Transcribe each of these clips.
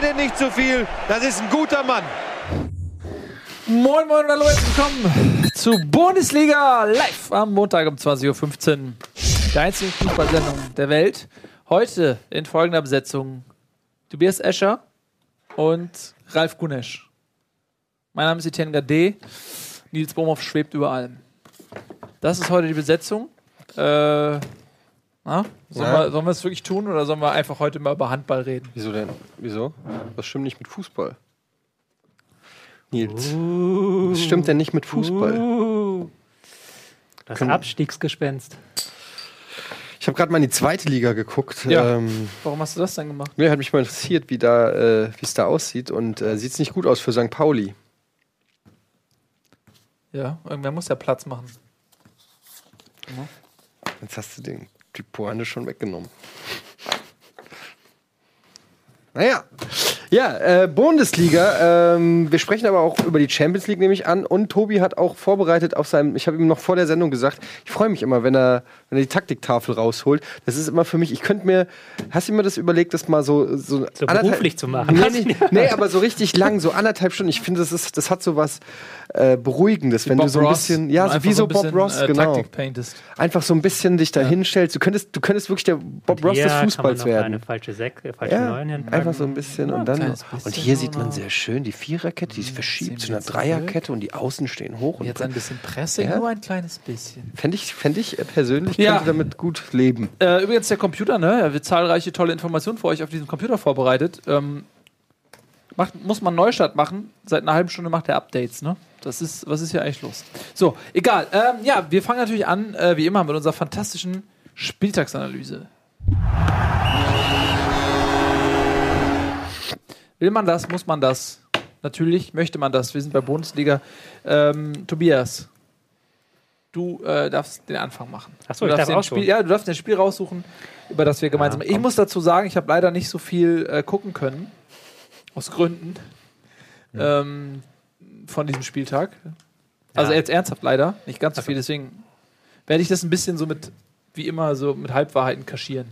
bitte nicht zu viel. Das ist ein guter Mann. Moin, moin und hallo, willkommen zu Bundesliga live am Montag um 20.15 Uhr. Der einzige Fußballsendung der Welt. Heute in folgender Besetzung Tobias Escher und Ralf Gunesch. Mein Name ist Etienne Gade. Nils Bohmhoff schwebt über allem. Das ist heute die Besetzung. Äh, na, sollen, Ja. wir, sollen wir es wirklich tun oder sollen wir einfach heute mal über Handball reden? Wieso denn? Wieso? Was stimmt nicht mit Fußball? Nils, Uh. was stimmt denn nicht mit Fußball? Das Können- Abstiegsgespenst. Ich habe gerade mal in die zweite Liga geguckt. Ja. Ähm, Warum hast du das denn gemacht? mir hat mich mal interessiert, wie da, äh, wie es da aussieht und äh, sieht es nicht gut aus für St. Pauli. Ja, irgendwer muss ja Platz machen. Jetzt hast du den die Pointe schon weggenommen. Naja. Ja, äh, Bundesliga. Ähm, wir sprechen aber auch über die Champions League, nehme ich an. Und Tobi hat auch vorbereitet auf seinem. Ich habe ihm noch vor der Sendung gesagt, ich freue mich immer, wenn er, wenn er die Taktiktafel rausholt. Das ist immer für mich. Ich könnte mir. Hast du mir das überlegt, das mal so. So, So beruflich zu machen. Nee, nee, nee, aber so richtig lang, so anderthalb Stunden. Ich finde, das, ist, das hat so was äh, Beruhigendes, wenn du so ein bisschen. Ja, so einfach wie so ein Bob bisschen, Ross, äh, genau einfach so ein bisschen dich da hinstellst. Du könntest, du könntest wirklich der Bob Ross des kann man Fußballs noch werden. Eine falsche Sek äh, falsche Ja, einfach so ein bisschen Ja, und dann. bisschen Und hier sieht man sehr schön die Viererkette, die ist verschiebt zu einer Dreierkette und die Außen stehen hoch. Und Jetzt ein bisschen Pressing, Ja. nur ein kleines bisschen. Fände ich, fänd ich äh, persönlich, Ja. könnte damit gut leben. Äh, übrigens, der Computer, ne? Er wird zahlreiche tolle Informationen für euch auf diesem Computer vorbereitet. Ähm, macht, muss man einen Neustart machen. Seit einer halben Stunde macht er Updates, ne? Das ist, was ist hier eigentlich los? So, egal. Ähm, ja, wir fangen natürlich an, äh, wie immer, mit unserer fantastischen Spieltagsanalyse. Will man das, muss man das. Natürlich möchte man das. Wir sind bei Bundesliga. Ähm, Tobias, du äh, darfst den Anfang machen. Ach so, du ich darfst darf den aussuchen. Spiel, Ja, du darfst ein Spiel raussuchen, über das wir gemeinsam. Ja, ich komm. muss dazu sagen, ich habe leider nicht so viel äh, gucken können. Aus Gründen. Ähm, von diesem Spieltag. Also Ja. jetzt ernsthaft leider. Nicht ganz so viel, deswegen werde ich das ein bisschen so mit, wie immer, so mit Halbwahrheiten kaschieren.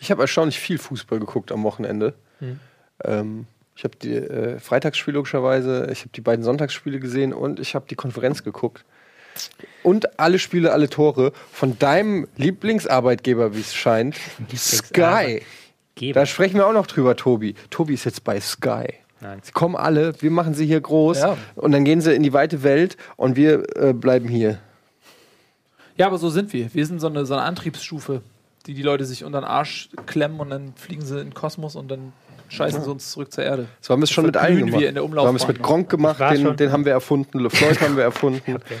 Ich habe erstaunlich viel Fußball geguckt am Wochenende. Hm. Ähm, ich habe die äh, Freitagsspiele logischerweise, ich habe die beiden Sonntagsspiele gesehen und ich habe die Konferenz geguckt. Und alle Spiele, alle Tore von deinem Lieblingsarbeitgeber, wie es scheint, Sky. Da sprechen wir auch noch drüber, Tobi. Tobi ist jetzt bei Sky. Nein. Sie kommen alle, wir machen sie hier groß Ja. und dann gehen sie in die weite Welt und wir äh, bleiben hier. Ja, aber so sind wir. Wir sind so eine, so eine Antriebsstufe, die die Leute sich unter den Arsch klemmen und dann fliegen sie in den Kosmos und dann scheißen sie uns zurück zur Erde. So haben wir es schon mit allen gemacht. wir in der so haben wir es mit. Gronk gemacht, den, den haben wir erfunden. Le Floyd haben wir erfunden. Okay.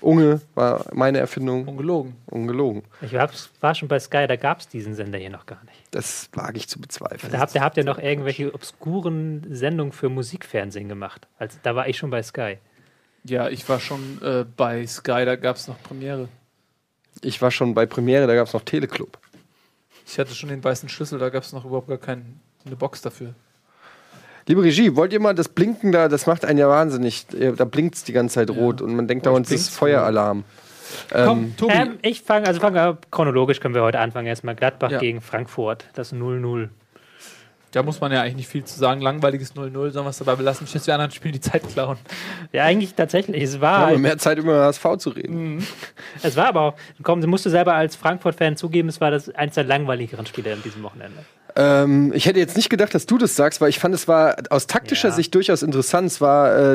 Unge war meine Erfindung. Ungelogen. Ungelogen. Ich hab's- war schon bei Sky, da gab es diesen Sender hier noch gar nicht. Das wage ich zu bezweifeln. Da habt, da habt ihr noch irgendwelche obskuren Sendungen für Musikfernsehen gemacht. Also, da war ich schon bei Sky. Ja, ich war schon äh, bei Sky, da gab es noch Premiere. Ich war schon bei Premiere, da gab es noch Teleclub. Ich hatte schon den weißen Schlüssel, da gab es noch überhaupt gar keine Box dafür. Liebe Regie, wollt ihr mal das Blinken da, das macht einen ja wahnsinnig. Äh, Da blinkt es die ganze Zeit rot und man denkt Oh, dauernd, es es ist Feueralarm. Komm, Tobi. Ähm, ich fange, also fangen wir chronologisch können wir heute anfangen. Erstmal Gladbach Ja. gegen Frankfurt, das 0-0. da muss man ja eigentlich nicht viel zu sagen. Langweiliges 0-0, sollen wir es dabei belassen, bis die anderen Spielen die Zeit klauen. Ja, eigentlich tatsächlich. Es Wir war, haben mehr Zeit über HSV zu reden. es war aber auch, komm, musst du selber als Frankfurt-Fan zugeben, es war das eines der langweiligeren Spiele an diesem Wochenende. Ähm, ich hätte jetzt nicht gedacht, dass du das sagst, weil ich fand, es war aus taktischer Ja. Sicht durchaus interessant. Es war äh,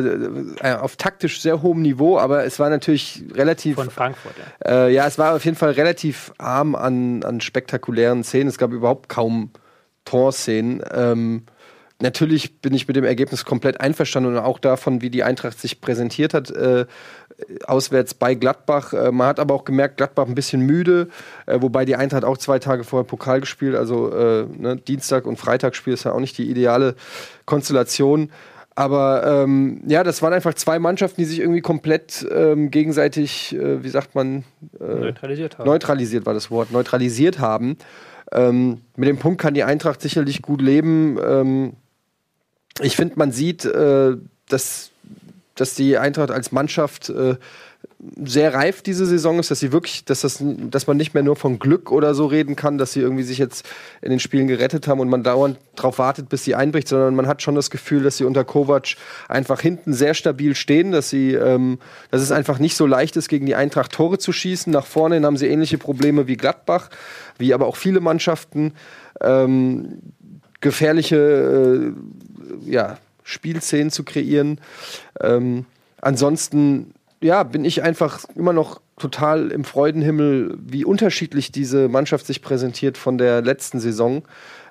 äh, auf taktisch sehr hohem Niveau, aber es war natürlich relativ Von Frankfurt, ja. Äh, ja, es war auf jeden Fall relativ arm an, an spektakulären Szenen. Es gab überhaupt kaum Torszenen. Ähm, natürlich bin ich mit dem Ergebnis komplett einverstanden und auch davon, wie die Eintracht sich präsentiert hat. Äh, auswärts bei Gladbach. Äh, man hat aber auch gemerkt, Gladbach ein bisschen müde, äh, wobei die Eintracht auch zwei Tage vorher Pokal gespielt, also äh, ne, Dienstag und Freitagsspiel ist ja auch nicht die ideale Konstellation. Aber ähm, ja, das waren einfach zwei Mannschaften, die sich irgendwie komplett ähm, gegenseitig, äh, wie sagt man, äh, Neutralisiert haben. neutralisiert war das Wort, neutralisiert haben. Ähm, mit dem Punkt kann die Eintracht sicherlich gut leben. Ähm, ich finde, man sieht, äh, dass dass die Eintracht als Mannschaft äh, sehr reif diese Saison ist, dass sie wirklich, dass das, dass man nicht mehr nur von Glück oder so reden kann, dass sie irgendwie sich jetzt in den Spielen gerettet haben und man dauernd darauf wartet, bis sie einbricht, sondern man hat schon das Gefühl, dass sie unter Kovac einfach hinten sehr stabil stehen, dass sie, ähm, dass es einfach nicht so leicht ist, gegen die Eintracht Tore zu schießen. Nach vorne haben sie ähnliche Probleme wie Gladbach, wie aber auch viele Mannschaften. Ähm, gefährliche äh, ja, Spielszenen zu kreieren. Ähm, ansonsten ja, bin ich einfach immer noch total im Freudenhimmel, wie unterschiedlich diese Mannschaft sich präsentiert von der letzten Saison.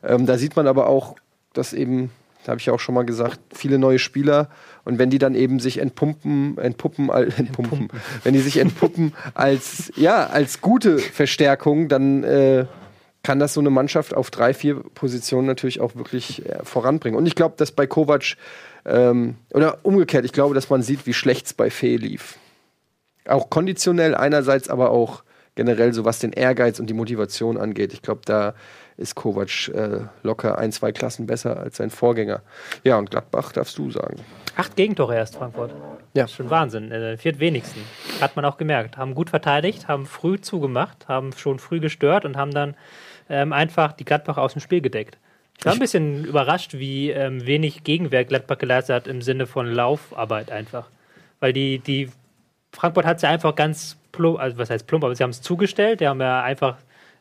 Ähm, da sieht man aber auch, dass eben, da habe ich ja auch schon mal gesagt, viele neue Spieler und wenn die dann eben sich entpumpen, entpuppen, entpumpen, wenn die sich entpuppen als ja als gute Verstärkung, dann äh, kann das so eine Mannschaft auf drei, vier Positionen natürlich auch wirklich äh, voranbringen. Und ich glaube, dass bei Kovac ähm, oder umgekehrt, ich glaube, dass man sieht, wie schlecht es bei Fee lief. Auch konditionell einerseits, aber auch generell so was den Ehrgeiz und die Motivation angeht. Ich glaube, da ist Kovac äh, locker ein, zwei Klassen besser als sein Vorgänger. Ja, und Gladbach darfst du sagen. Acht Gegentore erst, Frankfurt. Ja. Das ist schon Wahnsinn. Äh, viertwenigsten. Hat man auch gemerkt. Haben gut verteidigt, haben früh zugemacht, haben schon früh gestört und haben dann ähm, einfach die Gladbach aus dem Spiel gedeckt. Ich war ein bisschen überrascht, wie ähm, wenig Gegenwehr Gladbach geleistet hat im Sinne von Laufarbeit einfach. Weil die, die Frankfurt hat sie einfach ganz plump, also was heißt plump, aber sie haben es zugestellt. Die haben ja einfach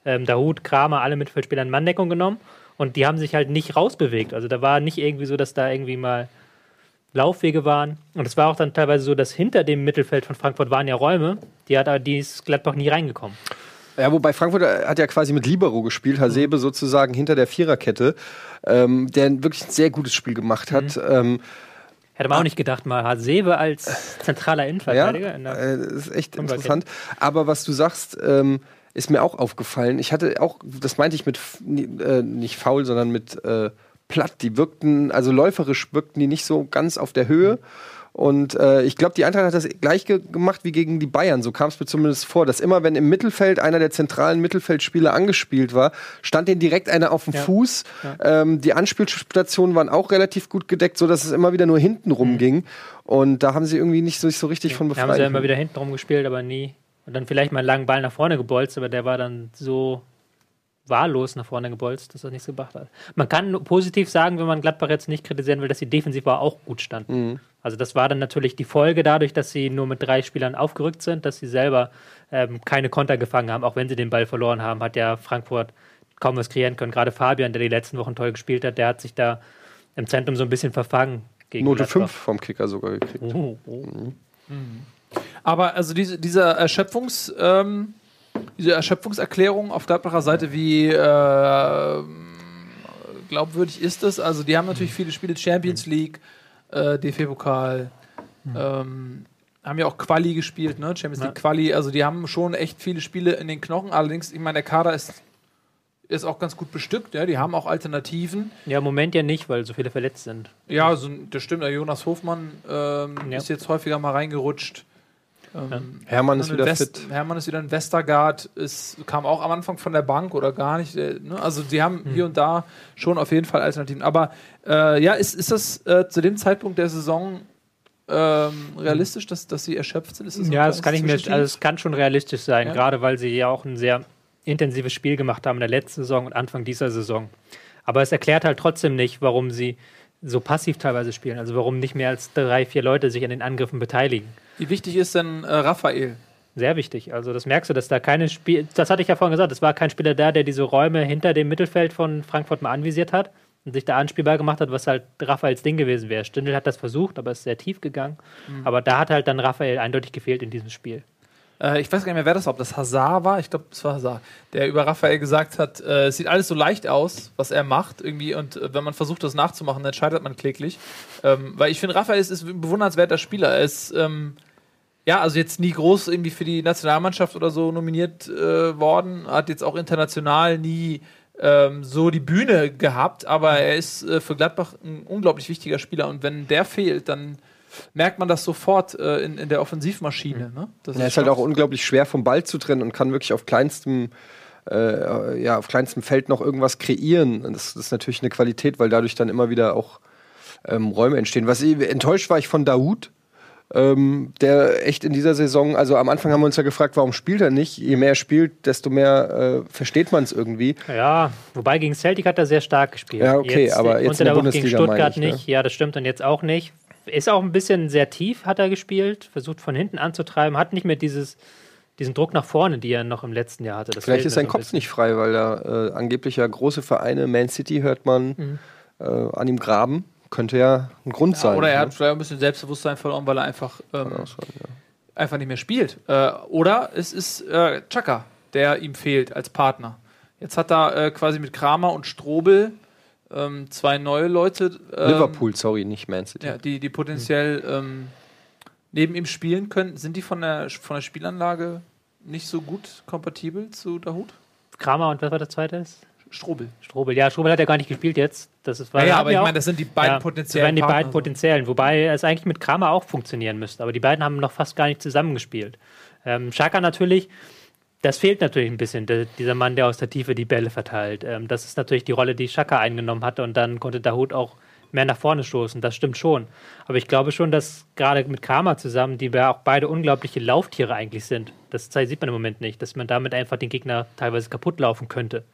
ähm, Dahut, Kramer, alle Mittelfeldspieler in Manndeckung genommen und die haben sich halt nicht rausbewegt. Also da war nicht irgendwie so, dass da irgendwie mal Laufwege waren. Und es war auch dann teilweise so, dass hinter dem Mittelfeld von Frankfurt waren ja Räume, die hat die ist Gladbach nie reingekommen. Ja, wobei Frankfurt hat ja quasi mit Libero gespielt, Hasebe sozusagen hinter der Viererkette, ähm, der wirklich ein sehr gutes Spiel gemacht hat. Ähm, Hätte man auch nicht gedacht, mal Hasebe als zentraler ja, Innenverteidiger. in der- äh, das ist echt interessant. Aber was du sagst, ähm, ist mir auch aufgefallen. Ich hatte auch, das meinte ich mit äh, nicht faul, sondern mit äh, platt. Die wirkten, also läuferisch wirkten die nicht so ganz auf der Höhe. Und äh, ich glaube, die Eintracht hat das gleich ge gemacht wie gegen die Bayern. So kam es mir zumindest vor, dass immer, wenn im Mittelfeld einer der zentralen Mittelfeldspieler angespielt war, stand denen direkt einer auf dem Ja. Fuß. Ähm, die Anspielstationen waren auch relativ gut gedeckt, so dass es immer wieder nur hinten rumging. Und da haben sie irgendwie nicht so, nicht so richtig von Da befreit. haben sie ja immer wieder hinten rumgespielt, aber nie. Und dann vielleicht mal einen langen Ball nach vorne gebolzt, aber der war dann so wahllos nach vorne gebolzt, dass das nichts gebracht hat. Man kann positiv sagen, wenn man Gladbach jetzt nicht kritisieren will, dass sie defensiv war auch gut standen. Also das war dann natürlich die Folge dadurch, dass sie nur mit drei Spielern aufgerückt sind, dass sie selber ähm, keine Konter gefangen haben, auch wenn sie den Ball verloren haben, hat ja Frankfurt kaum was kreieren können. Gerade Fabian, der die letzten Wochen toll gespielt hat, der hat sich da im Zentrum so ein bisschen verfangen gegen Note Gladbach. 5 vom Kicker sogar gekriegt. Oh, oh. Aber also diese, diese Erschöpfungs, ähm, diese Erschöpfungserklärung auf Gladbacher Seite, wie äh, glaubwürdig ist das? Also die haben natürlich viele Spiele Champions League, äh, DFB-Pokal, ähm, haben ja auch Quali gespielt, ne? Champions Ja. League Quali. Also die haben schon echt viele Spiele in den Knochen. Allerdings, ich meine, der Kader ist ist auch ganz gut bestückt, ja, die haben auch Alternativen. Ja, im Moment ja nicht, weil so viele verletzt sind. Ja, also, das stimmt, der Jonas Hofmann ähm, Ja. ist jetzt häufiger mal reingerutscht. Ähm, Hermann ist wieder West, fit. Hermann ist wieder in Westergaard, ist, kam auch am Anfang von der Bank oder gar nicht. äh, Ne? Also sie haben Hm. hier und da schon auf jeden Fall Alternativen. Aber äh, ja, ist, ist das äh, zu dem Zeitpunkt der Saison ähm, realistisch, dass, dass sie erschöpft sind? Ist das Ja, das kann ich mir, also es kann schon realistisch sein, Ja. gerade weil sie ja auch ein sehr intensives Spiel gemacht haben in der letzten Saison und Anfang dieser Saison. Aber es erklärt halt trotzdem nicht, warum sie so passiv teilweise spielen. Also warum nicht mehr als drei, vier Leute sich an den Angriffen beteiligen. Wie wichtig ist denn äh, Raphael? Sehr wichtig. Also das merkst du, dass da keine Spiel, das hatte ich ja vorhin gesagt, es war kein Spieler da, der diese Räume hinter dem Mittelfeld von Frankfurt mal anvisiert hat und sich da anspielbar gemacht hat, was halt Raphaels Ding gewesen wäre. Stindl hat das versucht, aber ist sehr tief gegangen. Aber da hat halt dann Raphael eindeutig gefehlt in diesem Spiel. Äh, ich weiß gar nicht mehr, wer das war, ob das Hazard war. Ich glaube, es war Hazard, der über Raphael gesagt hat, äh, es sieht alles so leicht aus, was er macht irgendwie. Und äh, wenn man versucht, das nachzumachen, dann scheitert man kläglich. Ähm, weil ich finde, Raphael ist, ist ein bewundernswerter Spieler. Er ist, ähm, ja, also jetzt nie groß irgendwie für die Nationalmannschaft oder so nominiert äh, worden. Hat jetzt auch international nie ähm, so die Bühne gehabt. Aber er ist äh, für Gladbach ein unglaublich wichtiger Spieler. Und wenn der fehlt, dann merkt man das sofort äh, in, in der Offensivmaschine. Ne? Das Er ist halt auch unglaublich schwer vom Ball zu trennen und kann wirklich auf kleinstem, äh, ja, auf kleinstem Feld noch irgendwas kreieren. Und Das, das ist natürlich eine Qualität, weil dadurch dann immer wieder auch ähm, Räume entstehen. Was ich, enttäuscht war ich von Daoud. ähm, der echt in dieser Saison, also am Anfang haben wir uns ja gefragt, warum spielt er nicht? Je mehr er spielt, desto mehr äh, versteht man es irgendwie. Ja, wobei gegen Celtic hat er sehr stark gespielt. Ja, okay, aber jetzt unter in der der Woche gegen Stuttgart ich, ne? nicht. Ja, das stimmt und jetzt auch nicht. Ist auch ein bisschen sehr tief, hat er gespielt, versucht von hinten anzutreiben, hat nicht mehr dieses, diesen Druck nach vorne, die er noch im letzten Jahr hatte. Das Vielleicht ist sein so Kopf bisschen. nicht frei, weil da äh, angeblich ja große Vereine, Man City hört man, Mhm. äh, an ihm graben. Könnte ja ein Grund sein. Oder er ne? hat vielleicht ein bisschen Selbstbewusstsein verloren, weil er einfach, ähm, ja. einfach nicht mehr spielt. Äh, oder es ist äh, Chaka, der ihm fehlt als Partner. Jetzt hat er äh, quasi mit Kramer und Strobel ähm, zwei neue Leute. ähm, Liverpool, sorry, nicht Man City. Ja, die, die potenziell ähm, neben ihm spielen können. Sind die von der, von der Spielanlage nicht so gut kompatibel zu Dahut? Kramer und was war das zweite? Strobel. Strobel. Ja, Strobel hat ja gar nicht gespielt jetzt. Das ist, weil Ja, hatten aber ich auch- meine, das sind die beiden ja, potenziellen Das wären die Partner, beiden potenziellen, wobei es eigentlich mit Kramer auch funktionieren müsste. Aber die beiden haben noch fast gar nicht zusammengespielt. Ähm, Schaka natürlich, das fehlt natürlich ein bisschen, der, dieser Mann, der aus der Tiefe die Bälle verteilt. Ähm, das ist natürlich die Rolle, die Schaka eingenommen hatte und dann konnte Dahut auch mehr nach vorne stoßen. Das stimmt schon. Aber ich glaube schon, dass gerade mit Kramer zusammen, die ja auch beide unglaubliche Lauftiere eigentlich sind, das sieht man im Moment nicht, dass man damit einfach den Gegner teilweise kaputt laufen könnte.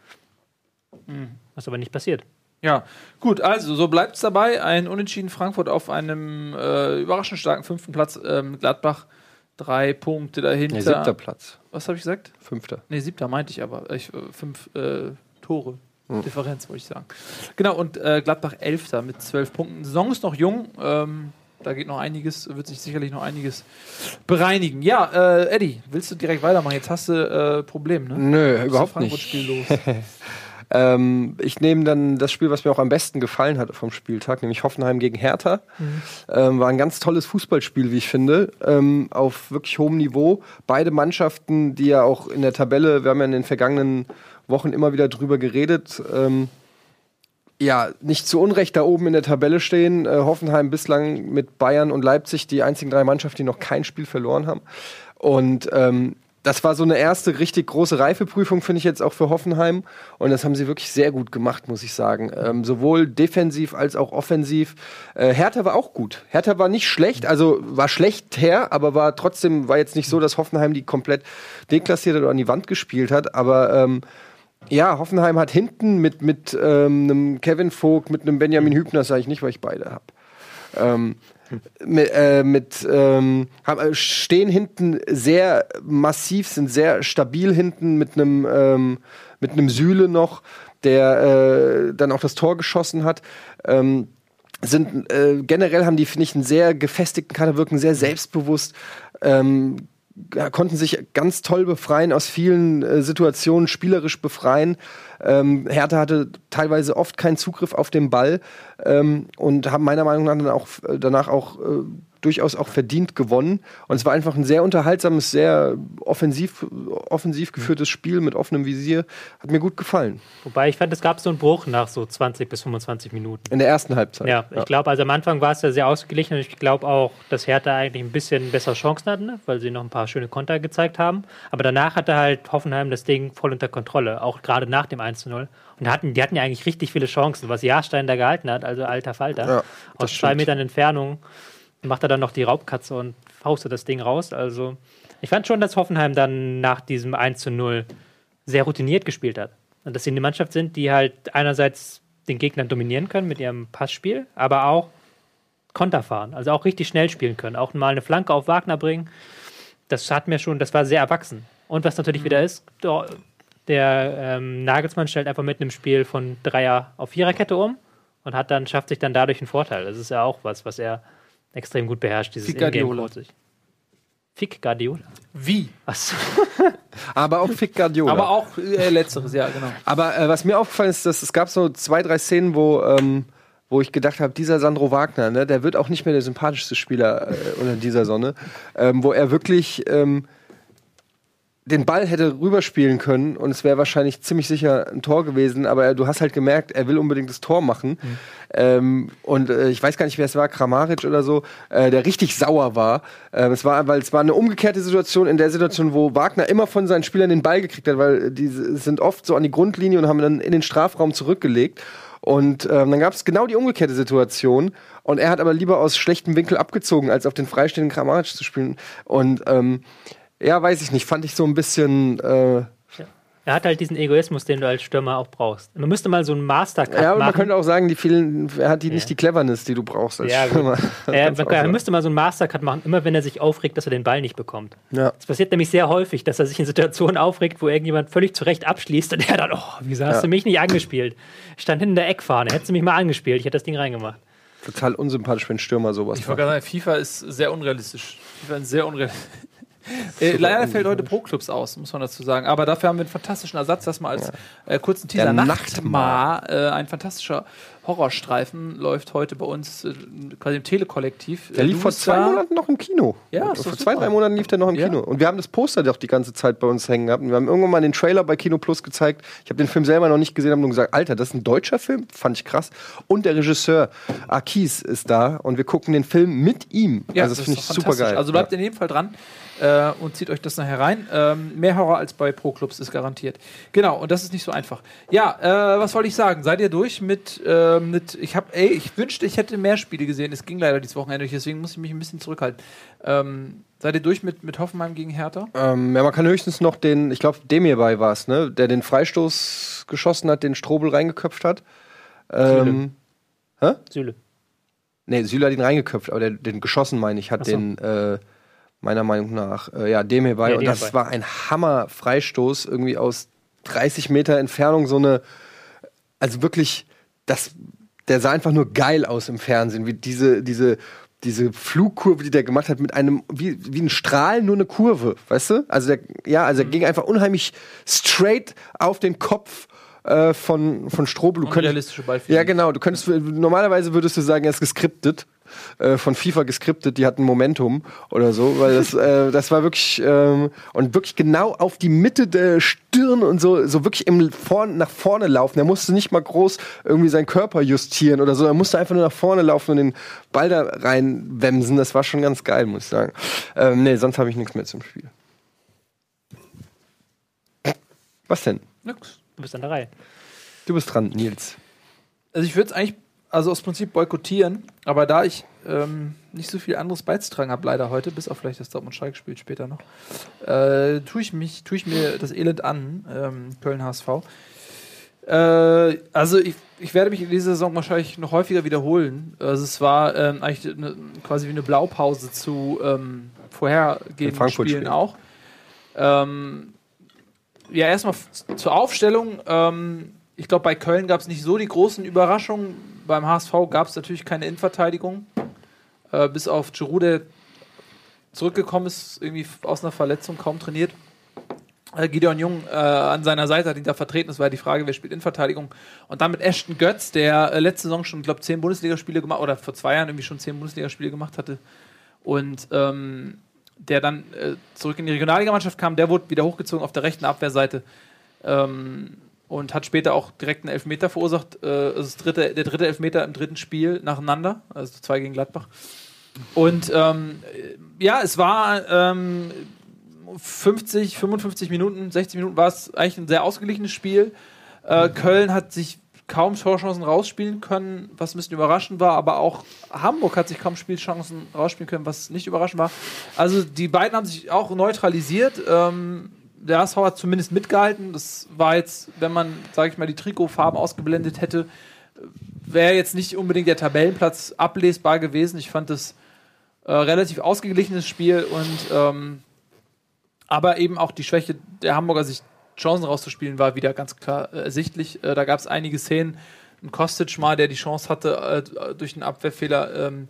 Mhm. Was aber nicht passiert. Ja, gut, also so bleibt es dabei. Ein Unentschieden Frankfurt auf einem äh, überraschend starken fünften Platz. Ähm, Gladbach drei Punkte dahinter. Nee, siebter Platz. Was habe ich gesagt? Fünfter. Nee, siebter meinte ich aber. Ich, äh, fünf äh, Tore. Differenz, wollte ich sagen. Genau, und äh, Gladbach elfter mit zwölf Punkten. Die Saison ist noch jung. Ähm, da geht noch einiges, wird sich sicherlich noch einiges bereinigen. Ja, äh, Eddie, willst du direkt weitermachen? Jetzt hast du äh, Problem, ne? Nö, überhaupt nicht. Los? Ähm, ich nehme dann das Spiel, was mir auch am besten gefallen hat vom Spieltag, nämlich Hoffenheim gegen Hertha. Ähm, war ein ganz tolles Fußballspiel, wie ich finde, ähm, auf wirklich hohem Niveau. Beide Mannschaften, die ja auch in der Tabelle, wir haben ja in den vergangenen Wochen immer wieder drüber geredet, ähm, ja, nicht zu Unrecht da oben in der Tabelle stehen. Äh, Hoffenheim bislang mit Bayern und Leipzig die einzigen drei Mannschaften, die noch kein Spiel verloren haben. Und ähm, das war so eine erste richtig große Reifeprüfung, finde ich jetzt auch für Hoffenheim. Und das haben sie wirklich sehr gut gemacht, muss ich sagen. Ähm, sowohl defensiv als auch offensiv. Äh, Hertha war auch gut. Hertha war nicht schlecht, also war schlecht her, aber war trotzdem, war jetzt nicht so, dass Hoffenheim die komplett deklassiert hat oder an die Wand gespielt hat. Aber ähm, ja, Hoffenheim hat hinten mit, mit ähm, einem Kevin Vogt, mit einem Benjamin Hübner, sage ich nicht, weil ich beide habe. Ähm, mit, äh, mit ähm, haben, äh, stehen hinten sehr massiv, sind sehr stabil hinten mit einem ähm, mit einem Sühle noch, der äh, dann auch das Tor geschossen hat. Ähm, sind äh, generell haben die finde ich einen sehr gefestigten Kader, wirken sehr selbstbewusst. Ähm, konnten sich ganz toll befreien aus vielen äh, Situationen, spielerisch befreien. Ähm, Hertha hatte teilweise oft keinen Zugriff auf den Ball ähm, und haben meiner Meinung nach dann auch äh, danach auch äh, durchaus auch verdient gewonnen. Und es war einfach ein sehr unterhaltsames, sehr offensiv, offensiv geführtes Spiel mit offenem Visier. Hat mir gut gefallen. Wobei ich fand, es gab so einen Bruch nach so 20 bis 25 Minuten. In der ersten Halbzeit. Ja, ich glaube, also am Anfang war es ja sehr ausgeglichen und ich glaube auch, dass Hertha eigentlich ein bisschen bessere Chancen hatten, ne? weil sie noch ein paar schöne Konter gezeigt haben. Aber danach hatte halt Hoffenheim das Ding voll unter Kontrolle, auch gerade nach dem 1 zu 0. Und hatten, die hatten ja eigentlich richtig viele Chancen, was Jahrstein da gehalten hat, also alter Falter. Ja, Aus zwei stimmt. Metern Entfernung macht er dann noch die Raubkatze und faustet das Ding raus. Also ich fand schon, dass Hoffenheim dann nach diesem 1 zu 0 sehr routiniert gespielt hat. Und dass sie eine Mannschaft sind, die halt einerseits den Gegner dominieren können mit ihrem Passspiel, aber auch Konter fahren, also auch richtig schnell spielen können, auch mal eine Flanke auf Wagner bringen. Das hat mir schon, das war sehr erwachsen. Und was natürlich wieder ist, der ähm, Nagelsmann stellt einfach mit einem Spiel von Dreier auf Viererkette um und hat dann, schafft sich dann dadurch einen Vorteil. Das ist ja auch was, was er extrem gut beherrscht, dieses Fick Guardiola. Fick Guardiola. Wie? Achso. Aber auch Fick Guardiola. Aber auch äh, letzteres, ja, genau. Aber äh, was mir aufgefallen ist, dass es gab so zwei, drei Szenen, wo, ähm, wo ich gedacht habe, dieser Sandro Wagner, ne, der wird auch nicht mehr der sympathischste Spieler äh, unter dieser Sonne, ähm, wo er wirklich ähm, den Ball hätte rüberspielen können und es wäre wahrscheinlich ziemlich sicher ein Tor gewesen, aber er, du hast halt gemerkt, er will unbedingt das Tor machen. Ähm, und äh, ich weiß gar nicht, wer es war, Kramaric oder so, äh, der richtig sauer war. Ähm, es war, weil es war eine umgekehrte Situation, in der Situation, wo Wagner immer von seinen Spielern den Ball gekriegt hat, weil die sind oft so an die Grundlinie und haben dann in den Strafraum zurückgelegt. Und ähm, dann gab es genau die umgekehrte Situation. Und er hat aber lieber aus schlechtem Winkel abgezogen, als auf den freistehenden Kramaric zu spielen. Und ähm, ja, weiß ich nicht, fand ich so ein bisschen. Äh, Er hat halt diesen Egoismus, den du als Stürmer auch brauchst. Man müsste mal so einen Mastercard ja, aber man machen. könnte auch sagen, die vielen, er hat die nicht Ja. die Cleverness, die du brauchst als Ja. Stürmer. Kannst man, er müsste mal so einen Mastercard machen, immer wenn er sich aufregt, dass er den Ball nicht bekommt. Ja. Es passiert nämlich sehr häufig, dass er sich in Situationen aufregt, wo irgendjemand völlig zurecht abschließt und er dann, oh, wieso hast Ja. du mich nicht angespielt? Ich stand hinten in der Eckfahne, hättest du mich mal angespielt, ich hätte das Ding reingemacht. Total unsympathisch, wenn ein Stürmer sowas Ich macht. wollte gerade sagen, FIFA ist sehr unrealistisch. FIFA ist sehr unrealistisch. Äh, leider fällt heute Pro-Clubs aus, muss man dazu sagen. Aber dafür haben wir einen fantastischen Ersatz. Das mal als äh, kurzen Teaser. Der Nachtmar, äh, ein fantastischer Horrorstreifen, läuft heute bei uns äh, quasi im Telekollektiv. Der Äh, lief du vor zwei da. Monaten noch im Kino. Ja, vor zwei, drei Monaten lief der noch im Ja. Kino. Und wir haben das Poster doch die ganze Zeit bei uns hängen gehabt. Und wir haben irgendwann mal den Trailer bei Kino Plus gezeigt. Ich habe den Film selber noch nicht gesehen, habe nur gesagt, Alter, das ist ein deutscher Film. Fand ich krass. Und der Regisseur Akis ist da und wir gucken den Film mit ihm. Ja, also das, finde ist ich super geil. Also bleibt ja. in jedem Fall dran äh, und zieht euch das nachher rein. Ähm, mehr Horror als bei Pro-Clubs ist garantiert. Genau, und das ist nicht so einfach. Ja, äh, was wollte ich sagen? Seid ihr durch mit, äh, mit ich habe, ey, ich wünschte, ich hätte mehr Spiele gesehen. Es ging leider dieses Wochenende nicht, deswegen muss ich mich ein bisschen zurückhalten. Ähm, seid ihr durch mit, mit Hoffenheim gegen Hertha? Ähm, ja, man kann höchstens noch den, ich glaube, Demir bei war es, ne? Der den Freistoß geschossen hat, den Strobel reingeköpft hat. Ähm, Süle. Nee, Süle hat ihn reingeköpft, aber der, den geschossen, meine ich, hat so. den äh, meiner Meinung nach, äh, ja, Demir bei. Ja, und das war ein Hammer-Freistoß, irgendwie aus 30 Meter Entfernung, so eine, also wirklich, das, der sah einfach nur geil aus im Fernsehen, wie diese, diese, diese Flugkurve, die der gemacht hat, mit einem, wie, wie ein Strahl, nur eine Kurve, weißt du? Also der, ja, also Mhm. er ging einfach unheimlich straight auf den Kopf äh, von, von Strobel. Du könntest, ja, genau. Du könntest normalerweise würdest du sagen, er ist geskriptet. Äh, von FIFA geskriptet, die hatten Momentum oder so, weil das, äh, das war wirklich ähm, und wirklich genau auf die Mitte der Stirn und so, so wirklich im vorn, nach vorne laufen. Er musste nicht mal groß irgendwie seinen Körper justieren oder so. Er musste einfach nur nach vorne laufen und den Ball da reinwemsen. Das war schon ganz geil, muss ich sagen. Ähm, nee, sonst habe ich nichts mehr zum Spiel. Was denn? Nix. Du bist an der Reihe. Du bist dran, Nils. Also ich würde es eigentlich, also aus Prinzip boykottieren, aber da ich ähm, nicht so viel anderes beizutragen habe, leider heute, bis auf vielleicht das Dortmund Schalke spielt später noch, äh, tue ich mich, tue ich mir das Elend an, ähm, Köln HSV. Äh, also ich, ich werde mich in dieser Saison wahrscheinlich noch häufiger wiederholen. Also es war ähm, eigentlich eine, quasi wie eine Blaupause zu ähm, Den vorhergehenden. Spielen auch. Ähm, ja, erstmal zur Aufstellung. Ähm, ich glaube, bei Köln gab es nicht so die großen Überraschungen. Beim HSV gab es natürlich keine Innenverteidigung. Äh, bis auf Giroud, der zurückgekommen ist, irgendwie aus einer Verletzung, kaum trainiert. Äh, Gideon Jung äh, an seiner Seite hat ihn da vertreten. Es war die Frage, wer spielt Innenverteidigung. Und dann mit Ashton Götz, der äh, letzte Saison schon, glaube zehn Bundesligaspiele gemacht oder vor zwei Jahren irgendwie schon zehn Bundesligaspiele gemacht hatte. Und ähm, der dann äh, zurück in die Regionalligamannschaft kam, der wurde wieder hochgezogen auf der rechten Abwehrseite ähm, und hat später auch direkt einen Elfmeter verursacht. Äh, also das dritte, der dritte Elfmeter im dritten Spiel nacheinander, also zwei gegen Gladbach. Und ähm, äh, ja, es war ähm, 50, 55 Minuten, 60 Minuten war es eigentlich ein sehr ausgeglichenes Spiel. Äh, Köln hat sich kaum Torchancen rausspielen können, was ein bisschen überraschend war, aber auch Hamburg hat sich kaum Spielchancen rausspielen können, was nicht überraschend war. Also die beiden haben sich auch neutralisiert. Ähm, der HSV hat zumindest mitgehalten. Das war jetzt, wenn man, sage ich mal, die Trikotfarben ausgeblendet hätte, wäre jetzt nicht unbedingt der Tabellenplatz ablesbar gewesen. Ich fand das äh, relativ ausgeglichenes Spiel und ähm, aber eben auch die Schwäche der Hamburger, sich Chancen rauszuspielen, war wieder ganz klar äh, ersichtlich. Äh, da gab es einige Szenen. Ein Kostic mal, der die Chance hatte, äh, durch einen Abwehrfehler ähm,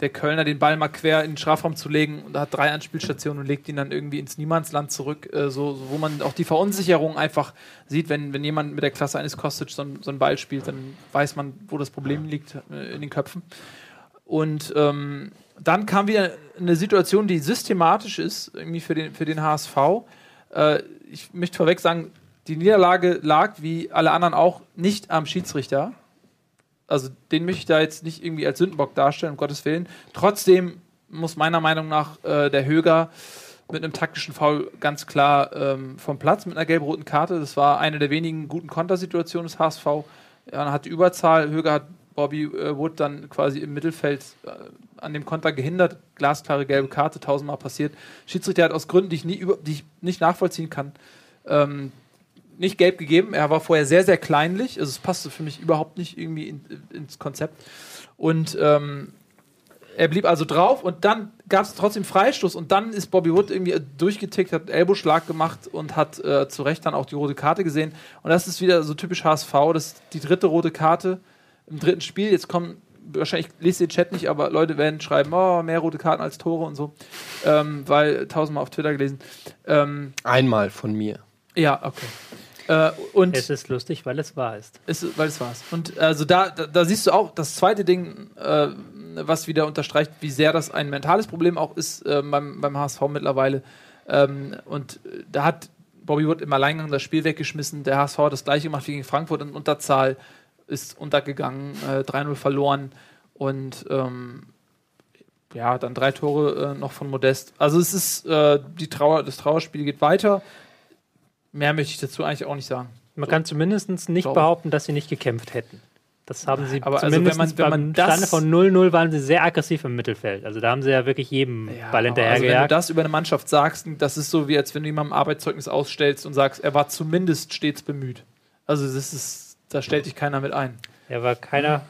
der Kölner den Ball mal quer in den Strafraum zu legen und hat drei Anspielstationen und legt ihn dann irgendwie ins Niemandsland zurück, äh, so, so, wo man auch die Verunsicherung einfach sieht, wenn, wenn jemand mit der Klasse eines Kostic so, so einen Ball spielt, dann weiß man, wo das Problem liegt äh, in den Köpfen. Und ähm, dann kam wieder eine Situation, die systematisch ist, irgendwie für den, für den HSV. Äh, ich möchte vorweg sagen, die Niederlage lag, wie alle anderen auch, nicht am Schiedsrichter. Also den möchte ich da jetzt nicht irgendwie als Sündenbock darstellen, um Gottes Willen. Trotzdem muss meiner Meinung nach äh, der Höger mit einem taktischen Foul ganz klar ähm, vom Platz mit einer gelb-roten Karte. Das war eine der wenigen guten Kontersituationen des HSV dann hat Überzahl. Höger hat Bobby äh, Wood dann quasi im Mittelfeld äh, an dem Konter gehindert. Glasklare gelbe Karte, tausendmal passiert. Schiedsrichter hat aus Gründen, die ich, nie über, die ich nicht nachvollziehen kann, ähm, nicht gelb gegeben. Er war vorher sehr, sehr kleinlich. Also es passte für mich überhaupt nicht irgendwie in, ins Konzept. Und ähm, er blieb also drauf und dann gab es trotzdem Freistoß und dann ist Bobby Wood irgendwie durchgetickt, hat einen Ellbogenschlag gemacht und hat äh, zu Recht dann auch die rote Karte gesehen. Und das ist wieder so typisch HSV, das ist die dritte rote Karte im dritten Spiel. Jetzt kommen, wahrscheinlich lest ihr den Chat nicht, aber Leute werden schreiben, oh, mehr rote Karten als Tore und so. Ähm, weil tausendmal auf Twitter gelesen. Ähm, Einmal von mir. ja, okay. Äh, und Es ist lustig, weil es wahr ist. ist, weil es war's. Und also da, da, da siehst du auch das zweite Ding, äh, was wieder unterstreicht, wie sehr das ein mentales Problem auch ist äh, beim, beim HSV mittlerweile. Ähm, und äh, da hat Bobby Wood im Alleingang das Spiel weggeschmissen. Der HSV hat das gleiche gemacht wie gegen Frankfurt in Unterzahl, ist untergegangen, äh, 3-0 verloren und ähm, ja, dann drei Tore äh, noch von Modest. Also es ist äh, die Trauer, das Trauerspiel geht weiter. Mehr möchte ich dazu eigentlich auch nicht sagen. Man kann zumindest nicht Glaube. behaupten, dass sie nicht gekämpft hätten. Das haben sie Aber also zumindest wenn man- wenn man beim Stande von 0-0 waren sie sehr aggressiv im Mittelfeld. Also da haben sie ja wirklich jedem Ball aber also wenn du hinterhergejagt. das über eine Mannschaft sagst, das ist so wie als wenn du jemandem Arbeitszeugnis ausstellst und sagst, er war zumindest stets bemüht. Also das ist, da stellt dich keiner mit ein. er war keiner.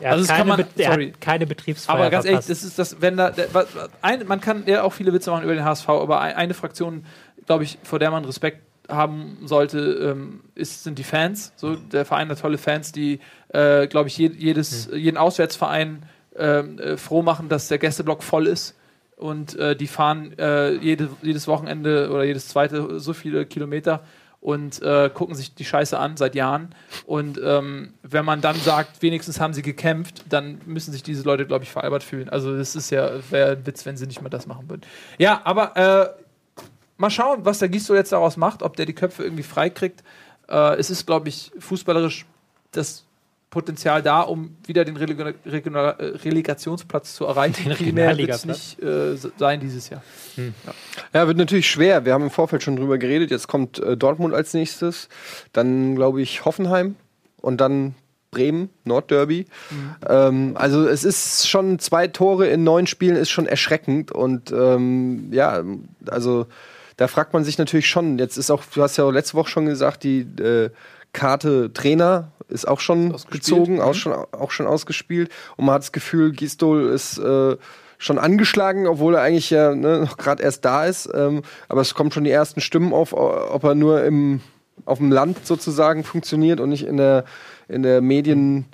Er, Also hat, das kann keine, man- Be- sorry. keine Betriebsfeier Aber ganz ehrlich, verpasst. das ist das, wenn da, der, was- ein, man kann ja auch viele Witze machen über den HSV, aber ein, eine Fraktion, glaube ich, vor der man Respekt haben sollte, ähm, ist, sind die Fans. So, der Verein hat tolle Fans, die, äh, glaube ich, je, jedes, jeden Auswärtsverein ähm, äh, froh machen, dass der Gästeblock voll ist. Und äh, die fahren äh, jede, jedes Wochenende oder jedes zweite so viele Kilometer und äh, gucken sich die Scheiße an seit Jahren. Und ähm, wenn man dann sagt, wenigstens haben sie gekämpft, dann müssen sich diese Leute, glaube ich, veralbert fühlen. Also das ist ja, ein Witz, wenn sie nicht mal das machen würden. Ja, aber äh, mal schauen, was der Gisto jetzt daraus macht, ob der die Köpfe irgendwie freikriegt. Äh, es ist, glaube ich, fußballerisch das Potenzial da, um wieder den Releg Regional äh, Relegationsplatz zu erreichen. Den mehr wird es nicht äh, sein dieses Jahr. Ja, wird natürlich schwer. Wir haben im Vorfeld schon drüber geredet. Jetzt kommt äh, Dortmund als nächstes. Dann, glaube ich, Hoffenheim. Und dann Bremen, Nordderby. Ähm, also es ist schon zwei Tore in neun Spielen ist schon erschreckend. Und ähm, ja, also da fragt man sich natürlich schon. Jetzt ist auch, du hast ja auch letzte Woche schon gesagt, die äh, Karte Trainer ist auch schon Ausgespielt. gezogen, Mhm. auch, schon, auch schon ausgespielt. Und man hat das Gefühl, Gistol ist äh, schon angeschlagen, obwohl er eigentlich ja ne, noch gerade erst da ist. Ähm, aber es kommen schon die ersten Stimmen auf, ob er nur im, auf dem Land sozusagen funktioniert und nicht in der, in der Medien,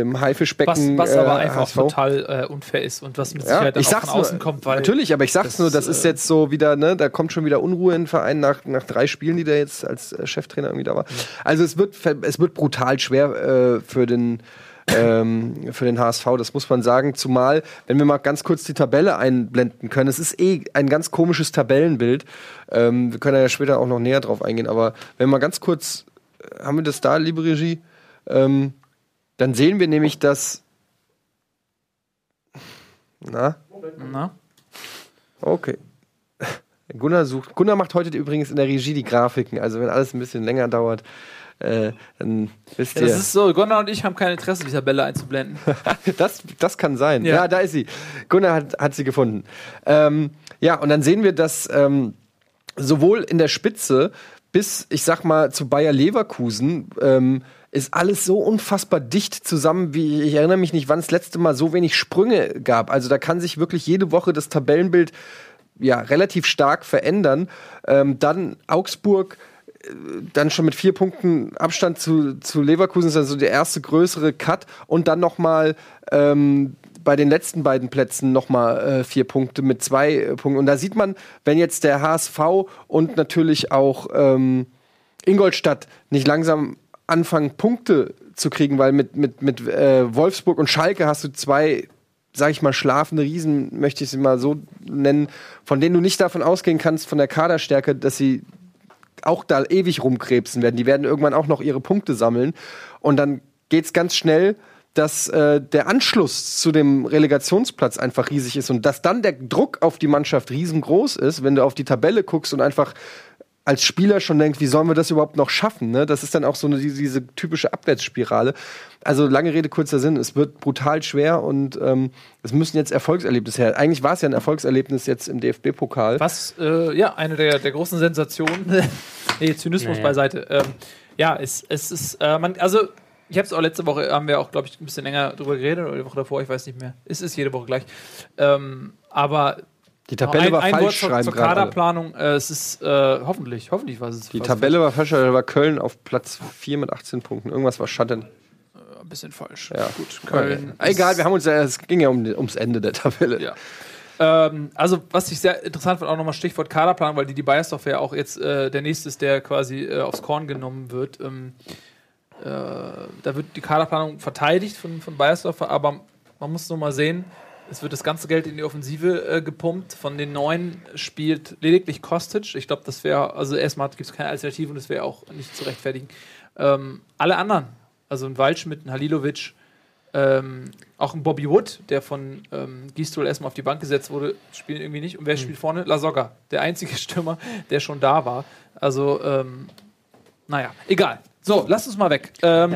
im Haifischbecken. Was, was aber äh, einfach HSV. total äh, unfair ist und was mit Ja, Sicherheit dann ich auch sag's von außen nur, kommt, weil natürlich, aber ich sag's das, nur, das ist äh, jetzt so wieder, ne, da kommt schon wieder Unruhe in den Verein nach, nach drei Spielen, die der jetzt als äh, Cheftrainer irgendwie da war. Also es wird, es wird brutal schwer äh, für den ähm, für den HSV, das muss man sagen. Zumal, wenn wir mal ganz kurz die Tabelle einblenden können, es ist eh ein ganz komisches Tabellenbild. Ähm, wir können ja später auch noch näher drauf eingehen, aber wenn wir mal ganz kurz, äh, haben wir das da, liebe Regie? Ähm, dann sehen wir nämlich, dass. Na? Na? Okay. Gunnar sucht. Gunnar macht heute übrigens in der Regie die Grafiken. Also wenn alles ein bisschen länger dauert, äh, dann wisst Ja, ihr. das ist so, Gunnar und ich haben kein Interesse, die Tabelle einzublenden. das, das kann sein. Ja. Ja, da ist sie. Gunnar hat, hat sie gefunden. Ähm, ja, und dann sehen wir, dass ähm, sowohl in der Spitze bis, ich sag mal, zu Bayer Leverkusen ähm, ist alles so unfassbar dicht zusammen, wie ich erinnere mich nicht, wann es letzte Mal so wenig Sprünge gab. Also da kann sich wirklich jede Woche das Tabellenbild ja relativ stark verändern. Ähm, dann Augsburg dann schon mit vier Punkten Abstand zu, zu Leverkusen ist also der erste größere Cut und dann noch mal ähm, bei den letzten beiden Plätzen noch mal äh, vier Punkte mit zwei äh, Punkten und da sieht man, wenn jetzt der HSV und natürlich auch ähm, Ingolstadt nicht langsam anfangen Punkte zu kriegen, weil mit mit mit äh, Wolfsburg und Schalke hast du zwei sag ich mal, schlafende Riesen, möchte ich sie mal so nennen, von denen du nicht davon ausgehen kannst, von der Kaderstärke, dass sie auch da ewig rumkrebsen werden. Die werden irgendwann auch noch ihre Punkte sammeln. Und dann geht's ganz schnell, dass äh, der Anschluss zu dem Relegationsplatz einfach riesig ist und dass dann der Druck auf die Mannschaft riesengroß ist, wenn du auf die Tabelle guckst und einfach als Spieler schon denkt, wie sollen wir das überhaupt noch schaffen? Ne? Das ist dann auch so eine, diese, diese typische Abwärtsspirale. Also lange Rede, kurzer Sinn, es wird brutal schwer und ähm, es müssen jetzt Erfolgserlebnisse her. Eigentlich war es ja ein Erfolgserlebnis jetzt im DFB-Pokal. Was, äh, ja, eine der, der großen Sensationen. nee, Zynismus Naja. beiseite. Ähm, ja, es, es ist, äh, man, also, ich habe es auch letzte Woche, haben wir auch, glaube ich, ein bisschen länger drüber geredet, oder die Woche davor, ich weiß nicht mehr. Es ist jede Woche gleich. Ähm, aber Die Tabelle ein, war ein falsch, Wort zur, schreiben zur gerade alle. Kaderplanung. Äh, es ist, äh, hoffentlich, hoffentlich war es. Die Tabelle war falsch, da war Köln auf Platz 4 mit 18 Punkten. Irgendwas war Schatten. ein bisschen falsch. Ja. Gut, Köln. Egal, ist- wir haben uns ja, es ging ja um, ums Ende der Tabelle. Ja. Ähm, also, was ich sehr interessant fand, auch nochmal Stichwort Kaderplanung, weil die, die Bayersdorf ja auch jetzt äh, der nächste ist, der quasi äh, aufs Korn genommen wird. Ähm, äh, da wird die Kaderplanung verteidigt von, von Bayersdorf, aber man muss nur mal sehen, es wird das ganze Geld in die Offensive äh, gepumpt. Von den neun spielt lediglich Kostic. Ich glaube, das wäre, also erstmal gibt es keine Alternative und das wäre auch nicht zu rechtfertigen. Ähm, alle anderen, also ein Waldschmidt, ein Halilovic, ähm, auch ein Bobby Wood, der von ähm, Gistol erstmal auf die Bank gesetzt wurde, spielen irgendwie nicht. Und wer spielt vorne? Lasogga, der einzige Stürmer, der schon da war. Also, ähm, naja, egal. So, lass uns mal weg. Ähm,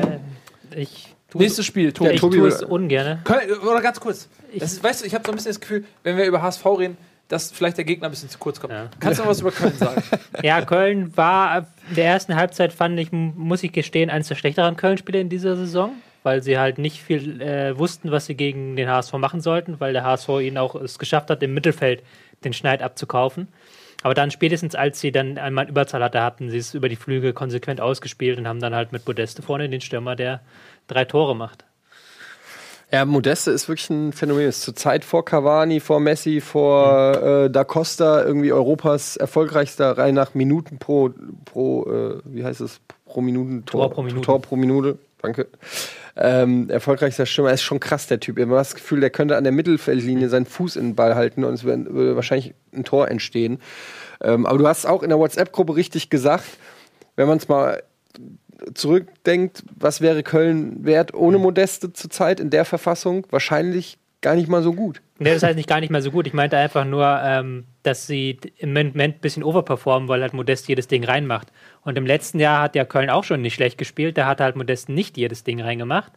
Ich tue nächstes Spiel, Tobi. ich Tobi- tue es ungern. Köln, oder ganz kurz. Das ist, weißt du, ich habe so ein bisschen das Gefühl, wenn wir über HSV reden, dass vielleicht der Gegner ein bisschen zu kurz kommt. Ja. Kannst du noch was über Köln sagen? Ja, Köln war in der ersten Halbzeit, fand ich, muss ich gestehen, eines der schlechteren Köln-Spiele in dieser Saison, weil sie halt nicht viel äh, wussten, was sie gegen den HSV machen sollten, weil der HSV ihnen auch es geschafft hat, im Mittelfeld den Schneid abzukaufen. Aber dann spätestens, als sie dann einmal Überzahl hatte, hatten sie es über die Flügel konsequent ausgespielt und haben dann halt mit Modeste vorne den Stürmer, der drei Tore macht. Ja, Modeste ist wirklich ein Phänomen. Ist zur Zeit vor Cavani, vor Messi, vor äh, Da Costa irgendwie Europas erfolgreichster Reihe nach Minuten pro, pro äh, wie heißt es, pro Minuten Tor pro Minute. Tor pro Minute, danke. Ähm, erfolgreichster Stürmer ist schon krass, der Typ. Ich habe das Gefühl, der könnte an der Mittelfeldlinie seinen Fuß in den Ball halten und es würde wahrscheinlich ein Tor entstehen. Ähm, aber du hast auch in der WhatsApp-Gruppe richtig gesagt, wenn man es mal zurückdenkt, was wäre Köln wert ohne Modeste zurzeit in der Verfassung? Wahrscheinlich gar nicht mal so gut. Nee, das heißt nicht gar nicht mehr so gut. Ich meinte einfach nur, ähm, dass sie im Moment ein bisschen overperformen, weil halt Modest jedes Ding reinmacht. Und im letzten Jahr hat ja Köln auch schon nicht schlecht gespielt. Da hat halt Modest nicht jedes Ding reingemacht,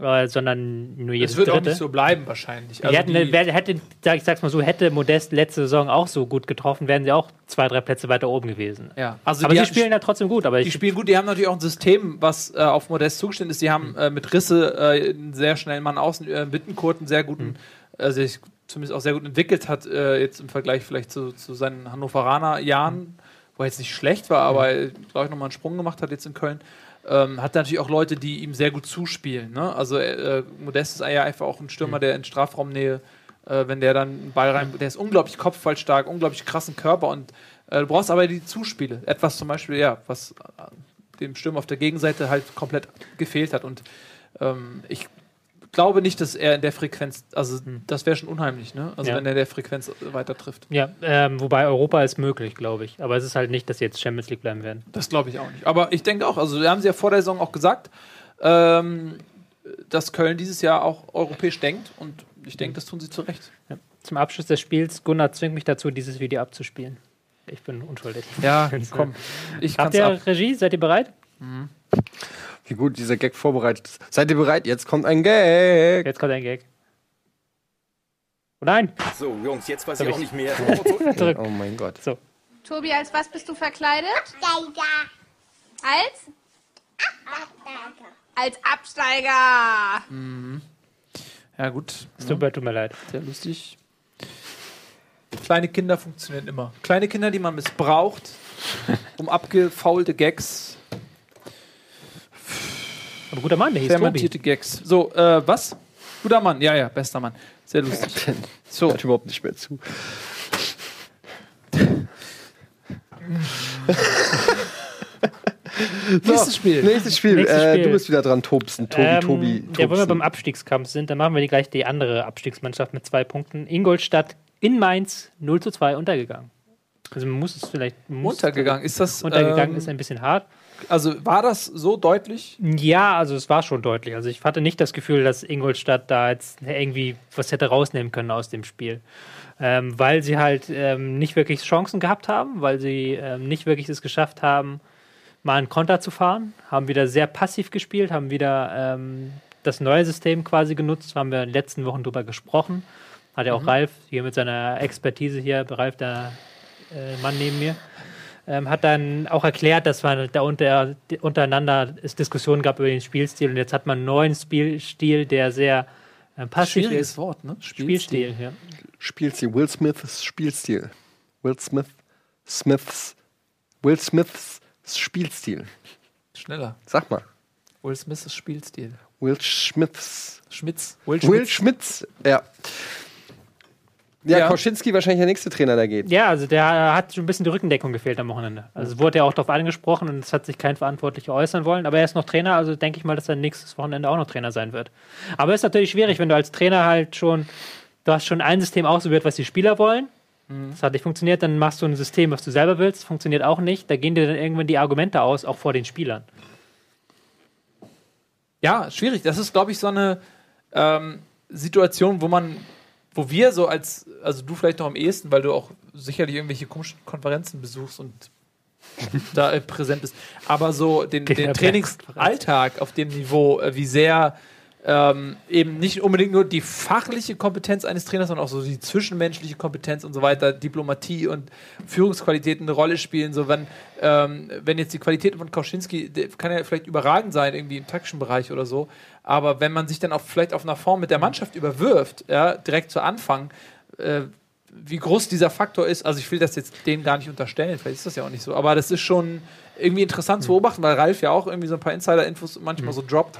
äh, sondern nur jedes Es wird auch nicht so bleiben, wahrscheinlich. Die hätten, wer, hätte, sag, ich sag's mal so, hätte Modest letzte Saison auch so gut getroffen, wären sie auch zwei, drei Plätze weiter oben gewesen. ja. also Aber die sie spielen ja trotzdem gut. Aber Die spielen gut, die haben natürlich auch ein System, was äh, auf Modest zugeschnitten ist. Die haben äh, mit Risse äh, einen sehr schnellen Mann außen, äh, Bittenkurt einen sehr guten, äh, sich zumindest auch sehr gut entwickelt hat, äh, jetzt im Vergleich vielleicht zu, zu seinen Hannoveraner Jahren, wo er jetzt nicht schlecht war, aber glaube ich nochmal einen Sprung gemacht hat jetzt in Köln. Ähm, hat natürlich auch Leute, die ihm sehr gut zuspielen. Ne? Also äh, Modest ist ja einfach auch ein Stürmer, der in Strafraumnähe, äh, wenn der dann einen Ball rein, der ist unglaublich kopfballstark, unglaublich krassen Körper und äh, du brauchst aber die Zuspiele. Etwas zum Beispiel, ja, was äh, dem Stürmer auf der Gegenseite halt komplett gefehlt hat. Und ähm, ich glaube nicht, dass er in der Frequenz, also das wäre schon unheimlich, ne? Also Ja. wenn er der Frequenz weiter trifft. ja, ähm, wobei Europa ist möglich, glaube ich. Aber es ist halt nicht, dass sie jetzt Champions League bleiben werden. Das glaube ich auch nicht. Aber ich denke auch, also wir haben sie ja vor der Saison auch gesagt, ähm, dass Köln dieses Jahr auch europäisch denkt und ich denke, das tun sie zu Recht. Ja. Zum Abschluss des Spiels, Gunnar zwingt mich dazu, dieses Video abzuspielen. Ich bin unschuldig. Ja, komm. Ich Habt ihr ab. Regie? Seid ihr bereit? Wie gut dieser Gag vorbereitet ist. Seid ihr bereit? Jetzt kommt ein Gag. Jetzt kommt ein Gag. Oh nein! So, Jungs, jetzt weiß Hab ich auch ich- nicht mehr. Zurück. Oh mein Gott. Tobi, als was bist du verkleidet? Als? Als Absteiger. Ja, gut. Es tut, mir- tut mir leid. Sehr lustig. Kleine Kinder funktionieren immer. Kleine Kinder, die man missbraucht, um abgefaulte Gags, Aber guter Mann, der hieß Tobi. fermentierte Gags. So, äh, was? Guter Mann, ja, ja, bester Mann. Sehr lustig. So, Hört überhaupt nicht mehr zu. nächstes Spiel. Nächstes Spiel. Nächstes äh, Spiel. Du bist wieder dran, Tobsen. Tobi, Ähm, Tobi, ja, wenn wir Tobsen. beim Abstiegskampf sind, dann machen wir die gleich die andere Abstiegsmannschaft mit zwei Punkten. Ingolstadt in Mainz 0 zu 2 untergegangen. Also man muss es vielleicht Untergegangen. Ist das. Untergegangen ähm, ist ein bisschen hart. Also war das so deutlich? Ja, also es war schon deutlich. Also ich hatte nicht das Gefühl, dass Ingolstadt da jetzt irgendwie was hätte rausnehmen können aus dem Spiel. ähm, weil sie halt ähm, nicht wirklich Chancen gehabt haben, weil sie ähm, nicht wirklich es geschafft haben, mal einen Konter zu fahren, haben wieder sehr passiv gespielt, haben wieder ähm, das neue System quasi genutzt, haben wir in den letzten Wochen drüber gesprochen. Hat ja auch Ralf hier mit seiner Expertise hier, Ralf, der äh, Mann neben mir, ähm, hat dann auch erklärt, dass man da unter, untereinander es Diskussionen gab über den Spielstil und jetzt hat man einen neuen Spielstil, der sehr äh, passiv Schwieriges ist. Wort, ne? Spielstil, ja. Spielstil. Will Smiths Spielstil. Will Smith Smiths Will Smiths Spielstil. Schneller. Sag mal. Will Smiths Spielstil. Will Schmitz. Schmitz. Will Will Schmitz. Schmitz. Ja. Ja, Ja. Koschinski wahrscheinlich der nächste Trainer, der geht. Ja, also der hat schon ein bisschen die Rückendeckung gefehlt am Wochenende. Also es wurde ja auch darauf angesprochen und es hat sich kein Verantwortlicher äußern wollen. Aber er ist noch Trainer, also denke ich mal, dass er nächstes Wochenende auch noch Trainer sein wird. Aber es ist natürlich schwierig, wenn du als Trainer halt schon, du hast schon ein System ausprobiert, was die Spieler wollen. Das hat nicht funktioniert, dann machst du ein System, was du selber willst, funktioniert auch nicht. Da gehen dir dann irgendwann die Argumente aus, auch vor den Spielern. Ja, schwierig. Das ist, glaube ich, so eine ähm, Situation, wo man, wo wir so als, also du vielleicht noch am ehesten, weil du auch sicherlich irgendwelche komischen Konferenzen besuchst und da präsent bist, aber so den, den Trainingsalltag auf dem Niveau, äh, wie sehr ähm, eben nicht unbedingt nur die fachliche Kompetenz eines Trainers, sondern auch so die zwischenmenschliche Kompetenz und so weiter, Diplomatie und Führungsqualitäten eine Rolle spielen. So wenn, ähm, wenn jetzt die Qualität von Kauschinski, kann ja vielleicht überragend sein, irgendwie im taktischen Bereich oder so, aber wenn man sich dann auch vielleicht auf einer Form mit der Mannschaft überwirft, ja, direkt zu Anfang, äh, wie groß dieser Faktor ist, also ich will das jetzt denen gar nicht unterstellen, vielleicht ist das ja auch nicht so, aber das ist schon irgendwie interessant zu beobachten, weil Ralf ja auch irgendwie so ein paar Insider-Infos manchmal so droppt.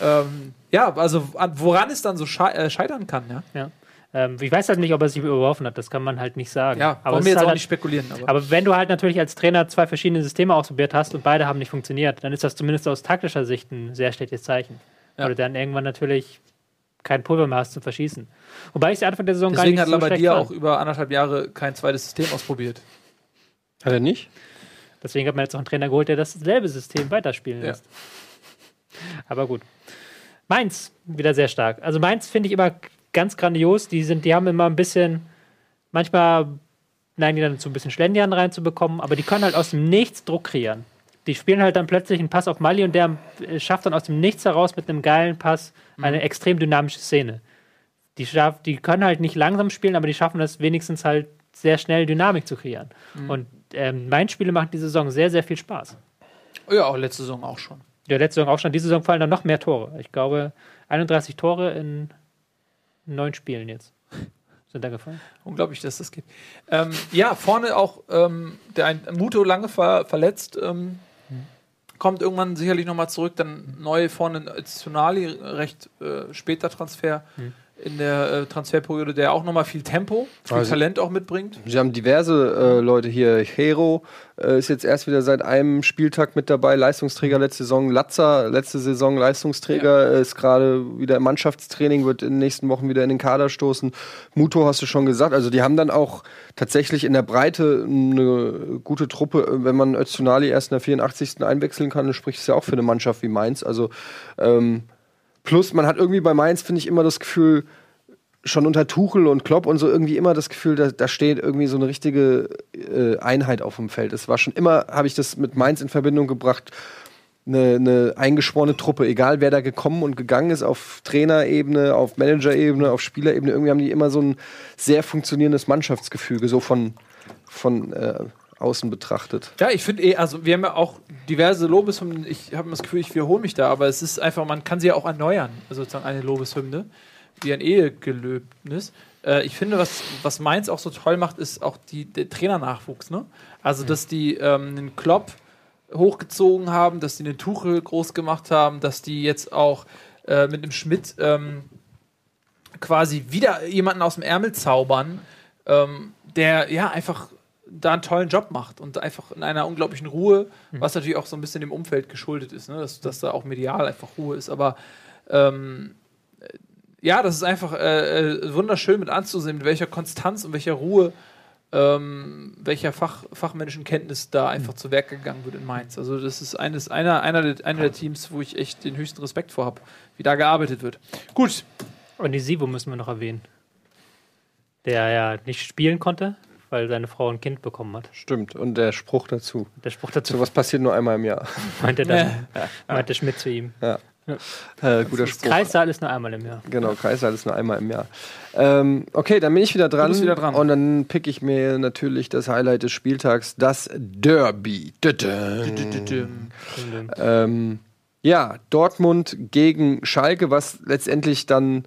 Ähm, ja, also an, woran es dann so schei äh, scheitern kann, ja. Ja. Ähm, ich weiß halt nicht, ob er sich überworfen hat, das kann man halt nicht sagen. Ja, aber wir jetzt halt auch nicht spekulieren. Aber, Aber wenn du halt natürlich als Trainer zwei verschiedene Systeme ausprobiert hast und beide haben nicht funktioniert, dann ist das zumindest aus taktischer Sicht ein sehr schlechtes Zeichen. Ja. Weil du dann irgendwann natürlich kein Pulver mehr hast zum Verschießen. Wobei ich es Anfang der Saison deswegen gar hat nicht so schlecht Labadia fand. auch über anderthalb Jahre kein zweites System ausprobiert. Hat er nicht? Deswegen hat man jetzt auch einen Trainer geholt, der dasselbe System weiterspielen Ja. lässt. Aber gut. Mainz, wieder sehr stark. Also Mainz finde ich immer ganz grandios. Die, sind, die haben immer ein bisschen, manchmal neigen die dann zu ein bisschen Schlendrian reinzubekommen, aber die können halt aus dem Nichts Druck kreieren. Die spielen halt dann plötzlich einen Pass auf Mali und der äh, schafft dann aus dem Nichts heraus mit einem geilen Pass eine extrem dynamische Szene. Die, schaff, die können halt nicht langsam spielen, aber die schaffen es wenigstens halt sehr schnell Dynamik zu kreieren. Und ähm, Mainz Spiele machen diese Saison sehr, sehr viel Spaß. Ja, auch letzte Saison auch schon. Ja, letzte Saison auch schon. Diese Saison fallen dann noch mehr Tore. Ich glaube, 31 Tore in neun Spielen jetzt sind da gefallen. Unglaublich, dass das geht. Ähm, ja, vorne auch ähm, der ein Muto lange ver verletzt. Ähm, kommt irgendwann sicherlich nochmal zurück. Dann neu vorne Tonali, recht äh, später Transfer in der äh, Transferperiode, der auch nochmal viel Tempo, viel Also- Talent auch mitbringt. Sie haben diverse äh, Leute hier. Hero äh, ist jetzt erst wieder seit einem Spieltag mit dabei, Leistungsträger letzte Saison. Latzer, letzte Saison Leistungsträger, äh, ist gerade wieder im Mannschaftstraining, wird in den nächsten Wochen wieder in den Kader stoßen. Muto hast du schon gesagt. Also die haben dann auch tatsächlich in der Breite eine gute Truppe. Äh, Wenn man Öztunali erst in der 84. einwechseln kann, dann spricht es ja auch für eine Mannschaft wie Mainz. Also ähm, Plus, man hat irgendwie bei Mainz, finde ich, immer das Gefühl, schon unter Tuchel und Klopp und so irgendwie immer das Gefühl, da, da steht irgendwie so eine richtige äh, Einheit auf dem Feld. Es war schon immer, habe ich das mit Mainz in Verbindung gebracht, eine, eine eingeschworene Truppe, egal wer da gekommen und gegangen ist, auf Trainerebene, auf Managerebene, auf Spielerebene, irgendwie haben die immer so ein sehr funktionierendes Mannschaftsgefüge, so von, von äh, außen betrachtet. Ja, ich finde eh, also wir haben ja auch diverse Lobeshymnen. Ich habe das Gefühl, ich wiederhole mich da, aber es ist einfach, man kann sie ja auch erneuern. Also sozusagen eine Lobeshymne, wie ein Ehegelöbnis. Äh, ich finde, was, was Mainz auch so toll macht, ist auch die, der Trainernachwuchs. Ne? Also, dass die ähm, einen Klopp hochgezogen haben, dass die einen Tuchel groß gemacht haben, dass die jetzt auch äh, mit dem Schmidt ähm, quasi wieder jemanden aus dem Ärmel zaubern, ähm, der ja einfach da einen tollen Job macht und einfach in einer unglaublichen Ruhe, was natürlich auch so ein bisschen dem Umfeld geschuldet ist, ne? dass, dass da auch medial einfach Ruhe ist. Aber ähm, äh, ja, das ist einfach äh, äh, wunderschön mit anzusehen, mit welcher Konstanz und welcher Ruhe, ähm, welcher Fach, fachmännischen Kenntnis da einfach zu Werk gegangen wird in Mainz. Also das ist eines, einer, einer, der, einer der Teams, wo ich echt den höchsten Respekt vor habe, wie da gearbeitet wird. Gut, Und die Sivo müssen wir noch erwähnen. der ja nicht spielen konnte, weil seine Frau ein Kind bekommen hat. Stimmt. Und der Spruch dazu. Der Spruch dazu Sowas passiert nur einmal im Jahr. meinte dann, meinte Schmidt zu ihm. Ja. Äh, guter Spruch. Kreissaal ist nur einmal im Jahr. Genau, Kreissaal ist nur einmal im Jahr. Ähm, okay, dann bin ich wieder dran. bist wieder dran. Und dann pick ich mir natürlich das Highlight des Spieltags, das Derby. Ähm, ja, Dortmund gegen Schalke, was letztendlich dann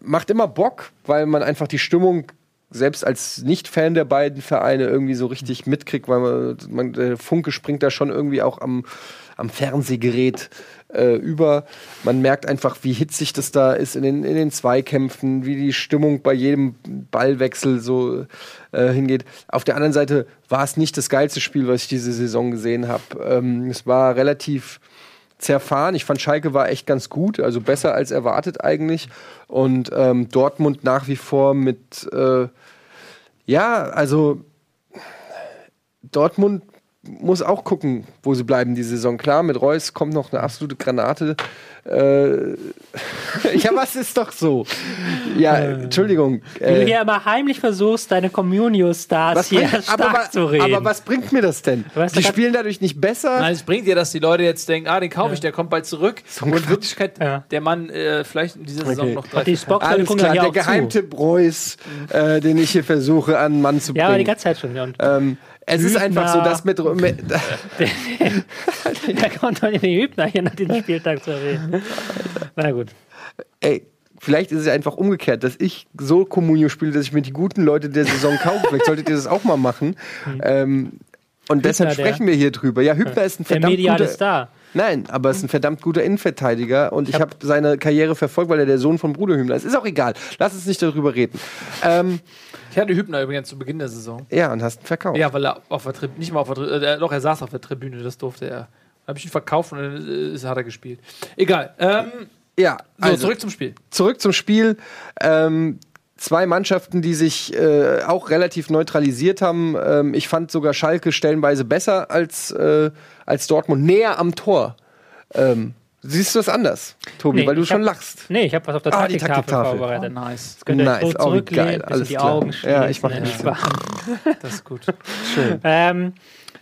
macht immer Bock, weil man einfach die Stimmung selbst als Nicht-Fan der beiden Vereine irgendwie so richtig mitkriegt, weil man, man der Funke springt da schon irgendwie auch am, am Fernsehgerät äh, über. Man merkt einfach, wie hitzig das da ist in den, in den Zweikämpfen, wie die Stimmung bei jedem Ballwechsel so äh, hingeht. Auf der anderen Seite war es nicht das geilste Spiel, was ich diese Saison gesehen habe. Ähm, es war relativ zerfahren. Ich fand Schalke war echt ganz gut, also besser als erwartet eigentlich. Und ähm, Dortmund nach wie vor mit, äh, ja, also Dortmund muss auch gucken, wo sie bleiben die Saison. Klar, mit Reus kommt noch eine absolute Granate. Äh, ja, was ist doch so? Ja, Entschuldigung. Wie du Äh, hier immer heimlich versuchst, deine Communio-Stars hier bringt, stark aber, zu reden. aber was bringt mir das denn? weißt Die spielen dadurch nicht besser. Nein, es bringt dir, dass die Leute jetzt denken, ah, den kaufe ich, der kommt bald zurück. ein und in. Wirklichkeit, Ja. der Mann äh, vielleicht in dieser Saison Okay. noch drei. Und die Spock Alles klar, der. Geheimtipp Reus, äh, den ich hier versuche an den Mann zu Ja, aber die bringen. ganze Zeit schon. Ja. Ähm, es ist einfach so, dass mit, mit da kommt doch nicht die Hübner hier nach diesem Spieltag zu erwähnen. Na gut. ey, vielleicht ist es ja einfach umgekehrt, dass ich so Communio spiele, dass ich mir die guten Leute der Saison kaufe. Vielleicht solltet ihr das auch mal machen. Ähm, und deshalb der- sprechen wir hier drüber. Ja, Hübner ist ein Der verdammt mediale guter, Star. Nein, aber es ist ein verdammt guter Innenverteidiger und ich habe seine Karriere verfolgt, weil er der Sohn von Bruder Hübner ist. Ist auch egal. Lass uns nicht darüber reden. Ähm, Ich hatte Hübner übrigens zu Beginn der Saison. ja, und hast ihn verkauft. Ja, weil er auf der Tribüne, nicht mal auf der Tribüne, äh, doch, er saß auf der Tribüne, das durfte er. Habe ich ihn verkauft und dann äh, ist- hat er gespielt. Egal. Ähm, Ja, so, also, zurück zum Spiel. zurück zum Spiel. Ähm, zwei Mannschaften, die sich äh, auch relativ neutralisiert haben. Ähm, ich fand sogar Schalke stellenweise besser als, äh, als Dortmund, näher am Tor. Ähm, siehst du das anders, Tobi, Nee, weil du schon hab- lachst? Nee, ich habe was auf der Ah, die Taktiktafel Taktiktafel. vorbereitet. nice. Jetzt könnt ihr Nice, oh, zurücklehnen, geil, bisschen alles die klar. Augen Ja, ich mach schließen, das. Das ist gut. Ähm,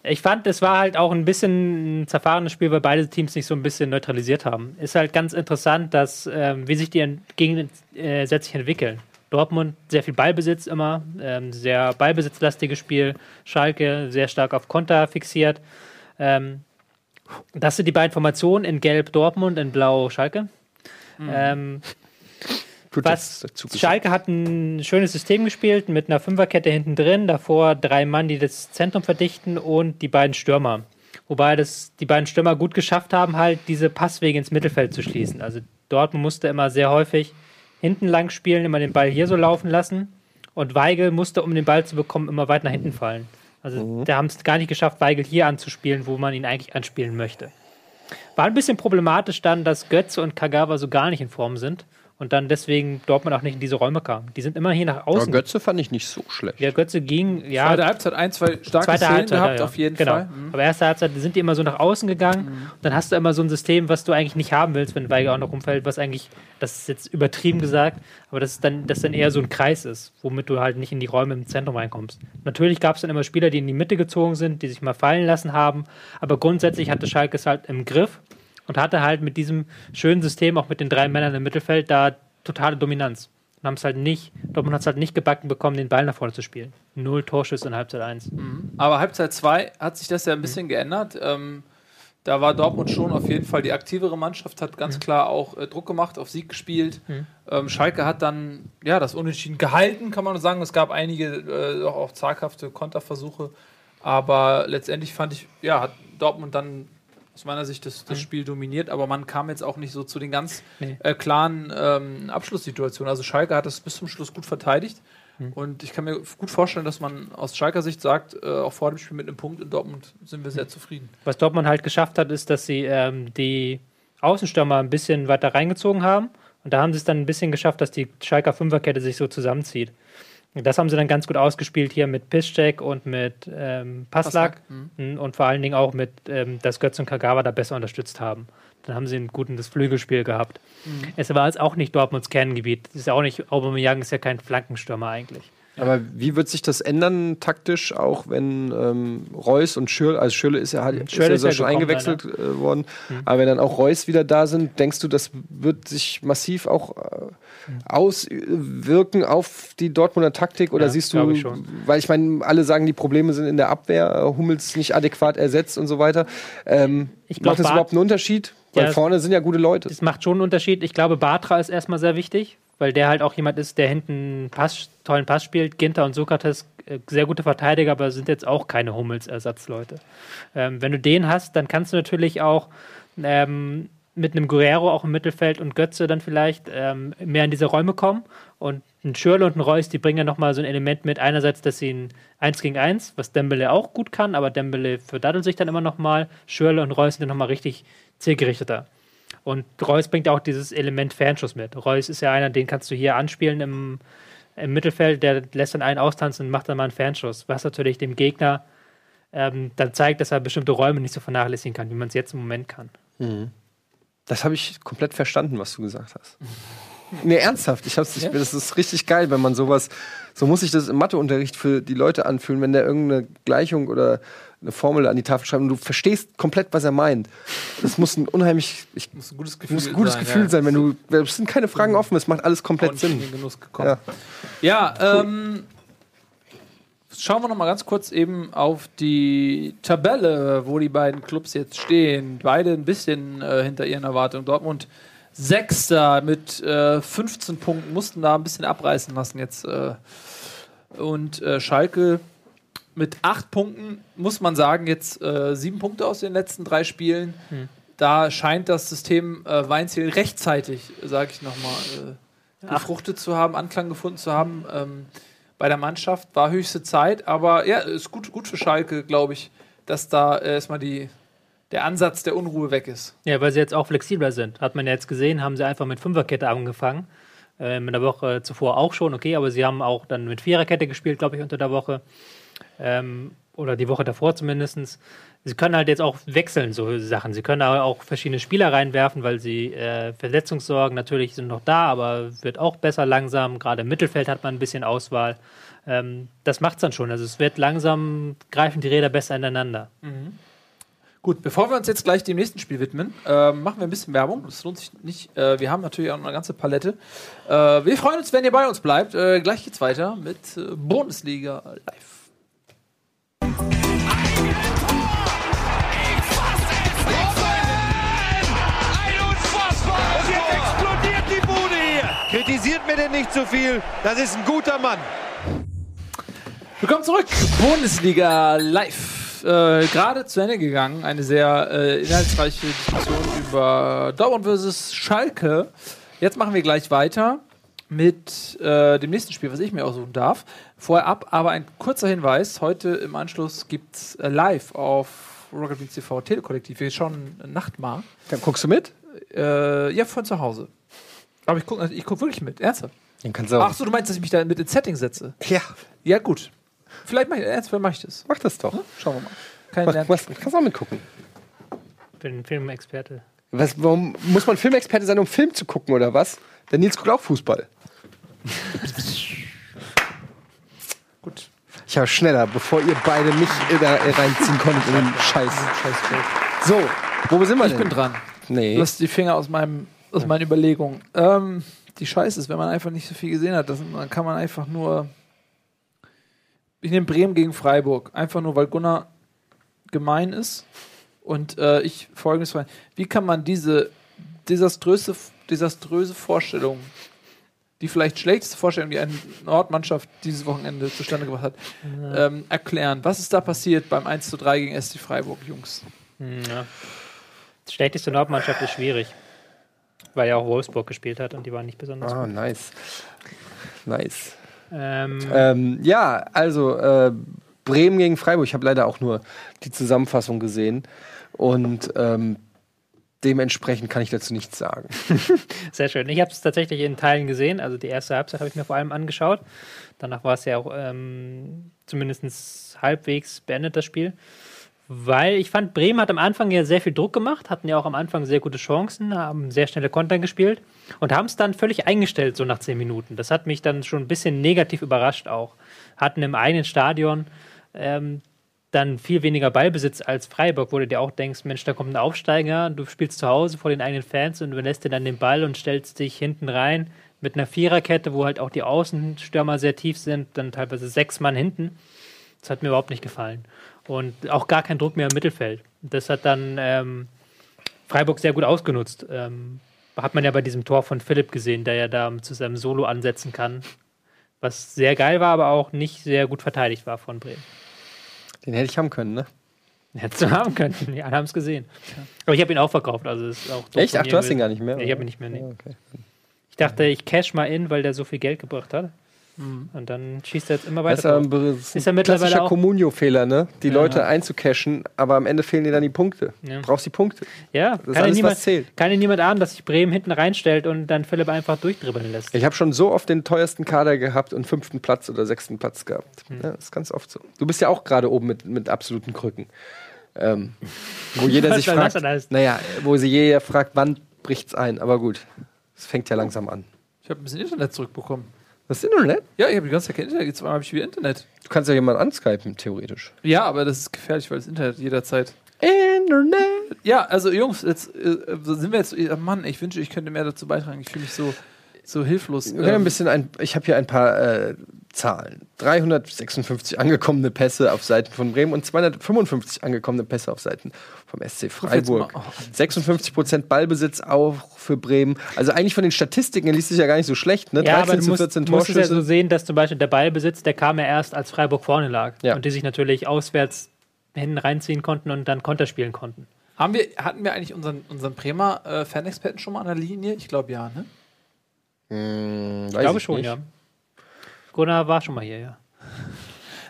ich fand, es war halt auch ein bisschen ein zerfahrenes Spiel, weil beide Teams sich so ein bisschen neutralisiert haben. Ist halt ganz interessant, dass, ähm, wie sich die gegensätzlich entwickeln. Dortmund sehr viel Ballbesitz immer, ähm, sehr ballbesitzlastiges Spiel. Schalke sehr stark auf Konter fixiert. Ähm, das sind die beiden Formationen in Gelb Dortmund, in Blau Schalke. Ähm, Gut, was. Schalke hat ein schönes System gespielt mit einer Fünferkette hinten drin, davor drei Mann, die das Zentrum verdichten und die beiden Stürmer. Wobei das die beiden Stürmer gut geschafft haben, halt diese Passwege ins Mittelfeld zu schließen. Also Dortmund musste immer sehr häufig hinten lang spielen, immer den Ball hier so laufen lassen. Und Weigel musste, um den Ball zu bekommen, immer weit nach hinten fallen. Also da haben es gar nicht geschafft, Weigel hier anzuspielen, wo man ihn eigentlich anspielen möchte. War ein bisschen problematisch dann, dass Götze und Kagawa so gar nicht in Form sind und dann deswegen Dortmund auch nicht in diese Räume kam. Die sind immer hier nach Aber außen. Götze fand ich nicht so schlecht. Ja, Götze ging, ja, Zweite Halbzeit ein, zwei starke zweite Szenen Halbzeit, gehabt, ja, ja. auf jeden genau. Fall. Mhm. Aber erste Halbzeit sind die immer so nach außen gegangen. Und dann hast du immer so ein System, was du eigentlich nicht haben willst, wenn Weigel auch noch rumfällt, was eigentlich, das ist jetzt übertrieben gesagt, aber das ist dann, das dann eher so ein Kreis ist, womit du halt nicht in die Räume im Zentrum reinkommst. Natürlich gab es dann immer Spieler, die in die Mitte gezogen sind, die sich mal fallen lassen haben, aber grundsätzlich hatte Schalke es halt im Griff und hatte halt mit diesem schönen System, auch mit den drei Männern im Mittelfeld, da totale Dominanz. Und haben es halt nicht, Dortmund hat es halt nicht gebacken bekommen, den Ball nach vorne zu spielen. Null Torschüsse in Halbzeit 1. Aber Halbzeit 2 hat sich das ja ein bisschen geändert. Ähm, da war Dortmund schon auf jeden Fall die aktivere Mannschaft, hat ganz klar auch äh, Druck gemacht, auf Sieg gespielt. Ähm, Schalke hat dann ja das Unentschieden gehalten, kann man sagen. Es gab einige äh, auch, auch zaghafte Konterversuche. Aber letztendlich fand ich, ja, hat Dortmund dann aus meiner Sicht das, das Spiel dominiert, aber man kam jetzt auch nicht so zu den ganz Nee. äh, klaren ähm, Abschlusssituationen. Also Schalke hat das bis zum Schluss gut verteidigt. Und ich kann mir gut vorstellen, dass man aus Schalker Sicht sagt, äh, auch vor dem Spiel mit einem Punkt in Dortmund sind wir sehr zufrieden. Was Dortmund halt geschafft hat, ist, dass sie ähm, die Außenstürmer ein bisschen weiter reingezogen haben. Und da haben sie es dann ein bisschen geschafft, dass die Schalker Fünferkette sich so zusammenzieht. Das haben sie dann ganz gut ausgespielt hier mit Piszczek und mit ähm, Passlack. Mhm. Und vor allen Dingen auch mit, ähm, dass Götz und Kagawa da besser unterstützt haben. Dann haben sie ein gutes Flügelspiel gehabt. Es war jetzt auch nicht Dortmunds Kerngebiet. Das ist ja auch nicht, Aubameyang ist ja kein Flankenstürmer eigentlich. Aber wie wird sich das ändern taktisch, auch wenn ähm, Reus und Schürle, also Schürle ist ja, hat, ist ja, ist ja schon eingewechselt äh, worden, aber wenn dann auch Reus wieder da sind, denkst du, das wird sich massiv auch äh, auswirken auf die Dortmunder Taktik oder Ja, siehst du, ich schon. weil ich meine, alle sagen, die Probleme sind in der Abwehr, äh, Hummels nicht adäquat ersetzt und so weiter. Ähm, Ich glaub, macht das überhaupt einen Unterschied? Weil Ja, vorne sind ja gute Leute. Das macht schon einen Unterschied. Ich glaube, Bartra ist erstmal sehr wichtig, weil der halt auch jemand ist, der hinten Pass, tollen Pass spielt. Ginter und Sokrates, äh, sehr gute Verteidiger, aber sind jetzt auch keine Hummels-Ersatzleute. Ähm, wenn du den hast, dann kannst du natürlich auch ähm, mit einem Guerrero auch im Mittelfeld und Götze dann vielleicht ähm, mehr in diese Räume kommen. Und ein Schürle und ein Reus, die bringen ja nochmal so ein Element mit. Einerseits, dass sie ein 1 gegen 1, was Dembele auch gut kann, aber Dembele verdattelt sich dann immer nochmal. Schürle und Reus sind dann nochmal richtig zielgerichteter. Und Reus bringt auch dieses Element Fernschuss mit. Reus ist ja einer, den kannst du hier anspielen im, im Mittelfeld, der lässt dann einen austanzen und macht dann mal einen Fernschuss, was natürlich dem Gegner ähm, dann zeigt, dass er bestimmte Räume nicht so vernachlässigen kann, wie man es jetzt im Moment kann. Das habe ich komplett verstanden, was du gesagt hast. Nee, ernsthaft. Ich hab's, ich, Das ist richtig geil, wenn man sowas. So muss sich das im Matheunterricht für die Leute anfühlen, wenn der irgendeine Gleichung oder eine Formel an die Tafel schreibt und du verstehst komplett, was er meint. Das muss ein unheimlich. Ich, Muss ein gutes Gefühl, muss ein gutes Gefühl sein, wenn du. Es sind keine Fragen offen, es macht alles komplett Sinn. in Sinn. den Genuss gekommen. Ja. Ja, ähm, schauen wir noch mal ganz kurz eben auf die Tabelle, wo die beiden Clubs jetzt stehen. Beide ein bisschen äh, hinter ihren Erwartungen. Dortmund Sechster mit äh, 15 Punkten, mussten da ein bisschen abreißen lassen jetzt. Äh, und äh, Schalke mit acht Punkten, muss man sagen, jetzt äh, sieben Punkte aus den letzten drei Spielen. Da scheint das System äh, Weinziel rechtzeitig, sage ich nochmal, äh, gefruchtet zu haben, Anklang gefunden zu haben. Ähm, bei der Mannschaft war höchste Zeit, aber ja, ist gut, gut für Schalke, glaube ich, dass da äh, erstmal die, der Ansatz der Unruhe weg ist. Ja, weil sie jetzt auch flexibler sind. Hat man ja jetzt gesehen, haben sie einfach mit Fünferkette angefangen. Ähm, in der Woche zuvor auch schon, okay, aber sie haben auch dann mit Viererkette gespielt, glaube ich, unter der Woche. Ähm, oder die Woche davor zumindest. Sie können halt jetzt auch wechseln, so Sachen. Sie können aber auch verschiedene Spieler reinwerfen, weil sie äh, Verletzungssorgen natürlich sind noch da, aber wird auch besser langsam. Gerade im Mittelfeld hat man ein bisschen Auswahl. Ähm, das macht es dann schon. Also es wird langsam, greifen die Räder besser ineinander. Gut, bevor wir uns jetzt gleich dem nächsten Spiel widmen, ähm, machen wir ein bisschen Werbung. Das lohnt sich nicht. Äh, wir haben natürlich auch eine ganze Palette. Äh, wir freuen uns, wenn ihr bei uns bleibt. Äh, gleich geht's weiter mit äh, Bundesliga live. Kritisiert mir denn nicht zu viel. Das ist ein guter Mann. Willkommen zurück. Bundesliga live. Äh, Gerade zu Ende gegangen. Eine sehr äh, inhaltsreiche Diskussion über Dortmund versus Schalke. Jetzt machen wir gleich weiter mit äh, dem nächsten Spiel, was ich mir aussuchen darf. Vorher ab, aber ein kurzer Hinweis. Heute im Anschluss gibt's äh, live auf Rocket TV Telekollektiv. Wir schauen Nachtmar. Dann guckst du mit? Äh, ja, von zu Hause. Aber ich gucke ich guck wirklich mit. Ernsthaft. Dann kannst du Ach so, du meinst, dass ich mich da mit ins Setting setze? Ja, Ja, gut. Vielleicht mache ich, ernsthaft mach ich das. mach das doch. Schauen wir mal. Kein Mach, Lern- was, kannst auch mitgucken. Für den Filmexperte. Was, warum muss man Filmexperte sein, um Film zu gucken oder was? Der Nils guckt auch Fußball. Gut. Ich war schneller, bevor ihr beide mich äh, da reinziehen konntet in den Scheiß. So, wo sind wir Ich denn? bin dran. Nee. Lass die Finger aus, meinem, aus meinen Überlegungen. Ähm, die Scheiße ist, wenn man einfach nicht so viel gesehen hat, das, dann kann man einfach nur. Ich nehme Bremen gegen Freiburg. Einfach nur, weil Gunnar gemein ist. Und äh, ich folgendes fragen. Wie kann man diese desaströse, desaströse Vorstellung, die vielleicht schlechteste Vorstellung, die eine Nordmannschaft dieses Wochenende zustande gebracht hat, ähm, erklären? Was ist da passiert beim 1 zu 3 gegen SC Freiburg, Jungs? Ja. Schlechteste Nordmannschaft ist schwierig. Weil ja auch Wolfsburg gespielt hat und die waren nicht besonders Ah, gut. nice. Nice. Ähm, Ähm, ja, also äh, Bremen gegen Freiburg. Ich habe leider auch nur die Zusammenfassung gesehen. Und ähm, dementsprechend kann ich dazu nichts sagen. Sehr schön. Ich habe es tatsächlich in Teilen gesehen. Also die erste Halbzeit habe ich mir vor allem angeschaut. Danach war es ja auch ähm, zumindest halbwegs beendet, das Spiel. Weil ich fand, Bremen hat am Anfang ja sehr viel Druck gemacht, hatten ja auch am Anfang sehr gute Chancen, haben sehr schnelle Konter gespielt und haben es dann völlig eingestellt, so nach zehn Minuten. Das hat mich dann schon ein bisschen negativ überrascht auch. Hatten im eigenen Stadion ähm, dann viel weniger Ballbesitz als Freiburg, wo du dir auch denkst, Mensch, da kommt ein Aufsteiger, du spielst zu Hause vor den eigenen Fans und überlässt dir dann den Ball und stellst dich hinten rein mit einer Viererkette, wo halt auch die Außenstürmer sehr tief sind, dann teilweise sechs Mann hinten. Das hat mir überhaupt nicht gefallen. Und auch gar kein Druck mehr im Mittelfeld. Das hat dann ähm, Freiburg sehr gut ausgenutzt. Ähm, hat man ja bei diesem Tor von Philipp gesehen, der ja da zu seinem Solo ansetzen kann. Was sehr geil war, aber auch nicht sehr gut verteidigt war von Bremen. Den hätte ich haben können, ne? Hättest du haben können. Die alle haben es gesehen. Aber ich habe ihn auch verkauft. Also ist auch Echt? Ach, du hast ihn gar nicht mehr? Nee, ich habe ihn nicht mehr. Nee. Ja, okay. Ich dachte, ich cash mal in, weil der so viel Geld gebracht hat. Und dann schießt er jetzt immer Das ist, weiter. ein, das ist Ist ja ein mittlerweile klassischer Communio-Fehler, ne? Die Ja. Leute einzucashen, aber am Ende fehlen dir dann die Punkte. Ja. Du brauchst die Punkte. Ja, ist kann alles, niemand, was zählt. kann ja niemand ahnen, dass sich Bremen hinten reinstellt und dann Philipp einfach durchdribbeln lässt. Ich habe schon so oft den teuersten Kader gehabt und fünften Platz oder sechsten Platz gehabt. Hm. Ja, das ist ganz oft so. Du bist ja auch gerade oben mit, mit absoluten Krücken. Ähm, wo jeder sich das fragt, naja, wo sie jeder fragt, wann bricht's ein? Aber gut, es fängt ja langsam an. Ich habe ein bisschen Internet zurückbekommen. Das ist Internet? Ja, ich habe die ganze Zeit kein Internet. Jetzt habe ich wieder Internet. Du kannst ja jemanden anskypen, theoretisch. Ja, aber das ist gefährlich, weil das Internet jederzeit. Internet. Ja, also Jungs, jetzt äh, sind wir jetzt. Äh, Mann, ich wünsche, ich könnte mehr dazu beitragen. Ich fühle mich so, so hilflos. Wir können ein Ähm, bisschen ein, ich habe hier ein paar äh, Zahlen. 356 angekommene Pässe auf Seiten von Bremen und 255 angekommene Pässe auf Seiten vom SC Freiburg. mal- oh. 56 Prozent Ballbesitz auch für Bremen. Also eigentlich von den Statistiken liest sich ja gar nicht so schlecht. Ne? Ja, aber du zu musst, 14 musst es ja so Torschüsse. sehen, dass zum Beispiel der Ballbesitz, der kam ja erst, als Freiburg vorne lag. Ja. Und die sich natürlich auswärts hinten reinziehen konnten und dann Konter spielen konnten. haben wir, hatten wir eigentlich unseren, unseren Bremer äh, Fanexperten schon mal an der Linie? Ich glaube ja, ne? Hm, Ich glaube schon, nicht. ja. Gunnar war schon mal hier, ja.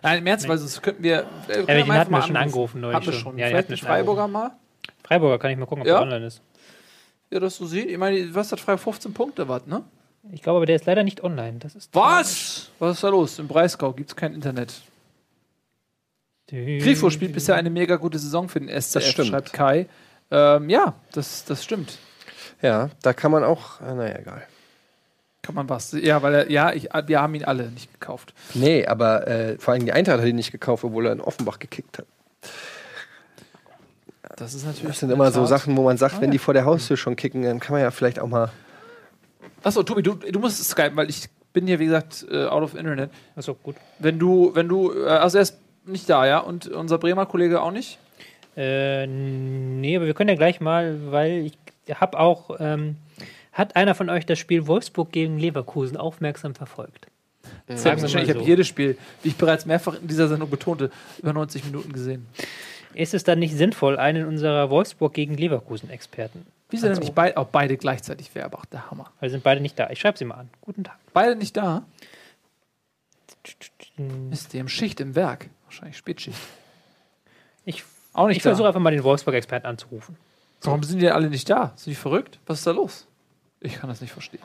Nein, im Ernst, weil sonst könnten wir. Äh, Ja, den hatten wir schon angerufen neulich Haben wir schon. schon. Ja, Vielleicht hatten schon Freiburger mal. Freiburger kann ich mal gucken, ob Ja. der online ist. Ja, das so sieht. Ich meine, was hat Freiburg 15 Punkte, was, ne? Ich glaube aber, der ist leider nicht online. Das ist Was? Was ist da los? Im Breisgau gibt es kein Internet. Grifo spielt bisher eine mega gute Saison für den SCF, stimmt. schreibt Kai. Ähm, ja, das, das stimmt. Ja, da kann man auch, äh, naja, egal. Kann man was. Ja, weil er, ja, ich, wir haben ihn alle nicht gekauft. Nee, aber äh, vor allem die Eintracht hat ihn nicht gekauft, obwohl er in Offenbach gekickt hat. Das ist natürlich. Das sind immer so Sachen, wo man sagt, Ah, wenn ja. die vor der Haustür schon kicken, dann kann man ja vielleicht auch mal. Achso, Tobi, du, du musst skypen, weil ich bin hier, wie gesagt, äh, out of Internet. Achso, gut. Wenn du, wenn du, äh, also er ist nicht da, ja? Und unser Bremer Kollege auch nicht? Äh, nee, aber wir können ja gleich mal, weil ich habe auch, ähm, hat einer von euch das Spiel Wolfsburg gegen Leverkusen aufmerksam verfolgt? Sagen wir mal ich habe jedes Spiel, wie ich bereits mehrfach in dieser Sendung betonte, über 90 Minuten gesehen. Ist es dann nicht sinnvoll, einen unserer Wolfsburg gegen Leverkusen-Experten? Wie sind Also- nämlich beid, auch beide gleichzeitig Werbach, der Hammer. Weil sind beide nicht da. Ich schreibe sie mal an. Guten Tag. Beide nicht da? Ist die im Schicht im Werk? Wahrscheinlich Spätschicht. Ich, Auch nicht ich versuche einfach mal den Wolfsburg-Experten anzurufen. Warum sind die denn alle nicht da? Sind die verrückt? Was ist da los? Ich kann das nicht verstehen.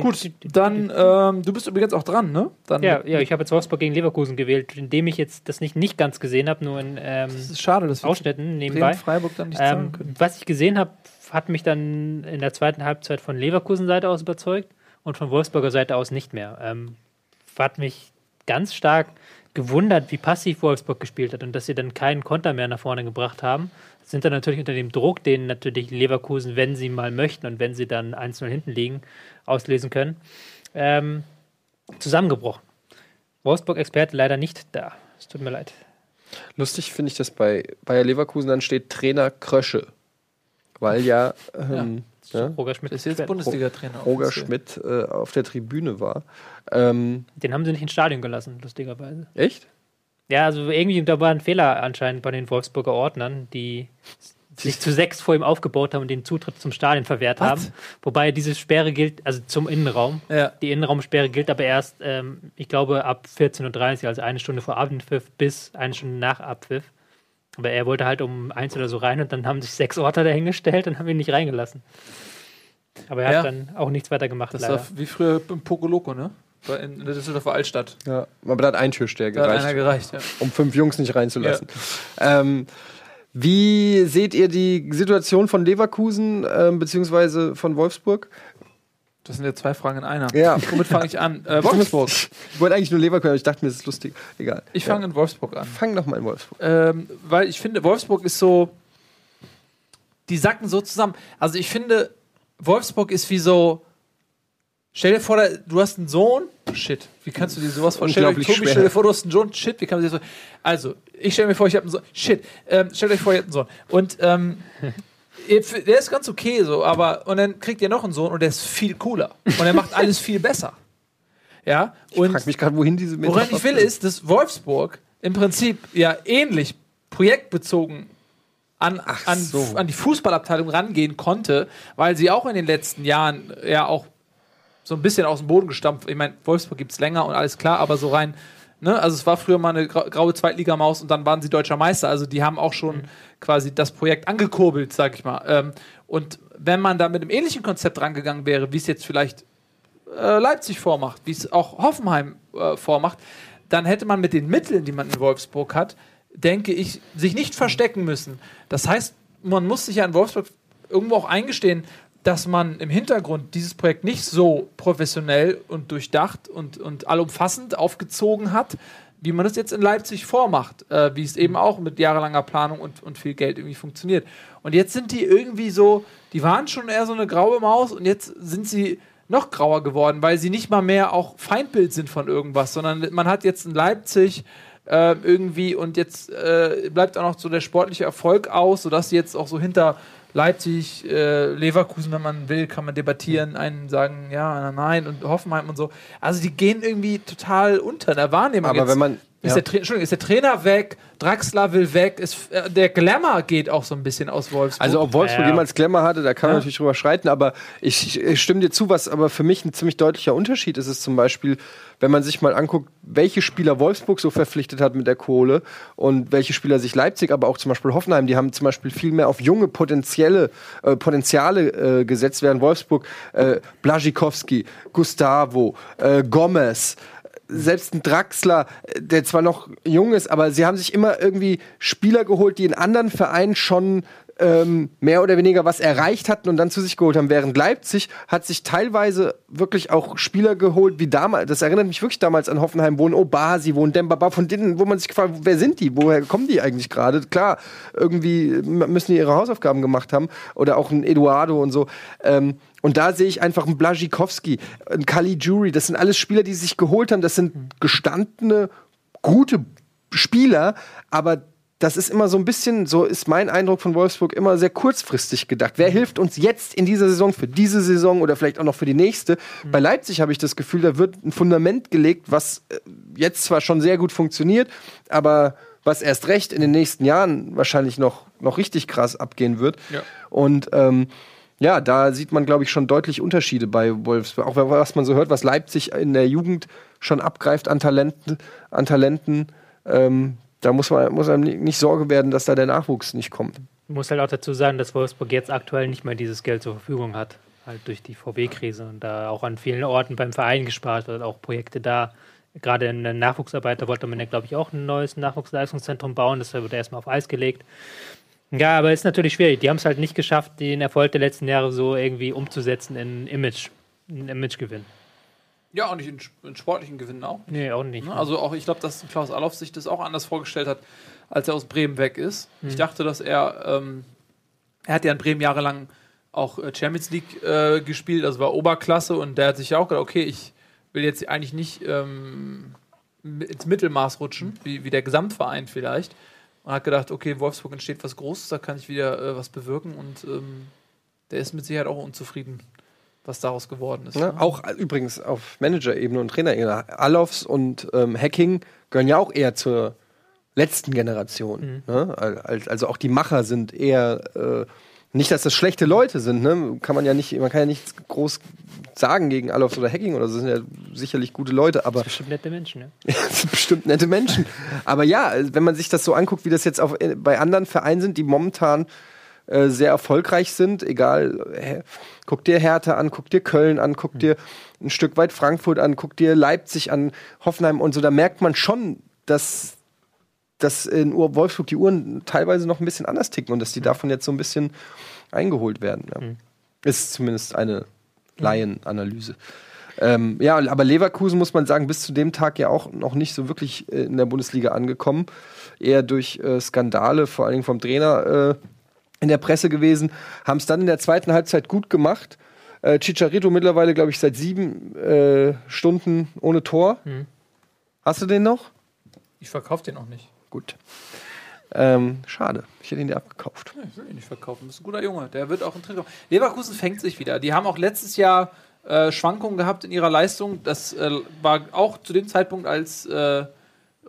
Gut, dann, ähm, du bist übrigens auch dran, ne? Dann Ja, ja, ich habe jetzt Wolfsburg gegen Leverkusen gewählt, indem ich jetzt das nicht, nicht ganz gesehen habe, nur in ähm, Es ist schade, dass wir Ausschnitten nebenbei. Freiburg dann nicht Ähm, können. was ich gesehen habe, hat mich dann in der zweiten Halbzeit von Leverkusen Seite aus überzeugt und von Wolfsburger Seite aus nicht mehr. Ähm, hat mich ganz stark gewundert, wie passiv Wolfsburg gespielt hat und dass sie dann keinen Konter mehr nach vorne gebracht haben. Sind dann natürlich unter dem Druck, den natürlich Leverkusen, wenn sie mal möchten und wenn sie dann 1-0 hinten liegen, auslesen können, ähm, zusammengebrochen. Wolfsburg-Experte leider nicht da. Es tut mir leid. Lustig finde ich das bei Bayer Leverkusen, dann steht Trainer Krösche. Weil ja, ähm, ja. Roger Schmidt. Ist jetzt. Bundesliga-Trainer. Roger offiziell. Schmidt äh, auf der Tribüne war. Ähm, Den haben sie nicht ins Stadion gelassen, lustigerweise. echt? Ja, also irgendwie, da war ein Fehler anscheinend bei den Wolfsburger Ordnern, die sich zu sechs vor ihm aufgebaut haben und den Zutritt zum Stadion verwehrt Was? haben. Wobei diese Sperre gilt, also zum Innenraum. Ja. Die Innenraumsperre gilt aber erst, ähm, ich glaube, ab 14.30 Uhr, also eine Stunde vor Abendpfiff bis eine Stunde nach Abpfiff. Aber er wollte halt um eins oder so rein und dann haben sich sechs Orte dahingestellt und haben ihn nicht reingelassen. Aber er Ja. hat dann auch nichts weiter gemacht, Das leider. war wie früher im Pokoloko, ne? In, der Düsseldorfer Altstadt. Ja, aber da hat ein Türsteher Da hat einer gereicht, gereicht, ja. um fünf Jungs nicht reinzulassen. Ähm, wie seht ihr die Situation von Leverkusen ähm, beziehungsweise von Wolfsburg? Das sind ja zwei Fragen in einer. Ja. Womit fange ich an? Äh, Wolfsburg. Ich wollte eigentlich nur Leverkusen, aber ich dachte mir, das ist lustig. Egal. Ich fange in Wolfsburg an. Fang doch mal in Wolfsburg. Ähm, weil ich finde, Wolfsburg ist so. Die sacken so zusammen. Also ich finde, Wolfsburg ist wie so. Stell dir vor, du hast einen Sohn. Shit, wie kannst du dir sowas vorstellen? Unglaublich Tobi, schwer. stell dir vor, du hast einen Sohn. Shit, wie kann man sich das so. Also, ich stelle mir vor, ich habe einen Sohn. Shit, ähm, stellt euch vor, ihr habt einen Sohn. Und ähm, der ist ganz okay so, aber. Und dann kriegt ihr noch einen Sohn und der ist viel cooler. Und er macht alles viel besser. Ja, und. Ich frag mich gerade, wohin diese Woran Metapher ich will, ist, dass Wolfsburg im Prinzip ja ähnlich projektbezogen an, an, so. an die Fußballabteilung rangehen konnte, weil sie auch in den letzten Jahren ja auch so ein bisschen aus dem Boden gestampft. Ich meine, Wolfsburg gibt es länger und alles klar, aber so rein, ne, also es war früher mal eine grau- graue Zweitligamaus und dann waren sie deutscher Meister. Also die haben auch schon quasi das Projekt angekurbelt, sag ich mal. Ähm, und wenn man da mit einem ähnlichen Konzept rangegangen wäre, wie es jetzt vielleicht äh, Leipzig vormacht, wie es auch Hoffenheim äh, vormacht, dann hätte man mit den Mitteln, die man in Wolfsburg hat, denke ich, sich nicht verstecken müssen. Das heißt, man muss sich ja in Wolfsburg irgendwo auch eingestehen, dass man im Hintergrund dieses Projekt nicht so professionell und durchdacht und, und allumfassend aufgezogen hat, wie man es jetzt in Leipzig vormacht, äh, wie es eben auch mit jahrelanger Planung und, und viel Geld irgendwie funktioniert. Und jetzt sind die irgendwie so, die waren schon eher so eine graue Maus und jetzt sind sie noch grauer geworden, weil sie nicht mal mehr auch Feindbild sind von irgendwas, sondern man hat jetzt in Leipzig äh, irgendwie und jetzt äh, bleibt auch noch so der sportliche Erfolg aus, sodass sie jetzt auch so hinter Leipzig, äh, Leverkusen, wenn man will, kann man debattieren, einen sagen ja, nein und Hoffenheim und so. Also die gehen irgendwie total unter in der Wahrnehmung. Aber jetzt wenn man- ist, ja. der Entschuldigung, ist der Trainer weg, Draxler will weg, ist, äh, der Glamour geht auch so ein bisschen aus Wolfsburg. Also ob Wolfsburg Ja. jemals Glamour hatte, da kann man Ja. natürlich drüber streiten, aber ich, ich stimme dir zu, was aber für mich ein ziemlich deutlicher Unterschied ist, ist zum Beispiel, wenn man sich mal anguckt, welche Spieler Wolfsburg so verpflichtet hat mit der Kohle und welche Spieler sich Leipzig, aber auch zum Beispiel Hoffenheim, die haben zum Beispiel viel mehr auf junge potenzielle äh, Potenziale äh, gesetzt, während Wolfsburg äh, Blaschikowski, Gustavo, äh, Gomez, selbst ein Draxler, äh, der zwar noch jung ist, aber sie haben sich immer irgendwie Spieler geholt, die in anderen Vereinen schon ähm, mehr oder weniger was erreicht hatten und dann zu sich geholt haben. Während Leipzig hat sich teilweise wirklich auch Spieler geholt, wie damals, das erinnert mich wirklich damals an Hoffenheim, wo ein Obasi, wo ein Dembaba, von denen, wo man sich gefragt, wer sind die, woher kommen die eigentlich gerade? Klar, irgendwie müssen die ihre Hausaufgaben gemacht haben oder auch ein Eduardo und so. Ähm, und da sehe ich einfach einen Blaschikowski, einen Kali Jury, das sind alles Spieler, die sich geholt haben, das sind gestandene, gute Spieler, aber das ist immer so ein bisschen, so ist mein Eindruck von Wolfsburg, immer sehr kurzfristig gedacht. Wer hilft uns jetzt in dieser Saison, für diese Saison oder vielleicht auch noch für die nächste? Bei Leipzig habe ich das Gefühl, da wird ein Fundament gelegt, was äh, jetzt zwar schon sehr gut funktioniert, aber was erst recht in den nächsten Jahren wahrscheinlich noch, noch richtig krass abgehen wird. Ja. Und ähm, ja, da sieht man, glaube ich, schon deutlich Unterschiede bei Wolfsburg. Auch was man so hört, was Leipzig in der Jugend schon abgreift an Talenten, an Talenten. Ähm, da muss man muss einem ni- nicht Sorge werden, dass da der Nachwuchs nicht kommt. Ich muss halt auch dazu sagen, dass Wolfsburg jetzt aktuell nicht mehr dieses Geld zur Verfügung hat. Halt durch die VW-Krise und da auch an vielen Orten beim Verein gespart wird, auch Projekte da. Gerade in der Nachwuchsarbeit, wollte man ja, glaube ich, auch ein neues Nachwuchsleistungszentrum bauen. Das wurde erstmal auf Eis gelegt. Ja, aber ist natürlich schwierig. Die haben es halt nicht geschafft, den Erfolg der letzten Jahre so irgendwie umzusetzen in Image, in Imagegewinn. Ja, und nicht in, in sportlichen Gewinnen auch. Nee, auch nicht. Ne? Also auch, ich glaube, dass Klaus Allofs sich das auch anders vorgestellt hat, als er aus Bremen weg ist. Ich dachte, dass er, ähm, er hat ja in Bremen jahrelang auch äh, Champions League äh, gespielt, also war Oberklasse und der hat sich ja auch gedacht, okay, ich will jetzt eigentlich nicht ähm, ins Mittelmaß rutschen, wie, wie der Gesamtverein vielleicht. Und hat gedacht, okay, in Wolfsburg entsteht was Großes, da kann ich wieder äh, was bewirken und ähm, der ist mit Sicherheit auch unzufrieden, was daraus geworden ist. Ne? ne? Auch äh, übrigens auf Manager-Ebene und Trainerebene. Alofs und ähm, Hacking gehören ja auch eher zur letzten Generation. Ne? Al- Also auch die Macher sind eher äh, nicht, dass das schlechte Leute sind, ne? Kann man ja nicht, man kann ja nichts groß sagen gegen Alofs oder Hacking oder so, sind ja sicherlich gute Leute, aber Bestimmt nette Menschen, das sind bestimmt nette Menschen. Aber ja, wenn man sich das so anguckt, wie das jetzt auf, äh, bei anderen Vereinen sind, die momentan äh, sehr erfolgreich sind. Egal, äh, guck dir Hertha an, guck dir Köln an, guck dir ein Stück weit Frankfurt an, guck dir Leipzig an, Hoffenheim und so. Da merkt man schon, dass, dass in Ur- Wolfsburg die Uhren teilweise noch ein bisschen anders ticken und dass die davon jetzt so ein bisschen eingeholt werden. Ja. Ist zumindest eine Laienanalyse. Ähm, ja, aber Leverkusen muss man sagen, bis zu dem Tag ja auch noch nicht so wirklich äh, in der Bundesliga angekommen. Eher durch äh, Skandale, vor allen Dingen vom Trainer äh, in der Presse gewesen. Haben es dann in der zweiten Halbzeit gut gemacht. Äh, Chicharito mittlerweile, glaube ich, seit sieben äh, Stunden ohne Tor. Hast du den noch? Ich verkaufe den auch nicht. Gut. Ähm, schade. Ich hätte ihn dir abgekauft. Ich will ihn nicht verkaufen. Das ist ein guter Junge. Der wird auch ein Trainer. Leverkusen fängt sich wieder. Die haben auch letztes Jahr äh, Schwankungen gehabt in ihrer Leistung. Das äh, war auch zu dem Zeitpunkt, als äh,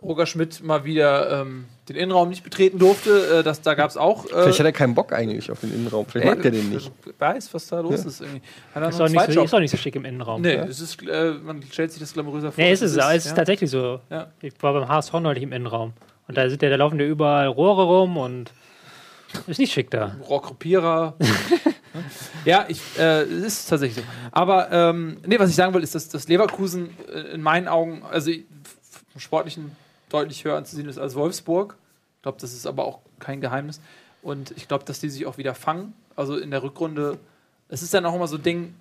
Roger Schmidt mal wieder ähm, den Innenraum nicht betreten durfte. Äh, das, da gab es auch. Äh, Vielleicht hat er keinen Bock eigentlich auf den Innenraum. Vielleicht mag der den nicht. Weiß, was da los ist. Irgendwie. Er Ist nicht so, ist auch nicht so schick im Innenraum. Nee, es ist, äh, man stellt sich das glamouröser vor. Nee, ist es, aber es ist ja. tatsächlich so. Ja. Ich war beim HSV neulich im Innenraum. Und da, sind ja, da laufen ja überall Rohre rum und ist nicht schick da. Rohrkrepierer. ja, ich, äh, es ist tatsächlich so. Aber ähm, nee, was ich sagen will, ist, dass, dass Leverkusen äh, in meinen Augen, also vom Sportlichen deutlich höher anzusehen ist als Wolfsburg. Ich glaube, das ist aber auch kein Geheimnis. Und ich glaube, dass die sich auch wieder fangen. Also in der Rückrunde, es ist dann auch immer so ein Ding,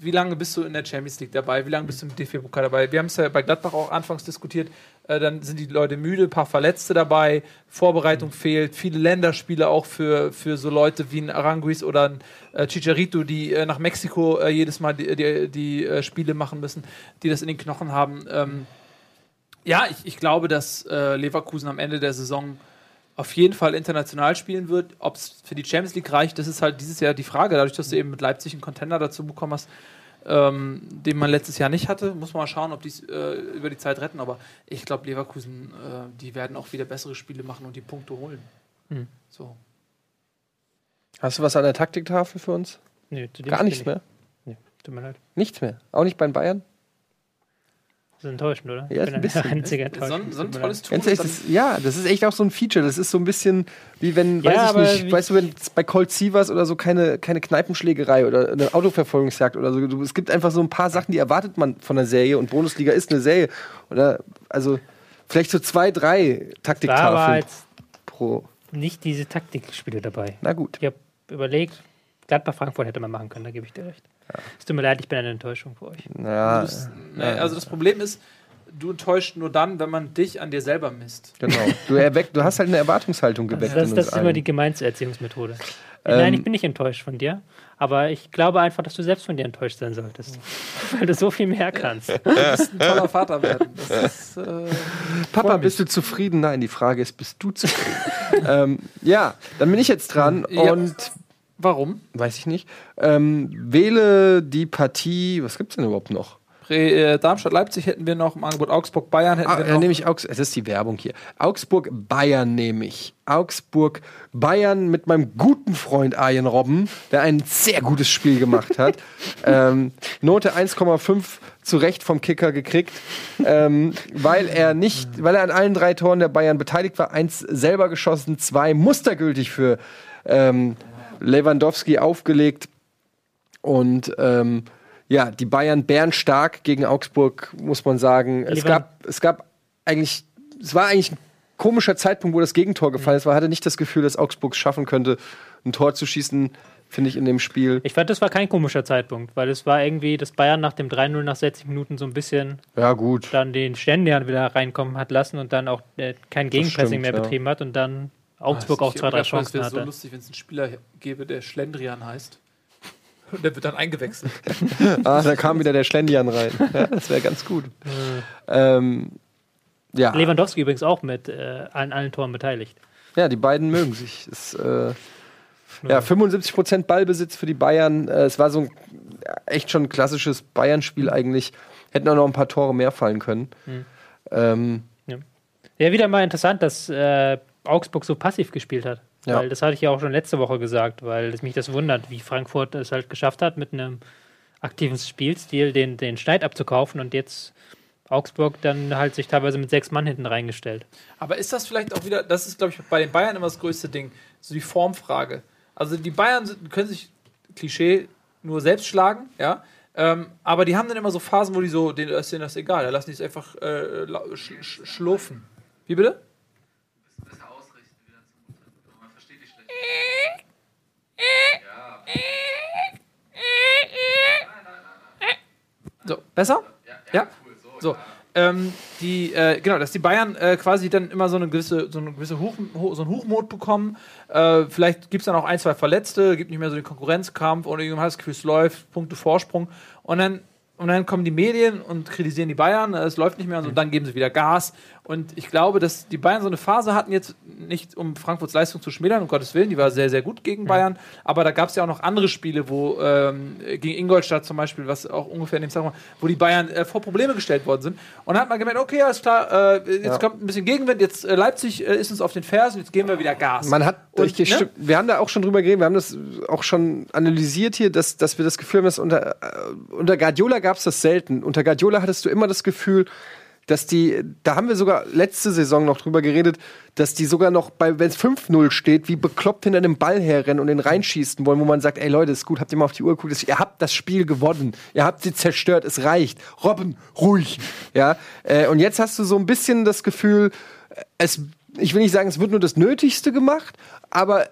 wie lange bist du in der Champions League dabei? Wie lange bist du im DFB-Pokal dabei? Wir haben es ja bei Gladbach auch anfangs diskutiert. Äh, dann sind die Leute müde, ein paar Verletzte dabei, Vorbereitung fehlt, viele Länderspiele auch für, für so Leute wie ein Aranguiz oder ein äh, Chicharito, die äh, nach Mexiko äh, jedes Mal die, die, die äh, Spiele machen müssen, die das in den Knochen haben. Ähm, ja, ich, ich glaube, dass äh, Leverkusen am Ende der Saison auf jeden Fall international spielen wird. Ob es für die Champions League reicht, das ist halt dieses Jahr die Frage. Dadurch, dass du eben mit Leipzig einen Contender dazu bekommen hast, ähm, den man letztes Jahr nicht hatte, muss man mal schauen, ob die es äh, über die Zeit retten. Aber ich glaube, Leverkusen, äh, die werden auch wieder bessere Spiele machen und die Punkte holen. Hm. So. Hast du was an der Taktiktafel für uns? Nee, zu dem Gar nichts mehr? Nee, tut mir leid. Nichts mehr. Auch nicht bei Bayern? Das ist enttäuschend, oder? Ja, ich bin ein bisschen. einziger So ein, so ein tolles. Tool. Ganz ehrlich, das, ja, das ist echt auch so ein Feature. Das ist so ein bisschen wie wenn, Ja, weiß ich nicht, weißt du, wenn es bei Colt Sievers oder so keine, keine Kneipenschlägerei oder eine Autoverfolgungsjagd oder so. Es gibt einfach so ein paar Sachen, die erwartet man von einer Serie und Bundesliga ist eine Serie. Oder also vielleicht so zwei, drei Taktiktafeln jetzt pro. nicht diese Taktikspiele dabei. Na gut. Ich habe überlegt, Gladbach Frankfurt hätte man machen können, da gebe ich dir recht. Es tut mir leid, ich bin eine Enttäuschung für euch. Ja, Das- nee, also das Problem ist, du enttäuscht nur dann, wenn man dich an dir selber misst. genau. Du, erweckt, du hast halt eine Erwartungshaltung geweckt. Das, in das uns ist immer allen. die gemeinste Erziehungsmethode. Ähm, Nein, ich bin nicht enttäuscht von dir, aber ich glaube einfach, dass du selbst von dir enttäuscht sein solltest. Weil du so viel mehr kannst. Du bist ein toller Vater werden. Das ist, äh, Papa, bist du zufrieden? Nein, die Frage ist, bist du zufrieden? ähm, ja, dann bin ich jetzt dran Ja. und warum? weiß ich nicht. Ähm, wähle die Partie. Was gibt's denn überhaupt noch? Äh, Darmstadt-Leipzig hätten wir noch, im Angebot Augsburg-Bayern hätten Ah, wir noch. nehme ich Augs es ist die Werbung hier. Augsburg Bayern nehme ich. Augsburg Bayern mit meinem guten Freund Arjen Robben, der ein sehr gutes Spiel gemacht hat. ähm, Note 1,5 zu Recht vom Kicker gekriegt, ähm, weil er nicht, weil er an allen drei Toren der Bayern beteiligt war. Eins selber geschossen, zwei mustergültig für ähm, Lewandowski aufgelegt. Und ähm, ja, die Bayern bärenstark gegen Augsburg, muss man sagen. Es gab, es gab eigentlich, es war eigentlich ein komischer Zeitpunkt, wo das Gegentor gefallen ist. Man hatte nicht das Gefühl, dass Augsburg es schaffen könnte, ein Tor zu schießen, finde ich, in dem Spiel. Ich fand, das war kein komischer Zeitpunkt, weil es war irgendwie, dass Bayern nach dem 3-0 nach 60 Minuten so ein bisschen Ja, gut. dann den Ständian wieder reinkommen hat lassen und dann auch äh, kein Gegenpressing stimmt, mehr ja. betrieben hat und dann Augsburg auch zwei, drei Es Chancen wäre so hatte. lustig, wenn es einen Spieler gäbe, der Schlendrian heißt. Und der wird dann eingewechselt. Ah, da kam wieder der Schlendian rein. Ja, das wäre ganz gut. Ähm, ja. Lewandowski übrigens auch mit äh, an allen Toren beteiligt. Ja, die beiden mögen sich. Es, äh, ja, 75% Ballbesitz für die Bayern. Äh, es war so ein ja, echt schon klassisches Bayern-Spiel eigentlich. Hätten auch noch ein paar Tore mehr fallen können. Hm. Ähm, Ja, wieder mal interessant, dass äh, Augsburg so passiv gespielt hat. Ja. Weil das hatte ich ja auch schon letzte Woche gesagt, weil es mich das wundert, wie Frankfurt es halt geschafft hat, mit einem aktiven Spielstil den, den Schneid abzukaufen und jetzt Augsburg dann halt sich teilweise mit sechs Mann hinten reingestellt. Aber ist das vielleicht auch wieder, das ist, glaube ich, bei den Bayern immer das größte Ding, so die Formfrage. Also die Bayern sind, können sich Klischee nur selbst schlagen, ja. Ähm, aber die haben dann immer so Phasen, wo die so, denen ist denen das egal, da lassen die es einfach äh, lau- sch sch schlurfen. Wie bitte? So, besser? Ja? So. Ähm, die, äh, genau, dass die Bayern äh, quasi dann immer so eine gewisse, so eine gewisse Hoch, ho, so einen Hochmut bekommen. Äh, vielleicht gibt es dann auch ein, zwei Verletzte, gibt nicht mehr so den Konkurrenzkampf oder irgendwann hat das Gefühl, es läuft, Punkte Vorsprung. Und dann, und dann kommen die Medien und kritisieren die Bayern, äh, es läuft nicht mehr und so, dann geben sie wieder Gas. Und ich glaube, dass die Bayern so eine Phase hatten, jetzt nicht um Frankfurts Leistung zu schmälern, um Gottes Willen, die war sehr, sehr gut gegen Bayern. Aber da gab es ja auch noch andere Spiele, wo ähm, gegen Ingolstadt zum Beispiel, was auch ungefähr in dem Zeitraum, war, wo die Bayern äh, vor Probleme gestellt worden sind. Und dann hat man gemerkt, okay, alles klar, äh, jetzt kommt ein bisschen Gegenwind, jetzt äh, Leipzig äh, ist uns auf den Fersen, jetzt geben wir wieder Gas. Man hat, Und, ne? wir haben da auch schon drüber geredet, wir haben das auch schon analysiert hier, dass, dass wir das Gefühl haben, dass unter, äh, unter Guardiola gab es das selten. Unter Guardiola hattest du immer das Gefühl, dass die, da haben wir sogar letzte Saison noch drüber geredet, dass die sogar noch bei, wenn es 5-0 steht, wie bekloppt hinter dem Ball herrennen und den reinschießen wollen, wo man sagt, ey Leute, ist gut, habt ihr mal auf die Uhr geguckt, ihr habt das Spiel gewonnen, ihr habt sie zerstört, es reicht. Robben, ruhig. Ja, äh, und jetzt hast du so ein bisschen das Gefühl, es, ich will nicht sagen, es wird nur das Nötigste gemacht, aber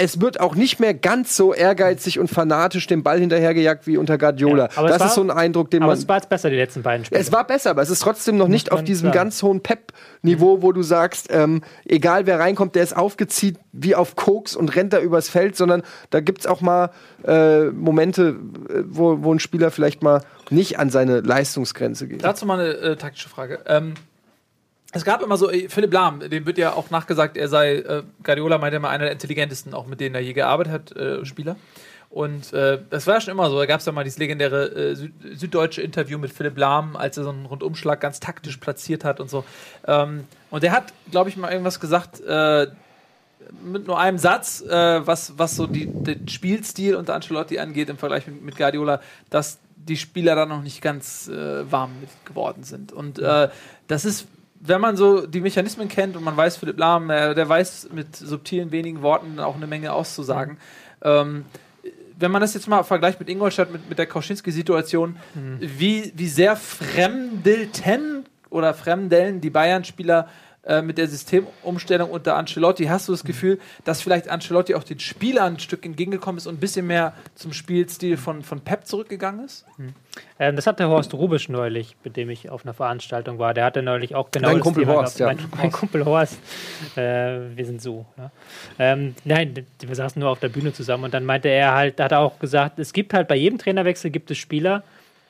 es wird auch nicht mehr ganz so ehrgeizig und fanatisch dem Ball hinterhergejagt wie unter Guardiola. Ja, aber es das war- ist so ein Eindruck, den Aber man. es war jetzt besser, die letzten beiden Spiele. Es war besser, aber es ist trotzdem noch nicht auf diesem sagen. ganz hohen Pep-Niveau, wo du sagst, ähm, egal wer reinkommt, der ist aufgezieht wie auf Koks und rennt da übers Feld, sondern da gibt es auch mal äh, Momente, äh, wo, wo ein Spieler vielleicht mal nicht an seine Leistungsgrenze geht. Dazu mal eine äh, taktische Frage. Ähm, es gab immer so, äh, Philipp Lahm, dem wird ja auch nachgesagt, er sei, äh, Guardiola meinte immer, einer der intelligentesten, auch mit denen er je gearbeitet hat, äh, Spieler. Und äh, das war schon immer so. Da gab es ja mal dieses legendäre äh, Süd süddeutsche Interview mit Philipp Lahm, als er so einen Rundumschlag ganz taktisch platziert hat und so. Ähm, und der hat, glaube ich, mal irgendwas gesagt, äh, mit nur einem Satz, äh, was, was so die, den Spielstil unter Ancelotti angeht im Vergleich mit, mit Guardiola, dass die Spieler da noch nicht ganz äh, warm mit geworden sind. Und das ist, wenn man so die Mechanismen kennt und man weiß, Philipp Lahm, der weiß mit subtilen wenigen Worten auch eine Menge auszusagen. Ähm, wenn man das jetzt mal vergleicht mit Ingolstadt, mit, mit der Kauschinski-Situation, wie, wie sehr fremdelten oder fremdeln die Bayern-Spieler äh, mit der Systemumstellung unter Ancelotti, hast du das Gefühl, dass vielleicht Ancelotti auch den Spielern ein Stück entgegengekommen ist und ein bisschen mehr zum Spielstil von, von Pep zurückgegangen ist? Ähm, das hat der Horst Rubisch neulich, mit dem ich auf einer Veranstaltung war. Der hatte neulich auch genau Dein das Kumpel Thema Horst, gehabt. ja. Mein, mein Kumpel Horst. Äh, wir sind so. Ja. Ähm, nein, wir saßen nur auf der Bühne zusammen und dann meinte er halt, da hat er auch gesagt, es gibt halt bei jedem Trainerwechsel gibt es Spieler,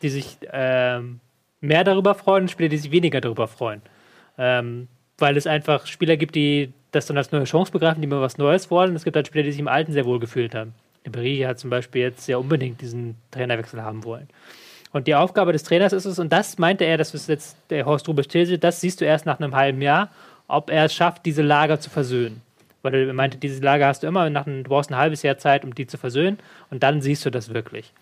die sich ähm, mehr darüber freuen und Spieler, die sich weniger darüber freuen. Ähm, weil es einfach Spieler gibt, die das dann als neue Chance begreifen, die mal was Neues wollen. Es gibt halt Spieler, die sich im Alten sehr wohl gefühlt haben. Ribéry hat zum Beispiel jetzt sehr unbedingt diesen Trainerwechsel haben wollen. Und die Aufgabe des Trainers ist es, und das meinte er, das ist jetzt der Horst Rubisch These, das siehst du erst nach einem halben Jahr, ob er es schafft, diese Lager zu versöhnen. Weil er meinte, diese Lager hast du immer, nach einem, du brauchst ein halbes Jahr Zeit, um die zu versöhnen, und dann siehst du das wirklich.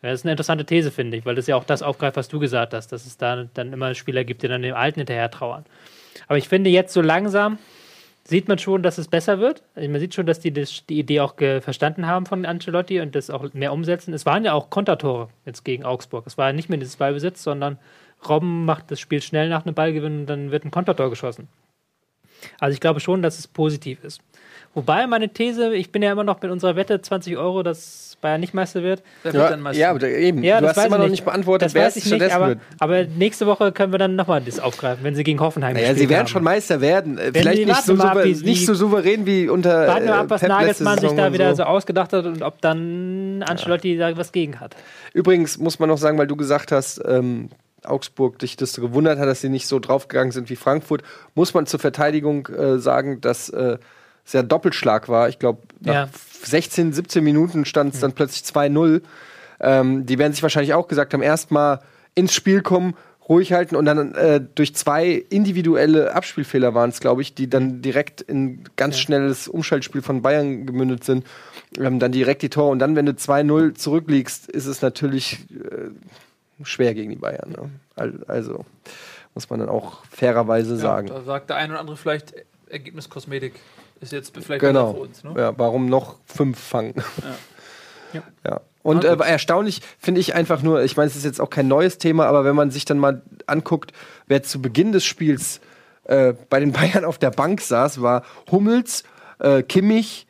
Das ist eine interessante These, finde ich, weil das ja auch das aufgreift, was du gesagt hast, dass es da dann immer Spieler gibt, die dann dem Alten hinterher trauern. Aber ich finde jetzt so langsam sieht man schon, dass es besser wird. Also man sieht schon, dass die das, die Idee auch verstanden haben von Ancelotti und das auch mehr umsetzen. Es waren ja auch Kontertore jetzt gegen Augsburg. Es war nicht mehr dieses Ballbesitz, sondern Robben macht das Spiel schnell nach einem Ballgewinn und dann wird ein Kontertor geschossen. Also ich glaube schon, dass es positiv ist. Wobei meine These, ich bin ja immer noch mit unserer Wette 20 Euro, dass Bayern nicht Meister wird. Wer wird Ja, denn Meister? ja, aber eben. Ja, du das hast weiß immer noch nicht beantwortet, das wer weiß ich nicht, aber, wird. aber nächste Woche können wir dann nochmal das aufgreifen, wenn sie gegen Hoffenheim Naja, sie werden haben. schon Meister werden. Äh, Vielleicht nicht so, ab, wie- nicht so souverän wie unter Warten wir ab, was äh, Pep Nagelsmann sich da wieder so. so ausgedacht hat und ob dann Ancelotti da was gegen hat. Übrigens muss man noch sagen, weil du gesagt hast, ähm, Augsburg dich das gewundert hat, dass sie nicht so draufgegangen sind wie Frankfurt, muss man zur Verteidigung äh, sagen, dass äh, ja ein Doppelschlag war. Ich glaube, nach Ja. 16, 17 Minuten stand es dann plötzlich 2-0. Ähm, die werden sich wahrscheinlich auch gesagt haben, erstmal ins Spiel kommen, ruhig halten und dann äh, durch zwei individuelle Abspielfehler waren es, glaube ich, die dann direkt in ganz schnelles Umschaltspiel von Bayern gemündet sind. Ähm, dann direkt die Tore und dann, wenn du 2-0 zurückliegst, ist es natürlich äh, schwer gegen die Bayern. Ne? Al- Also muss man dann auch fairerweise Ja, sagen. Da sagt der eine oder andere vielleicht Ergebniskosmetik. Ist jetzt vielleicht Genau. für uns, ne? Ja, warum noch fünf fangen? Ja. Ja. Und Ah, äh, erstaunlich finde ich einfach nur, ich meine, es ist jetzt auch kein neues Thema, aber wenn man sich dann mal anguckt, wer zu Beginn des Spiels äh, bei den Bayern auf der Bank saß, war Hummels, äh, Kimmich,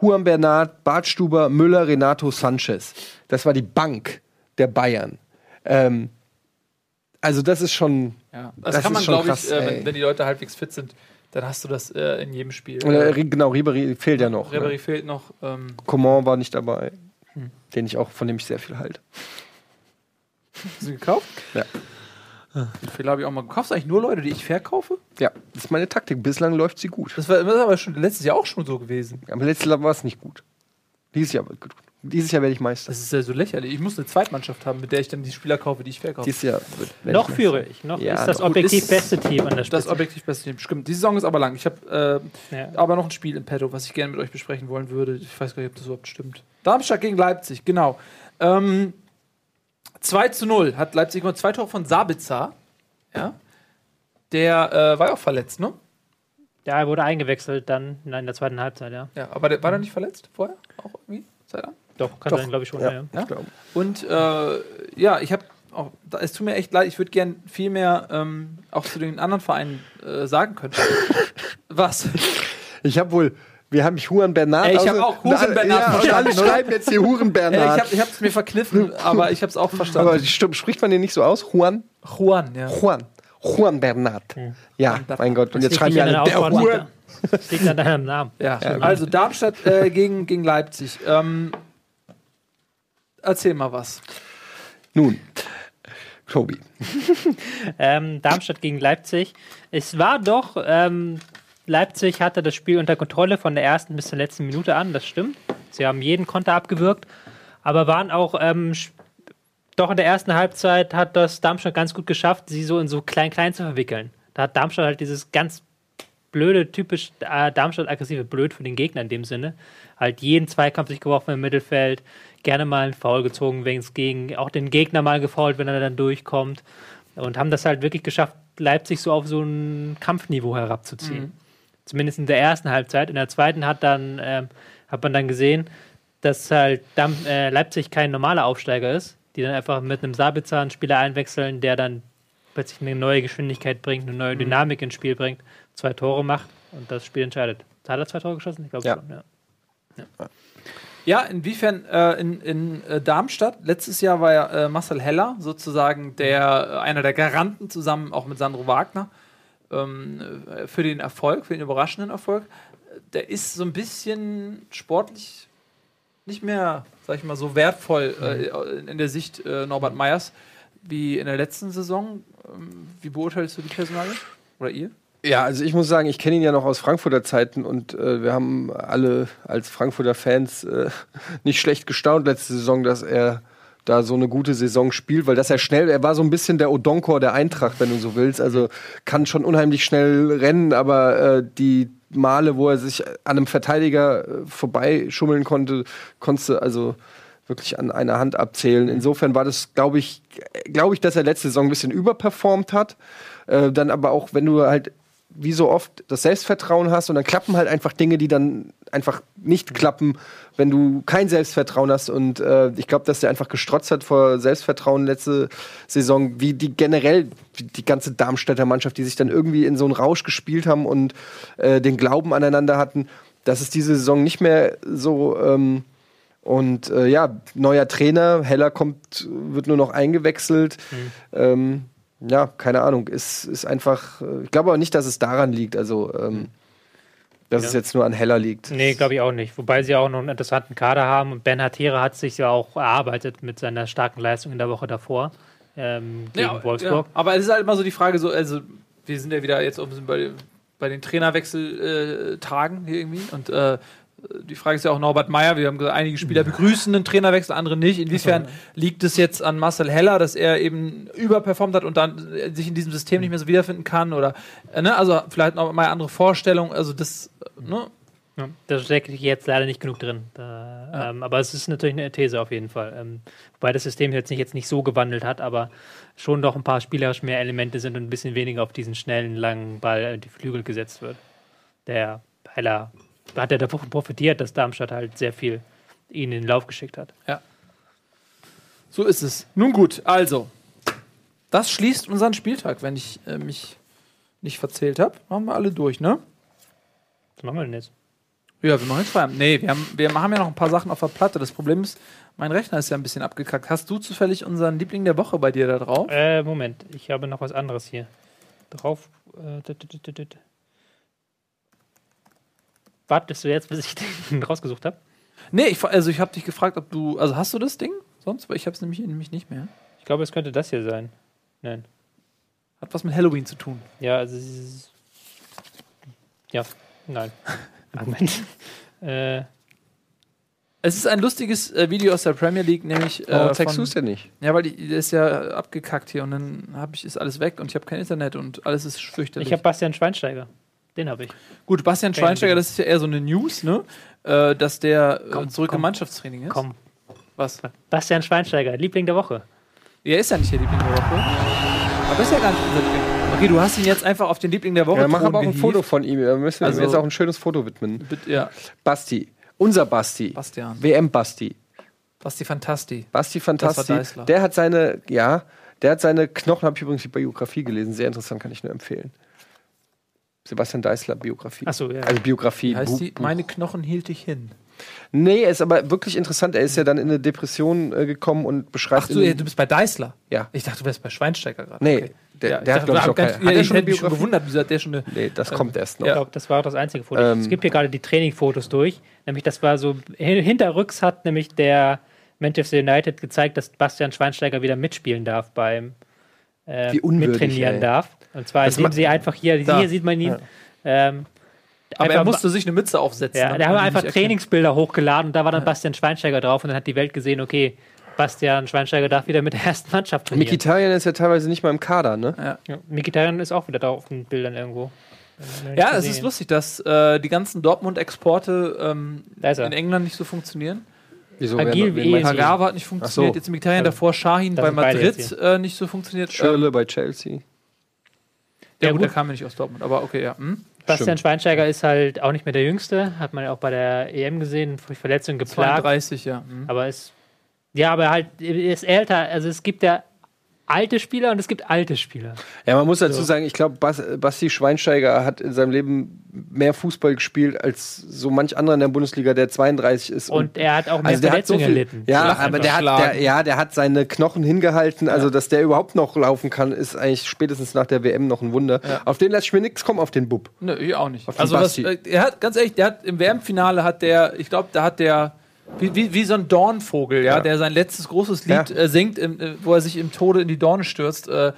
Juan Bernat, Bartstuber, Müller, Renato Sanchez. Das war die Bank der Bayern. Ähm, also das ist schon. Ja. Das, Das kann man, glaube ich, äh, wenn, wenn die Leute halbwegs fit sind, dann hast du das äh, in jedem Spiel. Äh, genau, Ribéry fehlt ja noch. Ribery Ne? fehlt noch. Ähm, Coman war nicht dabei, Hm. den ich auch, von dem ich sehr viel halte. hast du gekauft? Ja. Den Fehler habe ich auch mal. Kaufst du eigentlich nur Leute, die ich verkaufe? Ja, das ist meine Taktik. Bislang läuft sie gut. Das war, das aber schon letztes Jahr auch schon so gewesen. Aber letztes Jahr war es nicht gut. Dieses Jahr wird gut. Dieses Jahr werde ich Meister. Das ist ja so lächerlich. Ich muss eine Zweitmannschaft haben, mit der ich dann die Spieler kaufe, die ich verkaufe. Dieses Jahr wird, Noch ich führe ich. Noch Ja, ist das noch. objektiv Ist- beste Team an der Das Spitze. objektiv beste Team. Stimmt. Die Saison ist aber lang. Ich habe äh, Ja. aber noch ein Spiel im Petto, was ich gerne mit euch besprechen wollen würde. Ich weiß gar nicht, ob das überhaupt stimmt. Darmstadt gegen Leipzig, genau. Ähm, 2 zu 0 hat Leipzig gemacht. Zwei Tore von Sabitzer. Ja. Der äh, war ja auch verletzt, ne? Ja, er wurde eingewechselt dann in der zweiten Halbzeit, ja. Ja, aber der, war der nicht verletzt vorher? Auch irgendwie? Zeit lang? Doch, kann Doch. sein, glaube ich schon. Ja. Ja. Ja? Ich glaube. Und äh, ja, ich habe auch, da- es tut mir echt leid, ich würde gern viel mehr ähm, auch zu den anderen Vereinen äh, sagen können. Was? Ich habe wohl, wir haben Juan Bernat. Ey, ich außer- hab auch Huren Bernat Ja, alle schreiben jetzt hier Huren Ja, Bernat. ich habe hab's mir verkniffen, aber ich habe es auch verstanden. aber stimmt, spricht man den nicht so aus? Juan? Juan, ja. Juan. Juan Bernat. Ja, mein Gott. Und jetzt schreiben wir alle, an der. Huren. Das liegt an deinem Namen. ja. Also Darmstadt äh, gegen, gegen Leipzig. Ähm, erzähl mal was. Nun, Tobi. Ähm, Darmstadt gegen Leipzig. Es war doch, ähm, Leipzig hatte das Spiel unter Kontrolle von der ersten bis zur letzten Minute an, das stimmt. Sie haben jeden Konter abgewürgt, aber waren auch ähm, doch in der ersten Halbzeit hat das Darmstadt ganz gut geschafft, sie so in so klein-klein zu verwickeln. Da hat Darmstadt halt dieses ganz blöde, typisch äh, Darmstadt-aggressive Blöd für den Gegner in dem Sinne. Halt jeden Zweikampf sich geworfen im Mittelfeld, gerne mal einen Foul gezogen, wenn es gegen, auch den Gegner mal gefault, wenn er dann durchkommt. Und haben das halt wirklich geschafft, Leipzig so auf so ein Kampfniveau herabzuziehen. Zumindest in der ersten Halbzeit. In der zweiten hat dann, ähm, hat man dann gesehen, dass halt Dam äh, Leipzig kein normaler Aufsteiger ist, die dann einfach mit einem Sabitzer einen Spieler einwechseln, der dann plötzlich eine neue Geschwindigkeit bringt, eine neue Dynamik ins Spiel bringt, zwei Tore macht und das Spiel entscheidet. Hat er zwei Tore geschossen? Ich glaube Ja. schon, ja. Ja, inwiefern äh, in, in äh, Darmstadt, letztes Jahr war ja äh, Marcel Heller sozusagen der, äh, einer der Garanten zusammen auch mit Sandro Wagner ähm, äh, für den Erfolg, für den überraschenden Erfolg. Der ist so ein bisschen sportlich nicht mehr, sag ich mal, so wertvoll äh, in der Sicht äh, Norbert Meyers wie in der letzten Saison. Ähm, wie beurteilst du die Personalie? Oder ihr? Ja, also ich muss sagen, ich kenne ihn ja noch aus Frankfurter Zeiten und äh, wir haben alle als Frankfurter Fans äh, nicht schlecht gestaunt letzte Saison, dass er da so eine gute Saison spielt, weil dass er schnell, er war so ein bisschen der Odonkor der Eintracht, wenn du so willst. Also kann schon unheimlich schnell rennen, aber äh, die Male, wo er sich an einem Verteidiger äh, vorbeischummeln konnte, konntest also wirklich an einer Hand abzählen. Insofern war das, glaube ich, glaube ich, dass er letzte Saison ein bisschen überperformt hat. Äh, dann aber auch, wenn du halt wie so oft das Selbstvertrauen hast und dann klappen halt einfach Dinge, die dann einfach nicht klappen, wenn du kein Selbstvertrauen hast. Und äh, ich glaube, dass der einfach gestrotzt hat vor Selbstvertrauen letzte Saison, wie die generell die ganze Darmstädter Mannschaft, die sich dann irgendwie in so einen Rausch gespielt haben und äh, den Glauben aneinander hatten. Das ist diese Saison nicht mehr so. Ähm, und äh, ja, neuer Trainer, Heller kommt, wird nur noch eingewechselt. Ähm, ja, keine Ahnung. Ist, ist einfach. äh, Ich glaube aber nicht, dass es daran liegt. Also, ähm, dass es jetzt nur an Heller liegt. Nee, glaube ich auch nicht. Wobei sie auch noch einen interessanten Kader haben. Und Ben Hatera hat sich ja auch erarbeitet mit seiner starken Leistung in der Woche davor ähm, gegen Ja, Wolfsburg. Ja. Aber es ist halt immer so die Frage, so, also wir sind ja wieder jetzt auch ein bisschen bei, bei den Trainerwechseltagen hier irgendwie und äh, die Frage ist ja auch Norbert Meyer. Wir haben gesagt, einige Spieler begrüßen einen Trainerwechsel, andere nicht. Inwiefern liegt es jetzt an Marcel Heller, dass er eben überperformt hat und dann äh, sich in diesem System nicht mehr so wiederfinden kann? Oder, äh, ne? Also vielleicht noch mal eine andere Vorstellung. Also das, äh, ne? Ja, da stecke ich jetzt leider nicht genug drin. Da, ähm, aber es ist natürlich eine These auf jeden Fall. Ähm, wobei das System jetzt nicht, jetzt nicht so gewandelt hat, aber schon doch ein paar spielerisch mehr Elemente sind und ein bisschen weniger auf diesen schnellen, langen Ball die Flügel gesetzt wird. Der weil er hat er davon profitiert, dass Darmstadt halt sehr viel ihn in den Lauf geschickt hat. So ist es. Nun gut, also. Das schließt unseren Spieltag, wenn ich äh, mich nicht verzählt habe. Machen wir alle durch, ne? Was machen wir denn jetzt? Ja, wir machen jetzt Feierabend. Nee, wir haben, wir haben ja noch ein paar Sachen auf der Platte. Das Problem ist, mein Rechner ist ja ein bisschen abgekackt. Hast du zufällig unseren Liebling der Woche bei dir da drauf? Äh, Moment, ich habe noch was anderes hier. Drauf. Äh, dit, dit, dit. Wartest du jetzt, bis ich den rausgesucht habe? Nee, ich, also ich habe dich gefragt, ob du. Also hast du das Ding? Sonst? Weil ich habe es nämlich, nämlich nicht mehr. Ich glaube, es könnte das hier sein. Nein. Hat was mit Halloween zu tun. Ja, also. es ist- Ja, nein. Moment. äh, Es ist ein lustiges äh, Video aus der Premier League, nämlich. Warum äh, zeigst von- du es denn nicht? Ja, weil die, der ist ja abgekackt hier und dann hab ich, ist alles weg und ich habe kein Internet und alles ist fürchterlich. ich habe Bastian Schweinsteiger. Den habe ich. Gut, Bastian Schweinsteiger, das ist ja eher so eine News, ne? Äh, dass der äh, Komm, zurück komm. im Mannschaftstraining ist. Komm. Was? Bastian Schweinsteiger, Liebling der Woche. Er ist ja nicht der Liebling der Woche. Aber ist ja gar nicht unser Liebling. Okay, du hast ihn jetzt einfach auf den Liebling der Woche. Ja, mach aber auch ein gehievt. Foto von ihm. Da müssen wir Also- ihm jetzt auch ein schönes Foto widmen. Bitte, Ja, Basti. Unser Basti. Bastian. WM Basti. Basti Fantasti. Basti Das war Fantasti. Der hat seine, ja, der hat seine Knochen, habe ich übrigens die Biografie gelesen. Sehr interessant, kann ich nur empfehlen. Sebastian Deißler Biografie. Achso, ja. Also Biografie. Wie heißt die? Meine Knochen hielt dich hin. Nee, ist aber wirklich interessant. Er ist ja dann in eine Depression äh, gekommen und beschreibt. Ach so, ja, du bist bei Deißler. ja. Ich dachte, du wärst bei Schweinsteiger gerade. Nee, Okay. der, Ja, der ich hat, glaube ich, noch ganz- keine. ja, Hat er ich schon eine hätte mich schon gewundert, wieso hat der schon eine. Nee, das Ähm, kommt erst noch. Ich glaube, das war auch das einzige Foto. Ähm, es gibt hier gerade die Trainingfotos durch. Nämlich, das war so, hin- hinterrücks hat nämlich der Manchester United gezeigt, dass Bastian Schweinsteiger wieder mitspielen darf beim äh, mittrainieren ey. darf. Und zwar, Das indem sie einfach hier, Da. hier sieht man ihn. Ähm, Aber er musste sich eine Mütze aufsetzen. Ja, damit da haben wir einfach. Trainingsbilder hochgeladen und da war dann Bastian Schweinsteiger drauf und dann hat die Welt gesehen, okay, Bastian Schweinsteiger darf wieder mit der ersten Mannschaft trainieren. Mikitarian ist ja teilweise nicht mal im Kader, ne? ja, Mikitarian ist auch wieder da auf den Bildern irgendwo. Ja, es ist lustig, dass äh, die ganzen Dortmund-Exporte ähm, in England nicht so funktionieren. Wieso? Agil wie wen. Kagawa hat nicht funktioniert, so. jetzt Mkhitaryan, Also, davor Shahin das bei Madrid äh, nicht so funktioniert. Schirle bei Chelsea. ja, Ja, gut, der kam ja nicht aus Dortmund, aber okay, ja. Hm? Bastian Stimmt. Schweinsteiger ist halt auch nicht mehr der Jüngste, hat man ja auch bei der EM gesehen, durch Verletzungen geplagt. 32, ja. Hm. Aber ist, ja, aber halt, er ist älter. Also es gibt ja alte Spieler und es gibt alte Spieler. Ja, man muss dazu sagen, ich glaube, Bas Basti Schweinsteiger hat in seinem Leben mehr Fußball gespielt als so manch anderer in der Bundesliga, der 32 ist. Und er hat auch mehr also hat so Verletzungen viel, erlitten. Ja, aber der hat, der, ja, der hat seine Knochen hingehalten. Also, dass der überhaupt noch laufen kann, ist eigentlich spätestens nach der WM noch ein Wunder. Ja. Auf den lasse ich mir nichts kommen, auf den Bub. Nö, ich auch nicht. Auf Also was, Basti. äh, er hat, ganz ehrlich, der hat im WM-Finale hat der, ich glaube, da hat der wie, wie, wie so ein Dornvogel, ja, Ja. der sein letztes großes Lied Ja. äh, singt, im, äh, wo er sich im Tode in die Dorne stürzt, äh, äh,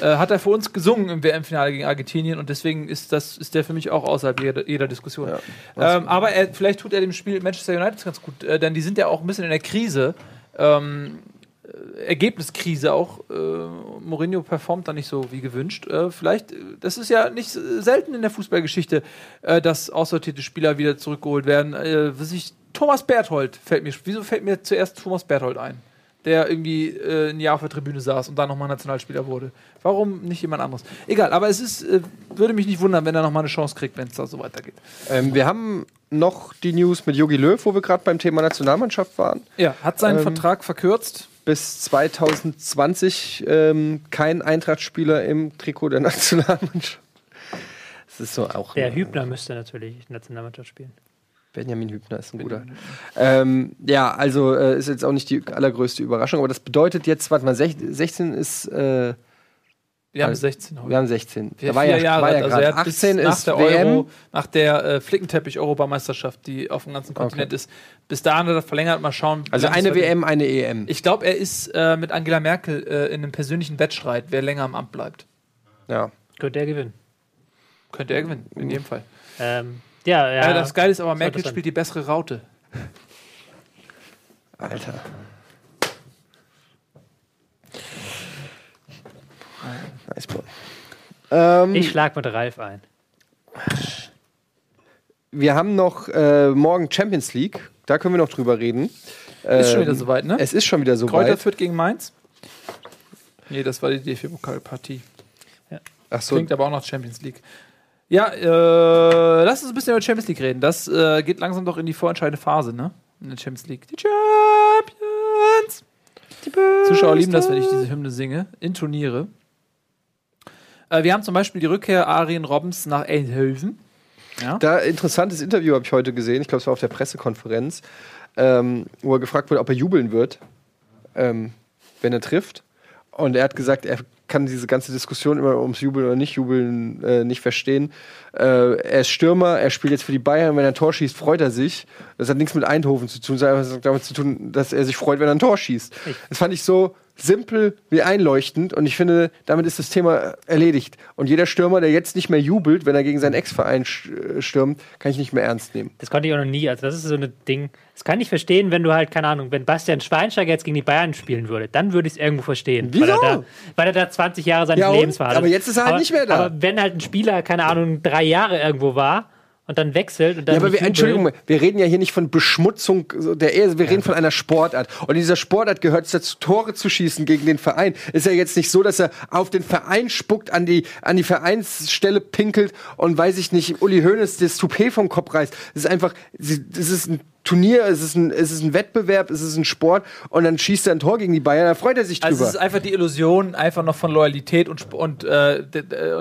hat er für uns gesungen im WM-Finale gegen Argentinien und deswegen ist das ist der für mich auch außerhalb jeder, jeder Diskussion. Ja. Ähm, aber er, vielleicht tut er dem Spiel Manchester United ganz gut, äh, denn die sind ja auch ein bisschen in der Krise. Ähm, äh, Ergebniskrise auch. Äh, Mourinho performt da nicht so wie gewünscht. Äh, vielleicht, das ist ja nicht selten in der Fußballgeschichte, äh, dass aussortierte Spieler wieder zurückgeholt werden. Äh, was ich, Thomas Berthold fällt mir. Wieso fällt mir zuerst Thomas Berthold ein? Der irgendwie äh, ein Jahr auf der Tribüne saß und dann nochmal Nationalspieler wurde. Warum nicht jemand anderes? Egal, aber es ist, äh, würde mich nicht wundern, wenn er nochmal eine Chance kriegt, wenn es da so weitergeht. Ähm, wir haben noch die News mit Jogi Löw, wo wir gerade beim Thema Nationalmannschaft waren. Ja, hat seinen Ähm, Vertrag verkürzt. Bis 2020 ähm, kein Eintracht-Spieler im Trikot der Nationalmannschaft. Das ist so auch. Der Hübner müsste natürlich Nationalmannschaft spielen. Benjamin Hübner ist ein guter. Ähm, ja, also äh, ist jetzt auch nicht die allergrößte Überraschung, aber das bedeutet jetzt, warte mal, sech- 16 ist, äh, Wir haben also, 16 heute. wir haben 16. Vier, Da war vier ja, Jahre war ja alt. Also grad. er hat bis 18 nach ist der WM. Euro, nach der äh, Flickenteppich-Europameisterschaft, die auf dem ganzen Kontinent ist. Bis dahin hat er verlängert. Mal schauen. Also eine. WM, eine EM. Ich glaube, er ist äh, mit Angela Merkel äh, in einem persönlichen Wettstreit, wer länger am Amt bleibt. ja. Könnte er gewinnen. Könnte er gewinnen, in jedem Fall. Ähm, ja, ja. Äh, das Geile ist aber, Merkel spielt die bessere Raute. Alter. Nice Ball. Ähm, Ich schlag mit Ralf ein. wir haben noch äh, morgen Champions League. Da können wir noch drüber reden. Ist schon Ähm, wieder soweit, ne? Es ist schon wieder Kräuter soweit. führt gegen Mainz. Nee, das war die DFB-Pokalpartie. Ach so, Klingt aber auch nach Champions League. Ja, äh, lass uns ein bisschen über Champions League reden. Das äh, geht langsam doch in die vorentscheidende Phase, ne? In der Champions League. Die Champions! Zuschauer lieben das, wenn ich diese Hymne singe, intoniere. Äh, wir haben zum Beispiel die Rückkehr Arjen Robbins nach Eindhoven. Ja? Da interessantes Interview habe ich heute gesehen. Ich glaube, es war auf der Pressekonferenz, ähm, wo er gefragt wurde, ob er jubeln wird, ähm, wenn er trifft. Und er hat gesagt, er kann diese ganze Diskussion immer ums Jubeln oder nicht Jubeln äh, nicht verstehen. Äh, er ist Stürmer, er spielt jetzt für die Bayern. Wenn er ein Tor schießt, freut er sich. Das hat nichts mit Eindhoven zu tun, sondern damit zu tun, dass er sich freut, wenn er ein Tor schießt. Das fand ich so simpel wie einleuchtend und ich finde, damit ist das Thema erledigt. Und jeder Stürmer, der jetzt nicht mehr jubelt, wenn er gegen seinen Ex-Verein äh, stürmt, kann ich nicht mehr ernst nehmen. Das konnte ich auch noch nie. Also, das ist so ein Ding. Das kann ich verstehen, wenn du halt, keine Ahnung, wenn Bastian Schweinsteiger jetzt gegen die Bayern spielen würde, dann würde ich es irgendwo verstehen. Weil er, Wieso? da, weil er da 20 Jahre seines Ja? Lebens war. Aber jetzt ist er halt aber, nicht mehr da. Aber wenn halt ein Spieler, keine Ahnung, drei Jahre irgendwo war und dann wechselt und dann. Ja, aber wir, jubelt- Entschuldigung, wir reden ja hier nicht von Beschmutzung der Ehe, wir reden von einer Sportart. Und in dieser Sportart gehört es dazu, Tore zu schießen gegen den Verein. Ist ja jetzt nicht so, dass er auf den Verein spuckt, an die, an die Vereinsstelle pinkelt und weiß ich nicht, Uli Hoeneß das Toupet vom Kopf reißt. Es ist einfach, es ist ein Turnier, es ist ein, es ist ein Wettbewerb, es ist ein Sport und dann schießt er ein Tor gegen die Bayern, da freut er sich drüber. Also es ist einfach die Illusion einfach noch von Loyalität und, und, äh,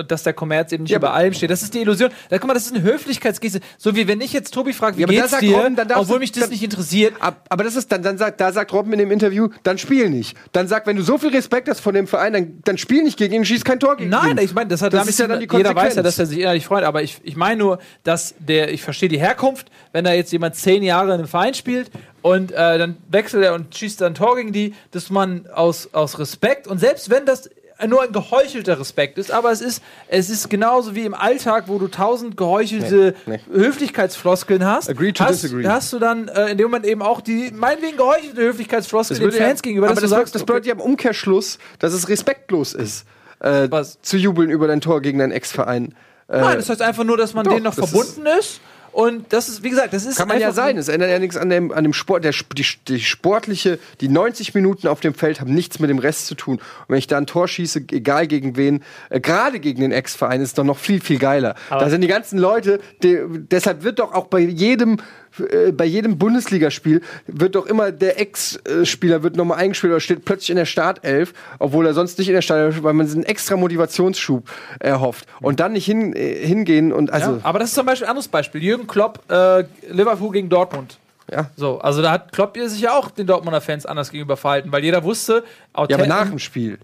dass der Kommerz eben nicht Ja, über allem steht. Das ist die Illusion. Da guck mal, das ist eine Höflichkeitsgeste. So wie wenn ich jetzt Tobi frage, wie Ja, geht's dir, Robben, obwohl du- mich das dann- nicht interessiert. Ab, aber das ist dann, dann sagt, da sagt Robben in dem Interview, dann spiel nicht. Dann sagt, wenn du so viel Respekt hast von dem Verein, dann, dann spiel nicht gegen ihn, schieß kein Tor gegen ihn. Nein, ich meine, das hat Das damit ist ja dann die jeder weiß ja, Konsequenz. dass er sich innerlich freut, aber ich, ich meine nur, dass der, ich verstehe die Herkunft, wenn da jetzt jemand zehn Jahre in einem Verein spielt und äh, dann wechselt er und schießt dann ein Tor gegen die, dass man aus, aus Respekt und selbst wenn das nur ein geheuchelter Respekt ist, aber es ist, es ist genauso wie im Alltag, wo du tausend geheuchelte Nee, Höflichkeitsfloskeln hast, Agree to hast, disagree. hast du dann äh, in dem Moment eben auch die meinetwegen geheuchelte Höflichkeitsfloskeln den würde ja- Fans gegenüber, aber dass das, du bedeutet- sagst, das bedeutet ja im Umkehrschluss, dass es respektlos ist, äh, Was? zu jubeln über dein Tor gegen deinen Ex-Verein. Äh, Nein, das heißt einfach nur, dass man doch, denen noch verbunden ist. Und das ist, wie gesagt, das ist kann man ja einfach- sein. Es ändert ja nichts an dem, an dem Sport. Der, die, die sportliche, die 90 Minuten auf dem Feld haben nichts mit dem Rest zu tun. Und wenn ich da ein Tor schieße, egal gegen wen, äh, gerade gegen den Ex-Verein, ist es doch noch viel, viel geiler. da sind die ganzen Leute, die, deshalb wird doch auch bei jedem äh, bei jedem Bundesligaspiel wird doch immer der Ex-Spieler wird nochmal eingespielt oder steht plötzlich in der Startelf, obwohl er sonst nicht in der Startelf ist, weil man einen extra Motivationsschub erhofft. Und dann nicht hin, äh, hingehen und also Ja, aber das ist zum Beispiel ein anderes Beispiel. Jürgen Klopp, äh, Liverpool gegen Dortmund. ja. So, also da hat Klopp sich ja auch den Dortmunder Fans anders gegenüber verhalten, weil jeder wusste, Ja, aber nach dem Spiel.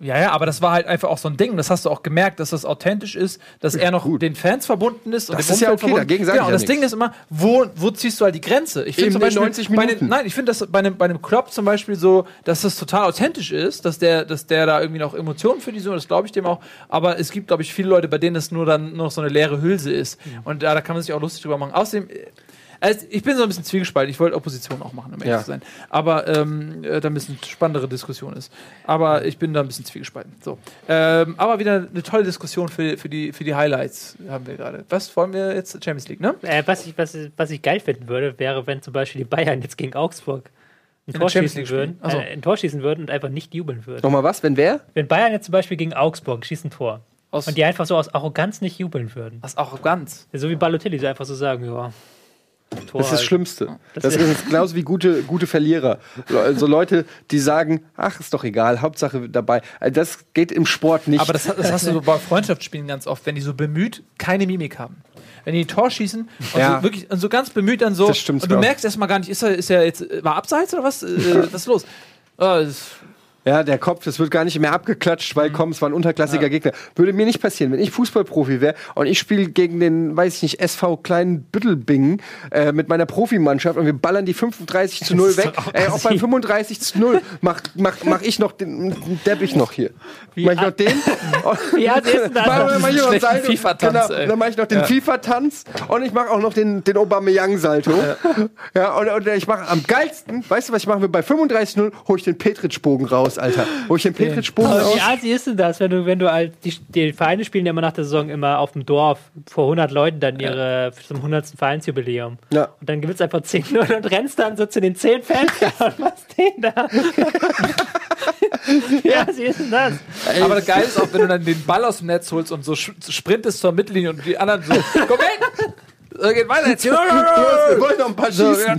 Ja, ja, aber das war halt einfach auch so ein Ding. Das hast du auch gemerkt, dass das authentisch ist, dass er noch Gut. den Fans verbunden ist. Und Das dem ist ja Umfeld okay, verbunden. dagegen sag ich genau, ja und das Ding nichts. ist immer, wo, wo ziehst du halt die Grenze? Ich finde zum Beispiel 90 bei den, Minuten. nein, ich finde das bei einem, bei einem Klopp zum Beispiel so, dass das total authentisch ist, dass der, dass der da irgendwie noch Emotionen für die so, das glaube ich dem auch. Aber es gibt, glaube ich, viele Leute, bei denen das nur dann nur noch so eine leere Hülse ist. Und da, da kann man sich auch lustig drüber machen. Außerdem, äh, also ich bin so ein bisschen zwiegespalten. Ich wollte Opposition auch machen, um ehrlich Ja. zu sein. Aber ähm, äh, da ein bisschen spannendere Diskussion ist. Aber ich bin da ein bisschen zwiegespalten. So. Ähm, aber wieder eine tolle Diskussion für, für, die, für die Highlights haben wir gerade. Was wollen wir jetzt? Champions League, ne? Äh, was, ich, was, was ich geil finden würde, wäre, wenn zum Beispiel die Bayern jetzt gegen Augsburg ein Tor, schießen würden, so. äh, ein Tor schießen würden und einfach nicht jubeln würden. Nochmal was, wenn wer? Wenn Bayern jetzt zum Beispiel gegen Augsburg schießt ein Tor Aus, und die einfach so aus Arroganz nicht jubeln würden. aus Arroganz. So wie Balotelli, so einfach so sagen, ja. Tor Das ist das halt. Schlimmste. Das Das ist- ist genauso wie gute, gute Verlierer. Also Leute, die sagen, ach, ist doch egal, Hauptsache dabei. Also Das geht im Sport nicht. Aber das, das hast du so bei Freundschaftsspielen ganz oft, wenn die so bemüht keine Mimik haben. Wenn die ein Tor schießen und, Ja. so, wirklich, und so ganz bemüht dann so. Das stimmt und du merkst erstmal gar nicht, ist er, ist er jetzt, äh, war abseits oder was? Äh, was ist los? Ah, das- Ja, der Kopf, das wird gar nicht mehr abgeklatscht, weil komm, es war ein unterklassiger Gegner. Würde mir nicht passieren, wenn ich Fußballprofi wäre und ich spiele gegen den, weiß ich nicht, SV Kleinen Büttelbingen äh, mit meiner Profimannschaft und wir ballern die 35 zu 0 weg. Ey, auch beim 35 zu 0 mach, mach, mach ich noch den Depp ich noch hier. mach ich noch den? Wie alt ist denn das? Mach- mach ich noch. FIFA-Tanz, Genau. Dann mache ich noch den FIFA-Tanz und ich mache auch noch den, den Aubameyang-Salto. Ja, und, und ich mache am geilsten, weißt du, was ich mache? Bei 35-0 hole ich den Petritsch-Bogen raus, Alter. Hol ich den Petritsch-Bogen Aber raus. wie assi ist denn das, wenn du, wenn du halt, die, die Vereine spielen ja immer nach der Saison immer auf dem Dorf vor 100 Leuten dann ihre, zum 100. Vereinsjubiläum. Ja. Und dann gewinnst du einfach 10 0 und rennst dann so zu den 10 Fans und machst den da. ja, sie ist denn das. Aber geil ist auch, wenn du dann den Ball aus dem Netz holst und so sprintest zur Mittellinie und die anderen so, komm weg! So, geht weiter jetzt. Wir wollen noch ein paar schießen.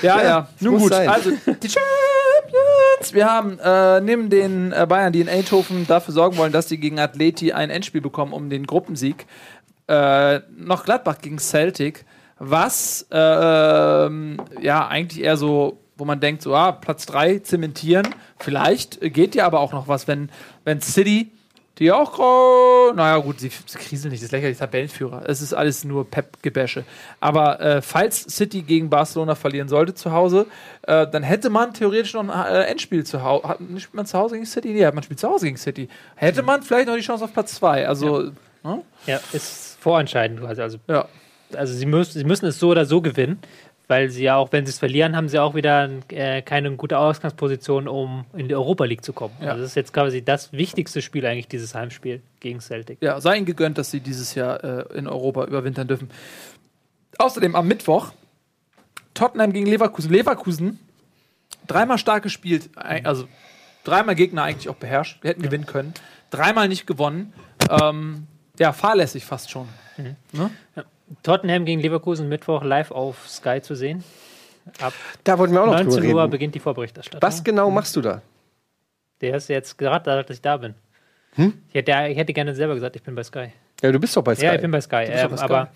ja, ja, ja. Nun gut. sein. Also, die Champions. Wir haben äh, neben den äh, Bayern, die in Eindhoven dafür sorgen wollen, dass sie gegen Atleti ein Endspiel bekommen um den Gruppensieg, äh, noch Gladbach gegen Celtic, was äh, ähm, ja eigentlich eher so, wo man denkt, so ah, Platz 3 zementieren. Vielleicht geht ja aber auch noch was, wenn, wenn City die auch, äh, naja gut, sie, sie kriseln nicht, das ist lächerlich, Tabellenführer. Es ist alles nur Pep-Gebäsche. Aber äh, falls City gegen Barcelona verlieren sollte zu Hause, äh, dann hätte man theoretisch noch ein äh, Endspiel zu Hause. Hat, spielt man zu Hause gegen City? Nee, man spielt zu Hause gegen City. Hätte man vielleicht noch die Chance auf Platz 2. Also, ne? Ja, ist vorentscheidend quasi. Also, ja. also sie, müssen, sie müssen es so oder so gewinnen, weil sie ja auch, wenn sie es verlieren, haben sie auch wieder äh, keine gute Ausgangsposition, um in die Europa League zu kommen. Ja. Also das ist jetzt quasi das wichtigste Spiel eigentlich, dieses Heimspiel gegen Celtic. Ja, sei ihnen gegönnt, dass sie dieses Jahr äh, in Europa überwintern dürfen. Außerdem am Mittwoch Tottenham gegen Leverkusen. Leverkusen dreimal stark gespielt, ei- also dreimal Gegner eigentlich auch beherrscht. Wir hätten gewinnen können. Dreimal nicht gewonnen. Ähm, ja, fahrlässig fast schon. Ne? Tottenham gegen Leverkusen Mittwoch live auf Sky zu sehen. Ab Da wollten wir auch noch 19 drüber Uhr reden. beginnt die Vorberichterstattung. Was genau machst du da? Der ist jetzt gerade da, dass ich da bin. Hm? Ich, hätte, ich hätte gerne selber gesagt, ich bin bei Sky. Ja, du bist doch bei Sky. Ja, ich bin bei Sky. Ähm, bei Sky. aber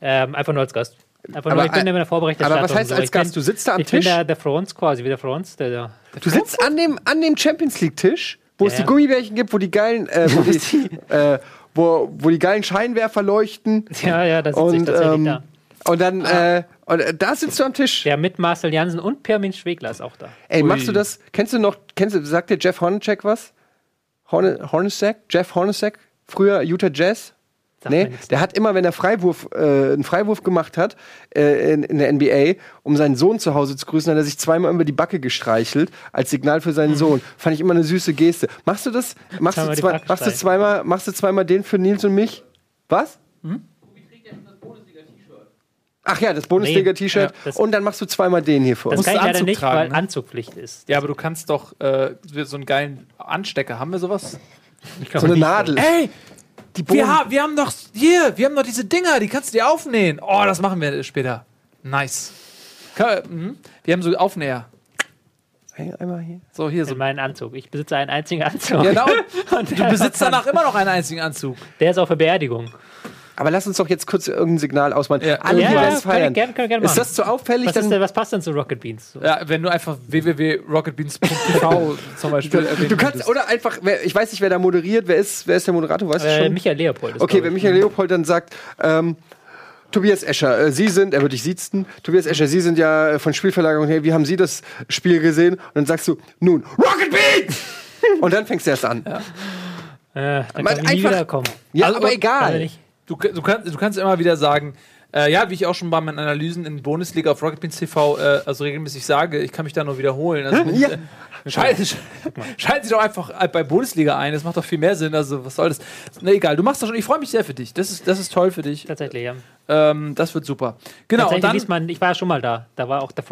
ähm, einfach nur als Gast. Einfach Aber nur, ich bin in der Vorberichterstattung. aber was heißt so. als Ich bin- Gast? Du sitzt da am ich Tisch? bin der, der Franz quasi, wie der Franz. Der, der, Du sitzt an dem, an dem Champions League-Tisch, wo es Ja. die Gummibärchen gibt, wo die geilen, äh, wo, die, äh, wo, wo die geilen Scheinwerfer leuchten. ja, ja, da sitze ich Und, tatsächlich ähm, da. und dann, äh, und äh, da sitzt du am Tisch. Ja, mit Marcel Jansen und Permin Schwegler ist auch da. Ey, Ui. machst du das? Kennst du noch, kennst du, sagt dir Jeff Hornacek was? Horne, Hornacek? Jeff Hornacek? Früher Utah Jazz? Nee, der hat immer, wenn er Freiwurf, äh, einen Freiwurf gemacht hat äh, in, in der NBA, um seinen Sohn zu Hause zu grüßen, hat er sich zweimal über die Backe gestreichelt als Signal für seinen Sohn. Fand ich immer eine süße Geste. Machst du das? Machst du, zwei, machst du zweimal, machst du zweimal den für Nils und mich? Was? Ach ja, das Bundesliga-T-Shirt. Ja, das- und dann machst du zweimal den hier für Das uns. Musst kann ich leider nicht, tragen, weil ne? Anzugpflicht ist. Ja, aber du kannst doch äh, so einen geilen Anstecker. Haben wir sowas? Ich So eine. Nadel. Ey! Die Wir, Bohnen- ha wir haben doch hier, wir haben doch diese Dinger, die kannst du dir aufnähen. Oh, das machen wir später. Nice. Mhm. Wir haben so Aufnäher. Einmal hier. So, hier so. In meinen Anzug. Ich besitze einen einzigen Anzug. Genau. Du besitzt danach immer noch einen einzigen Anzug. Der ist auch für Beerdigung. Aber lass uns doch jetzt kurz irgendein Signal ausmachen. Ja. Alle, Ja, die ja, das kann ich feiern. gern- kann ich gern ist das zu auffällig? Was, Dann, denn, was passt denn zu Rocket Beans? So? Ja, wenn du einfach www.rocketbeans.tv zum Beispiel erwähnen du kannst, würdest. oder einfach, wer, ich weiß nicht, wer da moderiert, wer ist, wer ist der Moderator, weißt du Äh, schon? Michael Leopold. Ist, Okay, wenn ich. Michael Leopold dann sagt, ähm, Tobias Escher, äh, Sie sind, er wird dich siezen, Tobias Escher, Sie sind ja äh, von Spielverlagerung her, wie haben Sie das Spiel gesehen? Und dann sagst du, nun, Rocket Beans! Und dann fängst du erst an. Ja, Äh, dann Man kann ich nie einfach- wiederkommen. Also, aber aber- egal. Du, du, kannst, du kannst immer wieder sagen, äh, ja, wie ich auch schon bei meinen Analysen in Bundesliga auf Rocket Beans TV äh, also regelmäßig sage, ich kann mich da nur wiederholen. Also, Ja. äh, schalten, Sie doch einfach bei Bundesliga ein, das macht doch viel mehr Sinn. Also, was soll das? Na egal, du machst das schon, ich freue mich sehr für dich. Das ist, das ist toll für dich. Tatsächlich, ja. Ähm, das wird super. Genau, und dann. diesmal, ich war ja schon mal da. Da war auch der.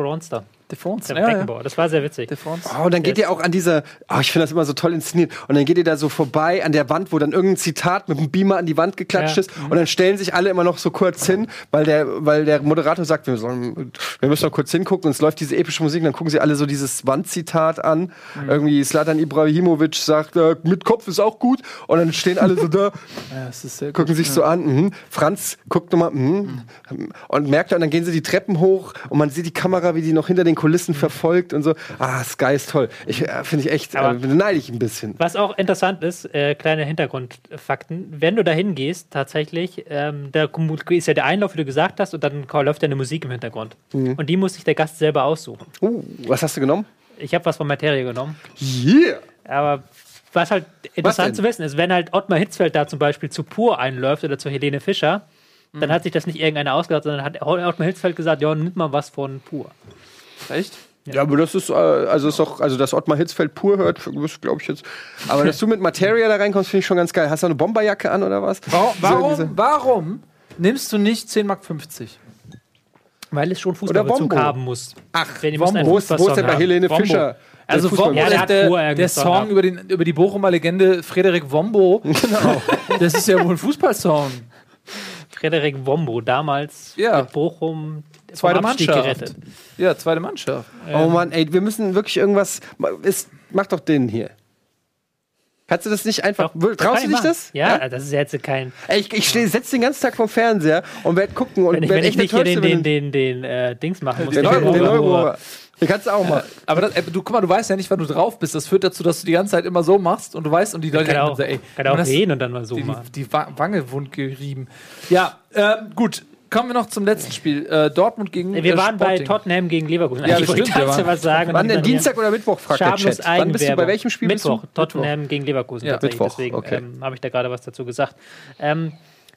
Der Franz, Der ja, ja. Beckenbauer. Das war sehr witzig. Der Franz. Oh, und dann geht ihr auch an dieser, oh, ich finde das immer so toll inszeniert. Und dann geht ihr da so vorbei an der Wand, wo dann irgendein Zitat mit dem Beamer an die Wand geklatscht Ja. ist. Und dann stellen sich alle immer noch so kurz hin, weil der, weil der Moderator sagt, wir, sollen, wir müssen noch kurz hingucken. Und es läuft diese epische Musik. Und dann gucken sie alle so dieses Wandzitat an. Irgendwie Slatan Ibrahimovic sagt, äh, mit Kopf ist auch gut. Und dann stehen alle so da, Ja, das ist sehr gut. gucken sich so an. Mhm. Franz guckt nochmal mhm. und merkt, und dann gehen sie die Treppen hoch und man sieht die Kamera, wie die noch hinter den Kulissen verfolgt und so. Ah, Sky ist toll. Ich äh, finde ich echt, äh, Aber- beneide ich ein bisschen. Was auch interessant ist, äh, kleine Hintergrundfakten, wenn du da hingehst, tatsächlich, ähm, da ist ja der Einlauf, wie du gesagt hast, und dann läuft ja eine Musik im Hintergrund. Mhm. Und die muss sich der Gast selber aussuchen. Uh, was hast du genommen? Ich habe was von Materie genommen. Yeah! Aber was halt interessant zu wissen ist, wenn halt Ottmar Hitzfeld da zum Beispiel zu Pur einläuft oder zu Helene Fischer. Dann hat sich das nicht irgendeiner ausgedacht, sondern hat Ottmar Hitzfeld gesagt, ja, nimm mal was von Pur. Echt? Ja, aber das ist, äh, also ist doch, also dass Ottmar Hitzfeld pur hört, glaube ich jetzt. Aber dass du mit Materia da reinkommst, finde ich schon ganz geil. Hast du eine Bomberjacke an oder was? Warum, warum, warum nimmst du nicht 10 Mark 50? Weil es schon Fußballbezug haben muss. Ach, wo ist, wo ist denn bei Helene Wombo. Fischer? der Also Fußball- Wombo, Ja, der der, der, Song über, den, über die Bochumer Legende Frederik Wombo. Genau. Das ist ja wohl ein Fußballsong. Frederik Wombo, damals Ja. mit Bochum Zweite Abstieg Mannschaft. gerettet. Ja, zweite Mannschaft. Oh Mann, ey, wir müssen wirklich irgendwas. Es, mach doch den hier. Kannst du das nicht einfach. Doch, Traust du ich dich machen. das? Ja, das ist ja jetzt kein. Ey, ich ich steh- setz den ganzen Tag vom Fernseher und werd gucken und Wenn ich, werd wenn ich echt nicht hier den, den, den, den äh, Dings machen muss. den den Euro. Den Euro. Den kannst du auch machen. Aber das, du, guck mal, du weißt ja nicht, wann du drauf bist. Das führt dazu, dass du die ganze Zeit immer so machst und du weißt und die Leute Kann auch, so, ey, kann auch reden und dann mal so die, machen. die, die Wa- Wange wund gerieben. Ja, ähm, gut. Kommen wir noch zum letzten Spiel. Äh, Dortmund gegen Wir äh, waren bei Sporting. Tottenham gegen Leverkusen. Ja, ich wollte dazu was sagen. Wann denn? Dienstag oder Mittwoch, fragt der Chat. Wann bist du, bei welchem Spiel Mittwoch, bist du? Tottenham gegen Leverkusen Ja. Mittwoch, Deswegen okay. ähm, habe ich da gerade was dazu gesagt. Ähm,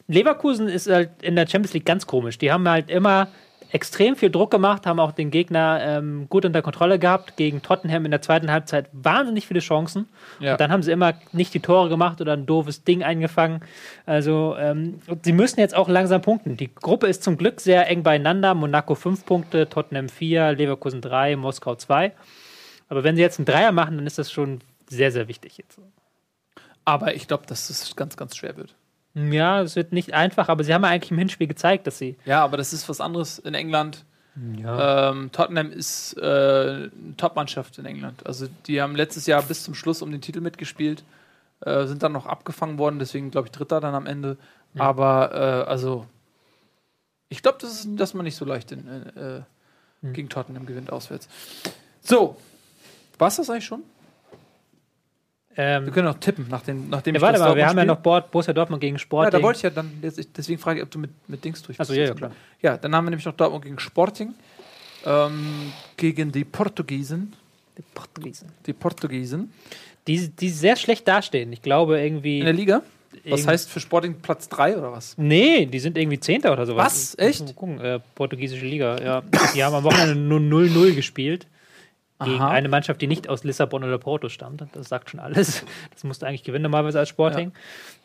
Leverkusen ist halt in der Champions League ganz komisch. Die haben halt immer extrem viel Druck gemacht, haben auch den Gegner ähm, gut unter Kontrolle gehabt. Gegen Tottenham in der zweiten Halbzeit wahnsinnig viele Chancen. Ja. Und dann haben sie immer nicht die Tore gemacht oder ein doofes Ding eingefangen. Also ähm, sie müssen jetzt auch langsam punkten. Die Gruppe ist zum Glück sehr eng beieinander. Monaco 5 Punkte, Tottenham 4, Leverkusen 3, Moskau 2. Aber wenn sie jetzt einen Dreier machen, dann ist das schon sehr, sehr wichtig jetzt. Aber ich glaube, dass es ganz, ganz schwer wird. Ja, es wird nicht einfach, aber sie haben ja eigentlich im Hinspiel gezeigt, dass sie. Ja, aber das ist was anderes in England. Ja. Ähm, Tottenham ist äh, eine Top-Mannschaft in England. Also die haben letztes Jahr bis zum Schluss um den Titel mitgespielt, äh, sind dann noch abgefangen worden, deswegen glaube ich Dritter dann am Ende. Aber äh, also ich glaube, das ist, dass man nicht so leicht in, äh, Hm. gegen Tottenham gewinnt auswärts. So, war es das eigentlich schon? Wir Ähm, können auch tippen, nachdem, nachdem ja, warte mal, wir haben ja noch Bord, Borussia Dortmund gegen Sporting. Ja, da wollte ich ja dann, deswegen frage ich, ob du mit, mit Dings durch Achso, ja, ja, klar. Ja, dann haben wir nämlich noch Dortmund gegen Sporting, ähm, gegen die Portugiesen. Die Portugiesen. Die Portugiesen. Die, die sehr schlecht dastehen. Ich glaube irgendwie. In der Liga? Was heißt für Sporting Platz 3 oder was? Nee, die sind irgendwie Zehnter oder sowas. Was? Echt? Mal gucken. Äh, portugiesische Liga, ja. Die haben am Wochenende nur 0-0 gespielt. Gegen Aha. eine Mannschaft, die nicht aus Lissabon oder Porto stammt. Das sagt schon alles. Das musste eigentlich gewinnen normalerweise als Sporting.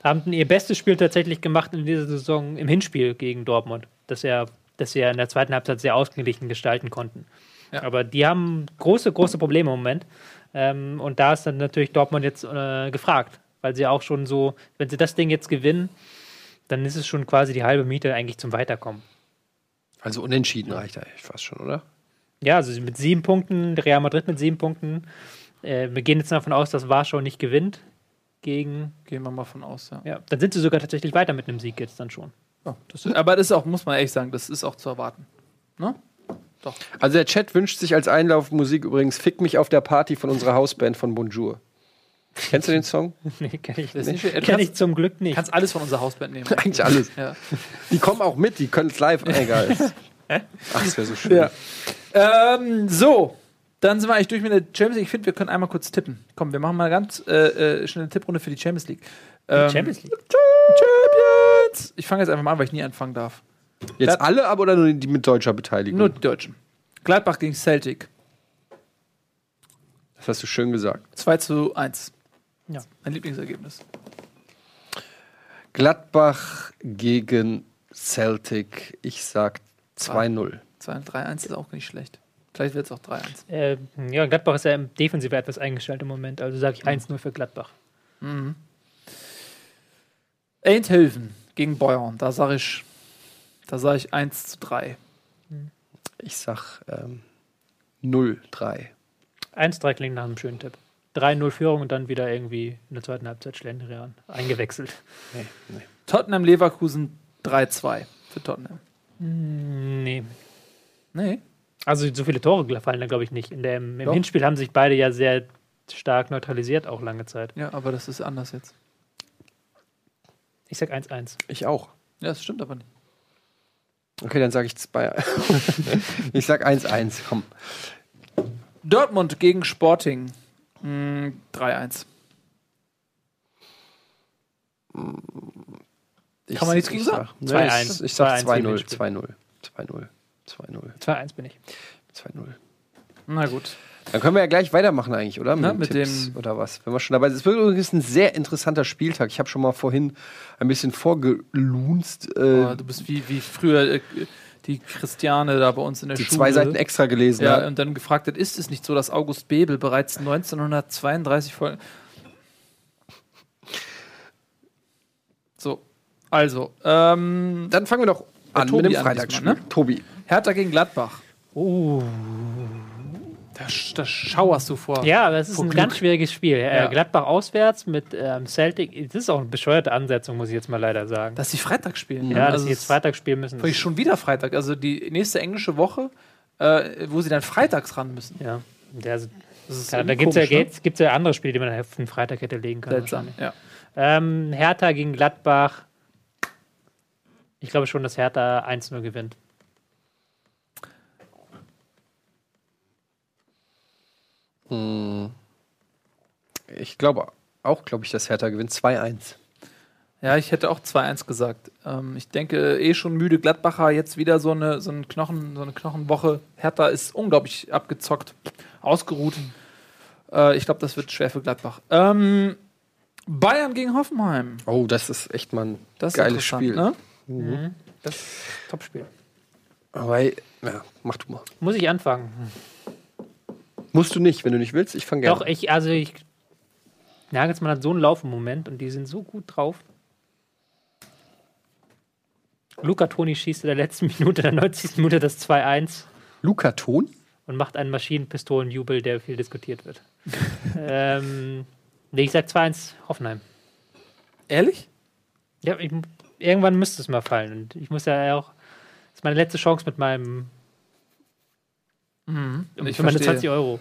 Haben ihr bestes Spiel tatsächlich gemacht in dieser Saison im Hinspiel gegen Dortmund. Das ja, das sie ja in der zweiten Halbzeit sehr ausgeglichen gestalten konnten. Ja. Aber die haben große, große Probleme im Moment. Ähm, und da ist dann natürlich Dortmund jetzt äh, gefragt. Weil sie auch schon so, wenn sie das Ding jetzt gewinnen, dann ist es schon quasi die halbe Miete eigentlich zum Weiterkommen. Also unentschieden reicht eigentlich fast schon, oder? Ja, also mit sieben Punkten, Real Madrid mit sieben Punkten. Äh, wir gehen jetzt davon aus, dass Warschau nicht gewinnt gegen. Gehen wir mal von aus, ja. Ja, dann sind sie sogar tatsächlich weiter mit einem Sieg jetzt dann schon. Ja, das ist, aber das ist auch, muss man ehrlich sagen, das ist auch zu erwarten. Ne? Doch. Also der Chat wünscht sich als Einlaufmusik übrigens Fick mich auf der Party von unserer Hausband von Bonjour. Kennst du den Song? nee, kenn ich, Das nicht. Kenn ich zum Glück nicht. kannst alles von unserer Hausband nehmen. Eigentlich alles. ja. Die kommen auch mit, die können es live. Egal. Ach, das wäre so schön. Ja. Ähm, so, dann sind wir eigentlich durch mit der Champions League. Ich finde, wir können einmal kurz tippen. Komm, wir machen mal ganz äh, äh, schnell eine Tipprunde für die Champions League. Ähm, Champions League. Champions! Ich fange jetzt einfach mal an, weil ich nie anfangen darf. Jetzt alle, aber oder nur die mit deutscher Beteiligung? Nur die Deutschen. Gladbach gegen Celtic. Das hast du schön gesagt. 2 zu 1. Ja. Mein Lieblingsergebnis. Gladbach gegen Celtic. Ich sag 2-0. 3-1 ist auch nicht schlecht. Vielleicht wird es auch 3-1. Äh, ja, Gladbach ist ja im Defensiv etwas eingestellt im Moment. Also sage ich 1-0 für Gladbach. Eindhoven gegen Bayern. Da sage ich, da sage ich 1 zu 3. Ich sag ähm, 0-3. 1-3 klingt nach einem schönen Tipp. 3-0 Führung und dann wieder irgendwie in der zweiten Halbzeit Schlendrian eingewechselt. Nee, nee. Tottenham Leverkusen 3-2 für Tottenham. Nee. Nee. Also so viele Tore fallen da, glaube ich, nicht. In der, Im Doch. Hinspiel haben sich beide ja sehr stark neutralisiert, auch lange Zeit. Ja, aber das ist anders jetzt. Ich sag 1-1. Ich auch. Ja, das stimmt aber nicht. Okay, dann sage ich 2. ich sag 1-1. Komm. Dortmund gegen Sporting. Mm, 3-1. Ich, Kann man nichts ich gegen sag- sagen. Nee, 2-1. Ich, sag 2-1 2-0. Hinspiel. 2-0. 2-0. 2-0. 2-1 bin ich. 2-0. Na gut. Dann können wir ja gleich weitermachen eigentlich, oder? Na, den mit Tipps dem- oder was? Wenn wir schon dabei sind. Es wird übrigens ein sehr interessanter Spieltag. Ich habe schon mal vorhin ein bisschen vorgelunzt. Äh, Oh, du bist wie, wie früher äh, die Christiane da bei uns in der Die Schule. zwei Seiten extra gelesen Ja, hat. und dann gefragt hat, ist es nicht so, dass August Bebel bereits 1932 voll. So, also, ähm, Dann fangen wir doch an Tobi mit dem an Freitagsspiel. ne? Tobi. Hertha gegen Gladbach. Uh. Da, da schauerst du vor. Ja, aber es ist ein Glück. ganz schwieriges Spiel. Äh, Ja. Gladbach auswärts mit ähm, Celtic. Das ist auch eine bescheuerte Ansetzung, muss ich jetzt mal leider sagen. Dass sie Freitag spielen. ja, dass also sie jetzt Freitag spielen müssen. Wirklich schon wieder Freitag. Also die nächste englische Woche, äh, wo sie dann freitags ran müssen. Ja, der, Das ist ja, da gibt es ja, ne? gibt's- ja andere Spiele, die man auf den Freitag hätte legen können. Seltsam. Ja. Ähm, Hertha gegen Gladbach. Ich glaube schon, dass Hertha 1-0 gewinnt. Ich glaube auch, glaube ich, dass Hertha gewinnt 2-1. Ja, ich hätte auch 2-1 gesagt. Ähm, ich denke, eh schon müde Gladbacher, jetzt wieder so eine, so, eine Knochen, so eine Knochenwoche. Hertha ist unglaublich abgezockt, ausgeruht. Äh, ich glaube, das wird schwer für Gladbach. Ähm, Bayern gegen Hoffenheim. Oh, das ist echt mal ein Das ist geiles Spiel. Ne? Mhm. Das ist Topspiel. Aber ja, mach du mal. Muss ich anfangen? Musst du nicht, wenn du nicht willst. Ich fange gerne. Doch, ich, also ich. Nagelsmann hat so einen Lauf im Moment und die sind so gut drauf. Luca Toni schießt in der letzten Minute, der 90. Minute das 2-1 Luca Ton? und macht einen Maschinenpistolenjubel, der viel diskutiert wird. ähm, nee, ich sag 2-1 Hoffenheim. Ehrlich? Ja, ich, irgendwann müsste es mal fallen. Und ich muss ja auch. Das ist meine letzte Chance mit meinem. Mhm. Ich für meine verstehe. 20 Euro.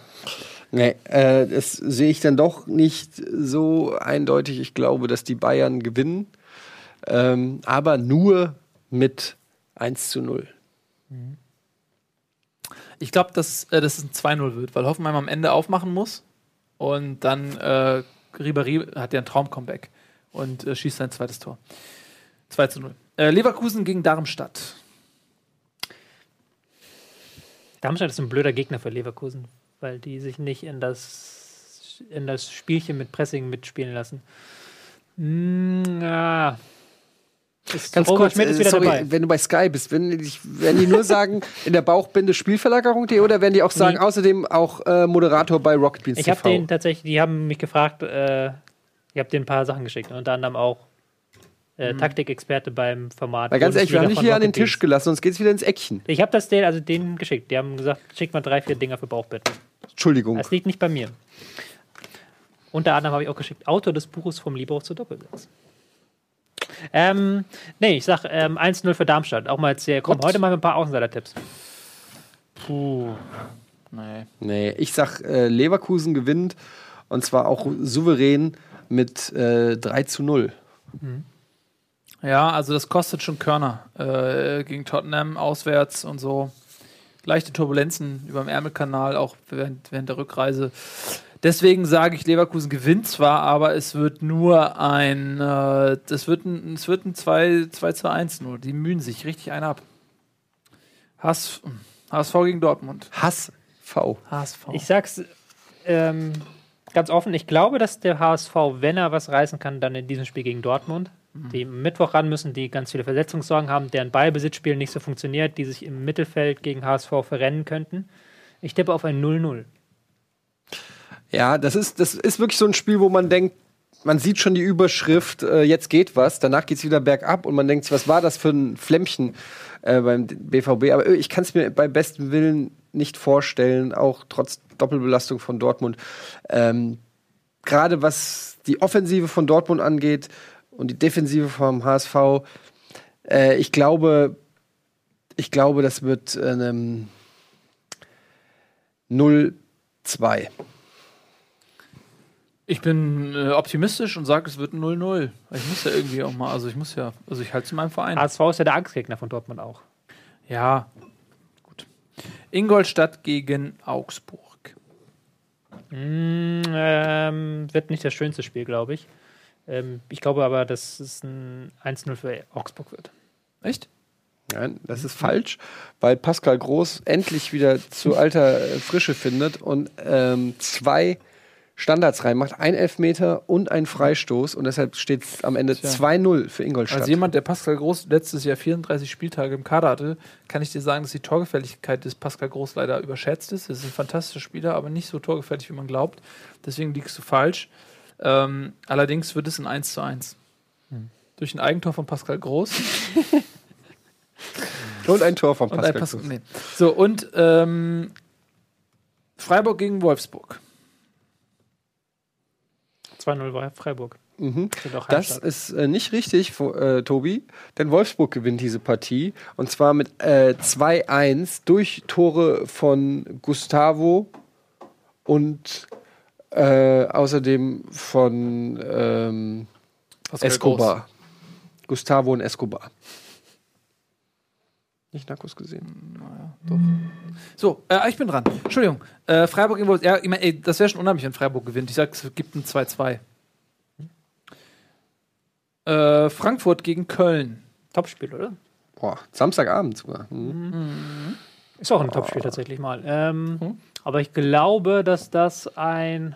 Nee, äh, das sehe ich dann doch nicht so eindeutig. Ich glaube, dass die Bayern gewinnen. Ähm, aber nur mit 1 zu 0. Ich glaube, dass, äh, dass es ein 2-0 wird, weil Hoffenheim am Ende aufmachen muss. Und dann äh, Ribéry hat ja ein Traum-Comeback und äh, schießt sein zweites Tor. 2 zu 0. Äh, Leverkusen gegen Darmstadt. Darmstadt ist ein blöder Gegner für Leverkusen, weil die sich nicht in das, in das Spielchen mit Pressing mitspielen lassen. Mm, ja. Ist Ganz kurz, äh, sorry, dabei. wenn du bei Sky bist, wenn die, dich- werden die nur sagen, in der Bauchbinde Spielverlagerung.de oder werden die auch sagen, Nee. außerdem auch äh, Moderator bei Rocket Beans Ich habe den tatsächlich, die haben mich gefragt, äh, ich habe denen ein paar Sachen geschickt, unter anderem auch äh, Taktikexperte beim Format. Weil ganz ehrlich, wir haben dich hier an den Tisch gelassen, sonst geht's wieder ins Eckchen. Ich habe das denen, also denen geschickt. Die haben gesagt, schick mal drei, vier Dinger für Bauchbett. Entschuldigung. Das liegt nicht bei mir. Unter anderem habe ich auch geschickt, Autor des Buches vom Libro zu Doppelsatz. Ähm, nee, ich sag ähm, 1-0 für Darmstadt. Auch mal jetzt hier, komm, What? heute mal ein paar Außenseiter-Tipps. Puh. Nee. Nee, ich sag, äh, Leverkusen gewinnt und zwar auch souverän mit äh, 3 zu 0. Ja, also das kostet schon Körner äh, gegen Tottenham auswärts und so. Leichte Turbulenzen über dem Ärmelkanal, auch während, während der Rückreise. Deswegen sage ich, Leverkusen gewinnt zwar, aber es wird nur ein, äh, das wird ein, es wird ein 2, 2 zu 1 nur. Die mühen sich richtig einen ab. Hass, HSV gegen Dortmund. Hass V. HSV. Ich sag's ähm, ganz offen, ich glaube, dass der HSV, wenn er was reißen kann, dann in diesem Spiel gegen Dortmund. Die am Mittwoch ran müssen, die ganz viele Verletzungssorgen haben, deren Ballbesitzspiel nicht so funktioniert, die sich im Mittelfeld gegen HSV verrennen könnten. Ich tippe auf ein 0-0. Ja, das ist, das ist wirklich so ein Spiel, wo man denkt, man sieht schon die Überschrift, äh, jetzt geht was, danach geht's wieder bergab und man denkt sich, was war das für ein Flämmchen äh, beim BVB? Aber äh, ich kann es mir bei bestem Willen nicht vorstellen, auch trotz Doppelbelastung von Dortmund. Ähm, Gerade was die Offensive von Dortmund angeht und die Defensive vom HSV, äh, ich glaube, ich glaube, das wird äh, einem 0-2. Ich bin äh, optimistisch und sage, es wird ein 0-0. Ich muss ja irgendwie auch mal, also ich muss ja, also ich halte zu meinem Verein. HSV ist ja der Angstgegner von Dortmund auch. Ja, gut. Ingolstadt gegen Augsburg. Mm, ähm, wird nicht das schönste Spiel, glaube ich. Ähm, ich glaube aber, dass es ein 1-0 für Augsburg wird. Echt? Nein, das ist falsch, weil Pascal Groß endlich wieder zu alter äh, Frische findet und ähm, zwei Standards reinmacht, ein Elfmeter und ein Freistoß und deshalb steht es am Ende Tja. 2-0 für Ingolstadt. Als jemand, der Pascal Groß letztes Jahr 34 Spieltage im Kader hatte, kann ich dir sagen, dass die Torgefälligkeit des Pascal Groß leider überschätzt ist. Er ist ein fantastischer Spieler, aber nicht so torgefällig, wie man glaubt. Deswegen liegst du falsch. Ähm, allerdings wird es ein 1 zu 1. Hm. Durch ein Eigentor von Pascal Groß und ein Tor von und Pascal. ein Pascal. Groß. Nee. So, und ähm, Freiburg gegen Wolfsburg. 2-0 war Freiburg. Mhm. Das ist äh, nicht richtig, äh, Tobi, denn Wolfsburg gewinnt diese Partie und zwar mit äh, 2-1 durch Tore von Gustavo und äh, außerdem von ähm, Escobar. Gustavo und Escobar. Nicht Narcos gesehen. So, äh, ich bin dran. Entschuldigung. Äh, Freiburg gegen Wolfsburg. Ja, ich mein, ey, das wäre schon unheimlich, wenn Freiburg gewinnt. Ich sag, es gibt ein 2-2. Äh, Frankfurt gegen Köln. Topspiel, oder? Boah, Samstagabend sogar. Mhm. Ist auch ein Topspiel tatsächlich mal. Ähm, Aber ich glaube, dass das ein.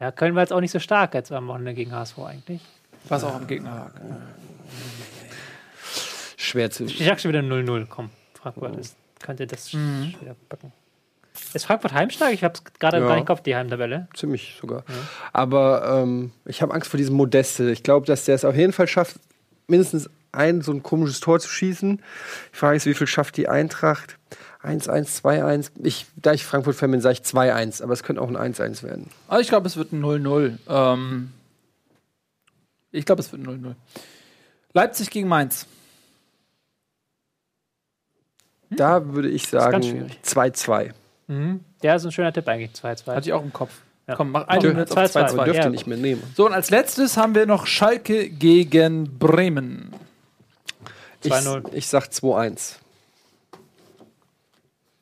Ja, Köln war jetzt auch nicht so stark jetzt am Wochenende gegen HSV eigentlich. Was auch am Gegner lag. Schwer zu. Ich sag schon wieder 0-0. Komm, Frankfurt ist, könnte das Mhm. wieder packen. Ist Frankfurt heimstark? Ich habe es gerade Ja. gar nicht im Kopf, die Heimtabelle. Ziemlich sogar. Aber ähm, ich habe Angst vor diesem Modeste. Ich glaube, dass der es auf jeden Fall schafft, mindestens ein so ein komisches Tor zu schießen. Die Frage ist, wie viel schafft die Eintracht? 1-1, 2-1. Ich, da ich Frankfurt-Fan bin, sage ich 2-1, aber es könnte auch ein 1-1 werden. Also ich glaube, es wird ein 0-0. Ähm, ich glaube, es wird ein 0-0. Leipzig gegen Mainz. Da würde ich sagen schwierig. 2-2. Mhm. Ja, ist ein schöner Tipp eigentlich. 2-2. Hatte ich auch im Kopf. Ja. Komm, mach einen Dür- Minute auf 2-2. 2-2. Man dürfte ja. nicht mehr nehmen. So, und als letztes haben wir noch Schalke gegen Bremen. Ich, 2-0. ich sag 2-1.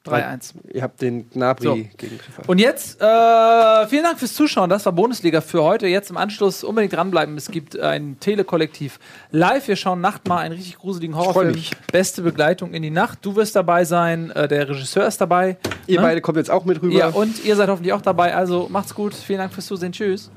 3-1. Ihr habt den Gnabry So. gegen. Und jetzt, äh, vielen Dank fürs Zuschauen. Das war Bundesliga für heute. Jetzt im Anschluss unbedingt dranbleiben. Es gibt ein Telekollektiv live. Wir schauen Nacht mal einen richtig gruseligen Horrorfilm. mich. Beste Begleitung in die Nacht. Du wirst dabei sein. Äh, der Regisseur ist dabei. Ihr ne? beide kommt jetzt auch mit rüber. Ja, und ihr seid hoffentlich auch dabei. Also macht's gut. Vielen Dank fürs Zusehen. Tschüss.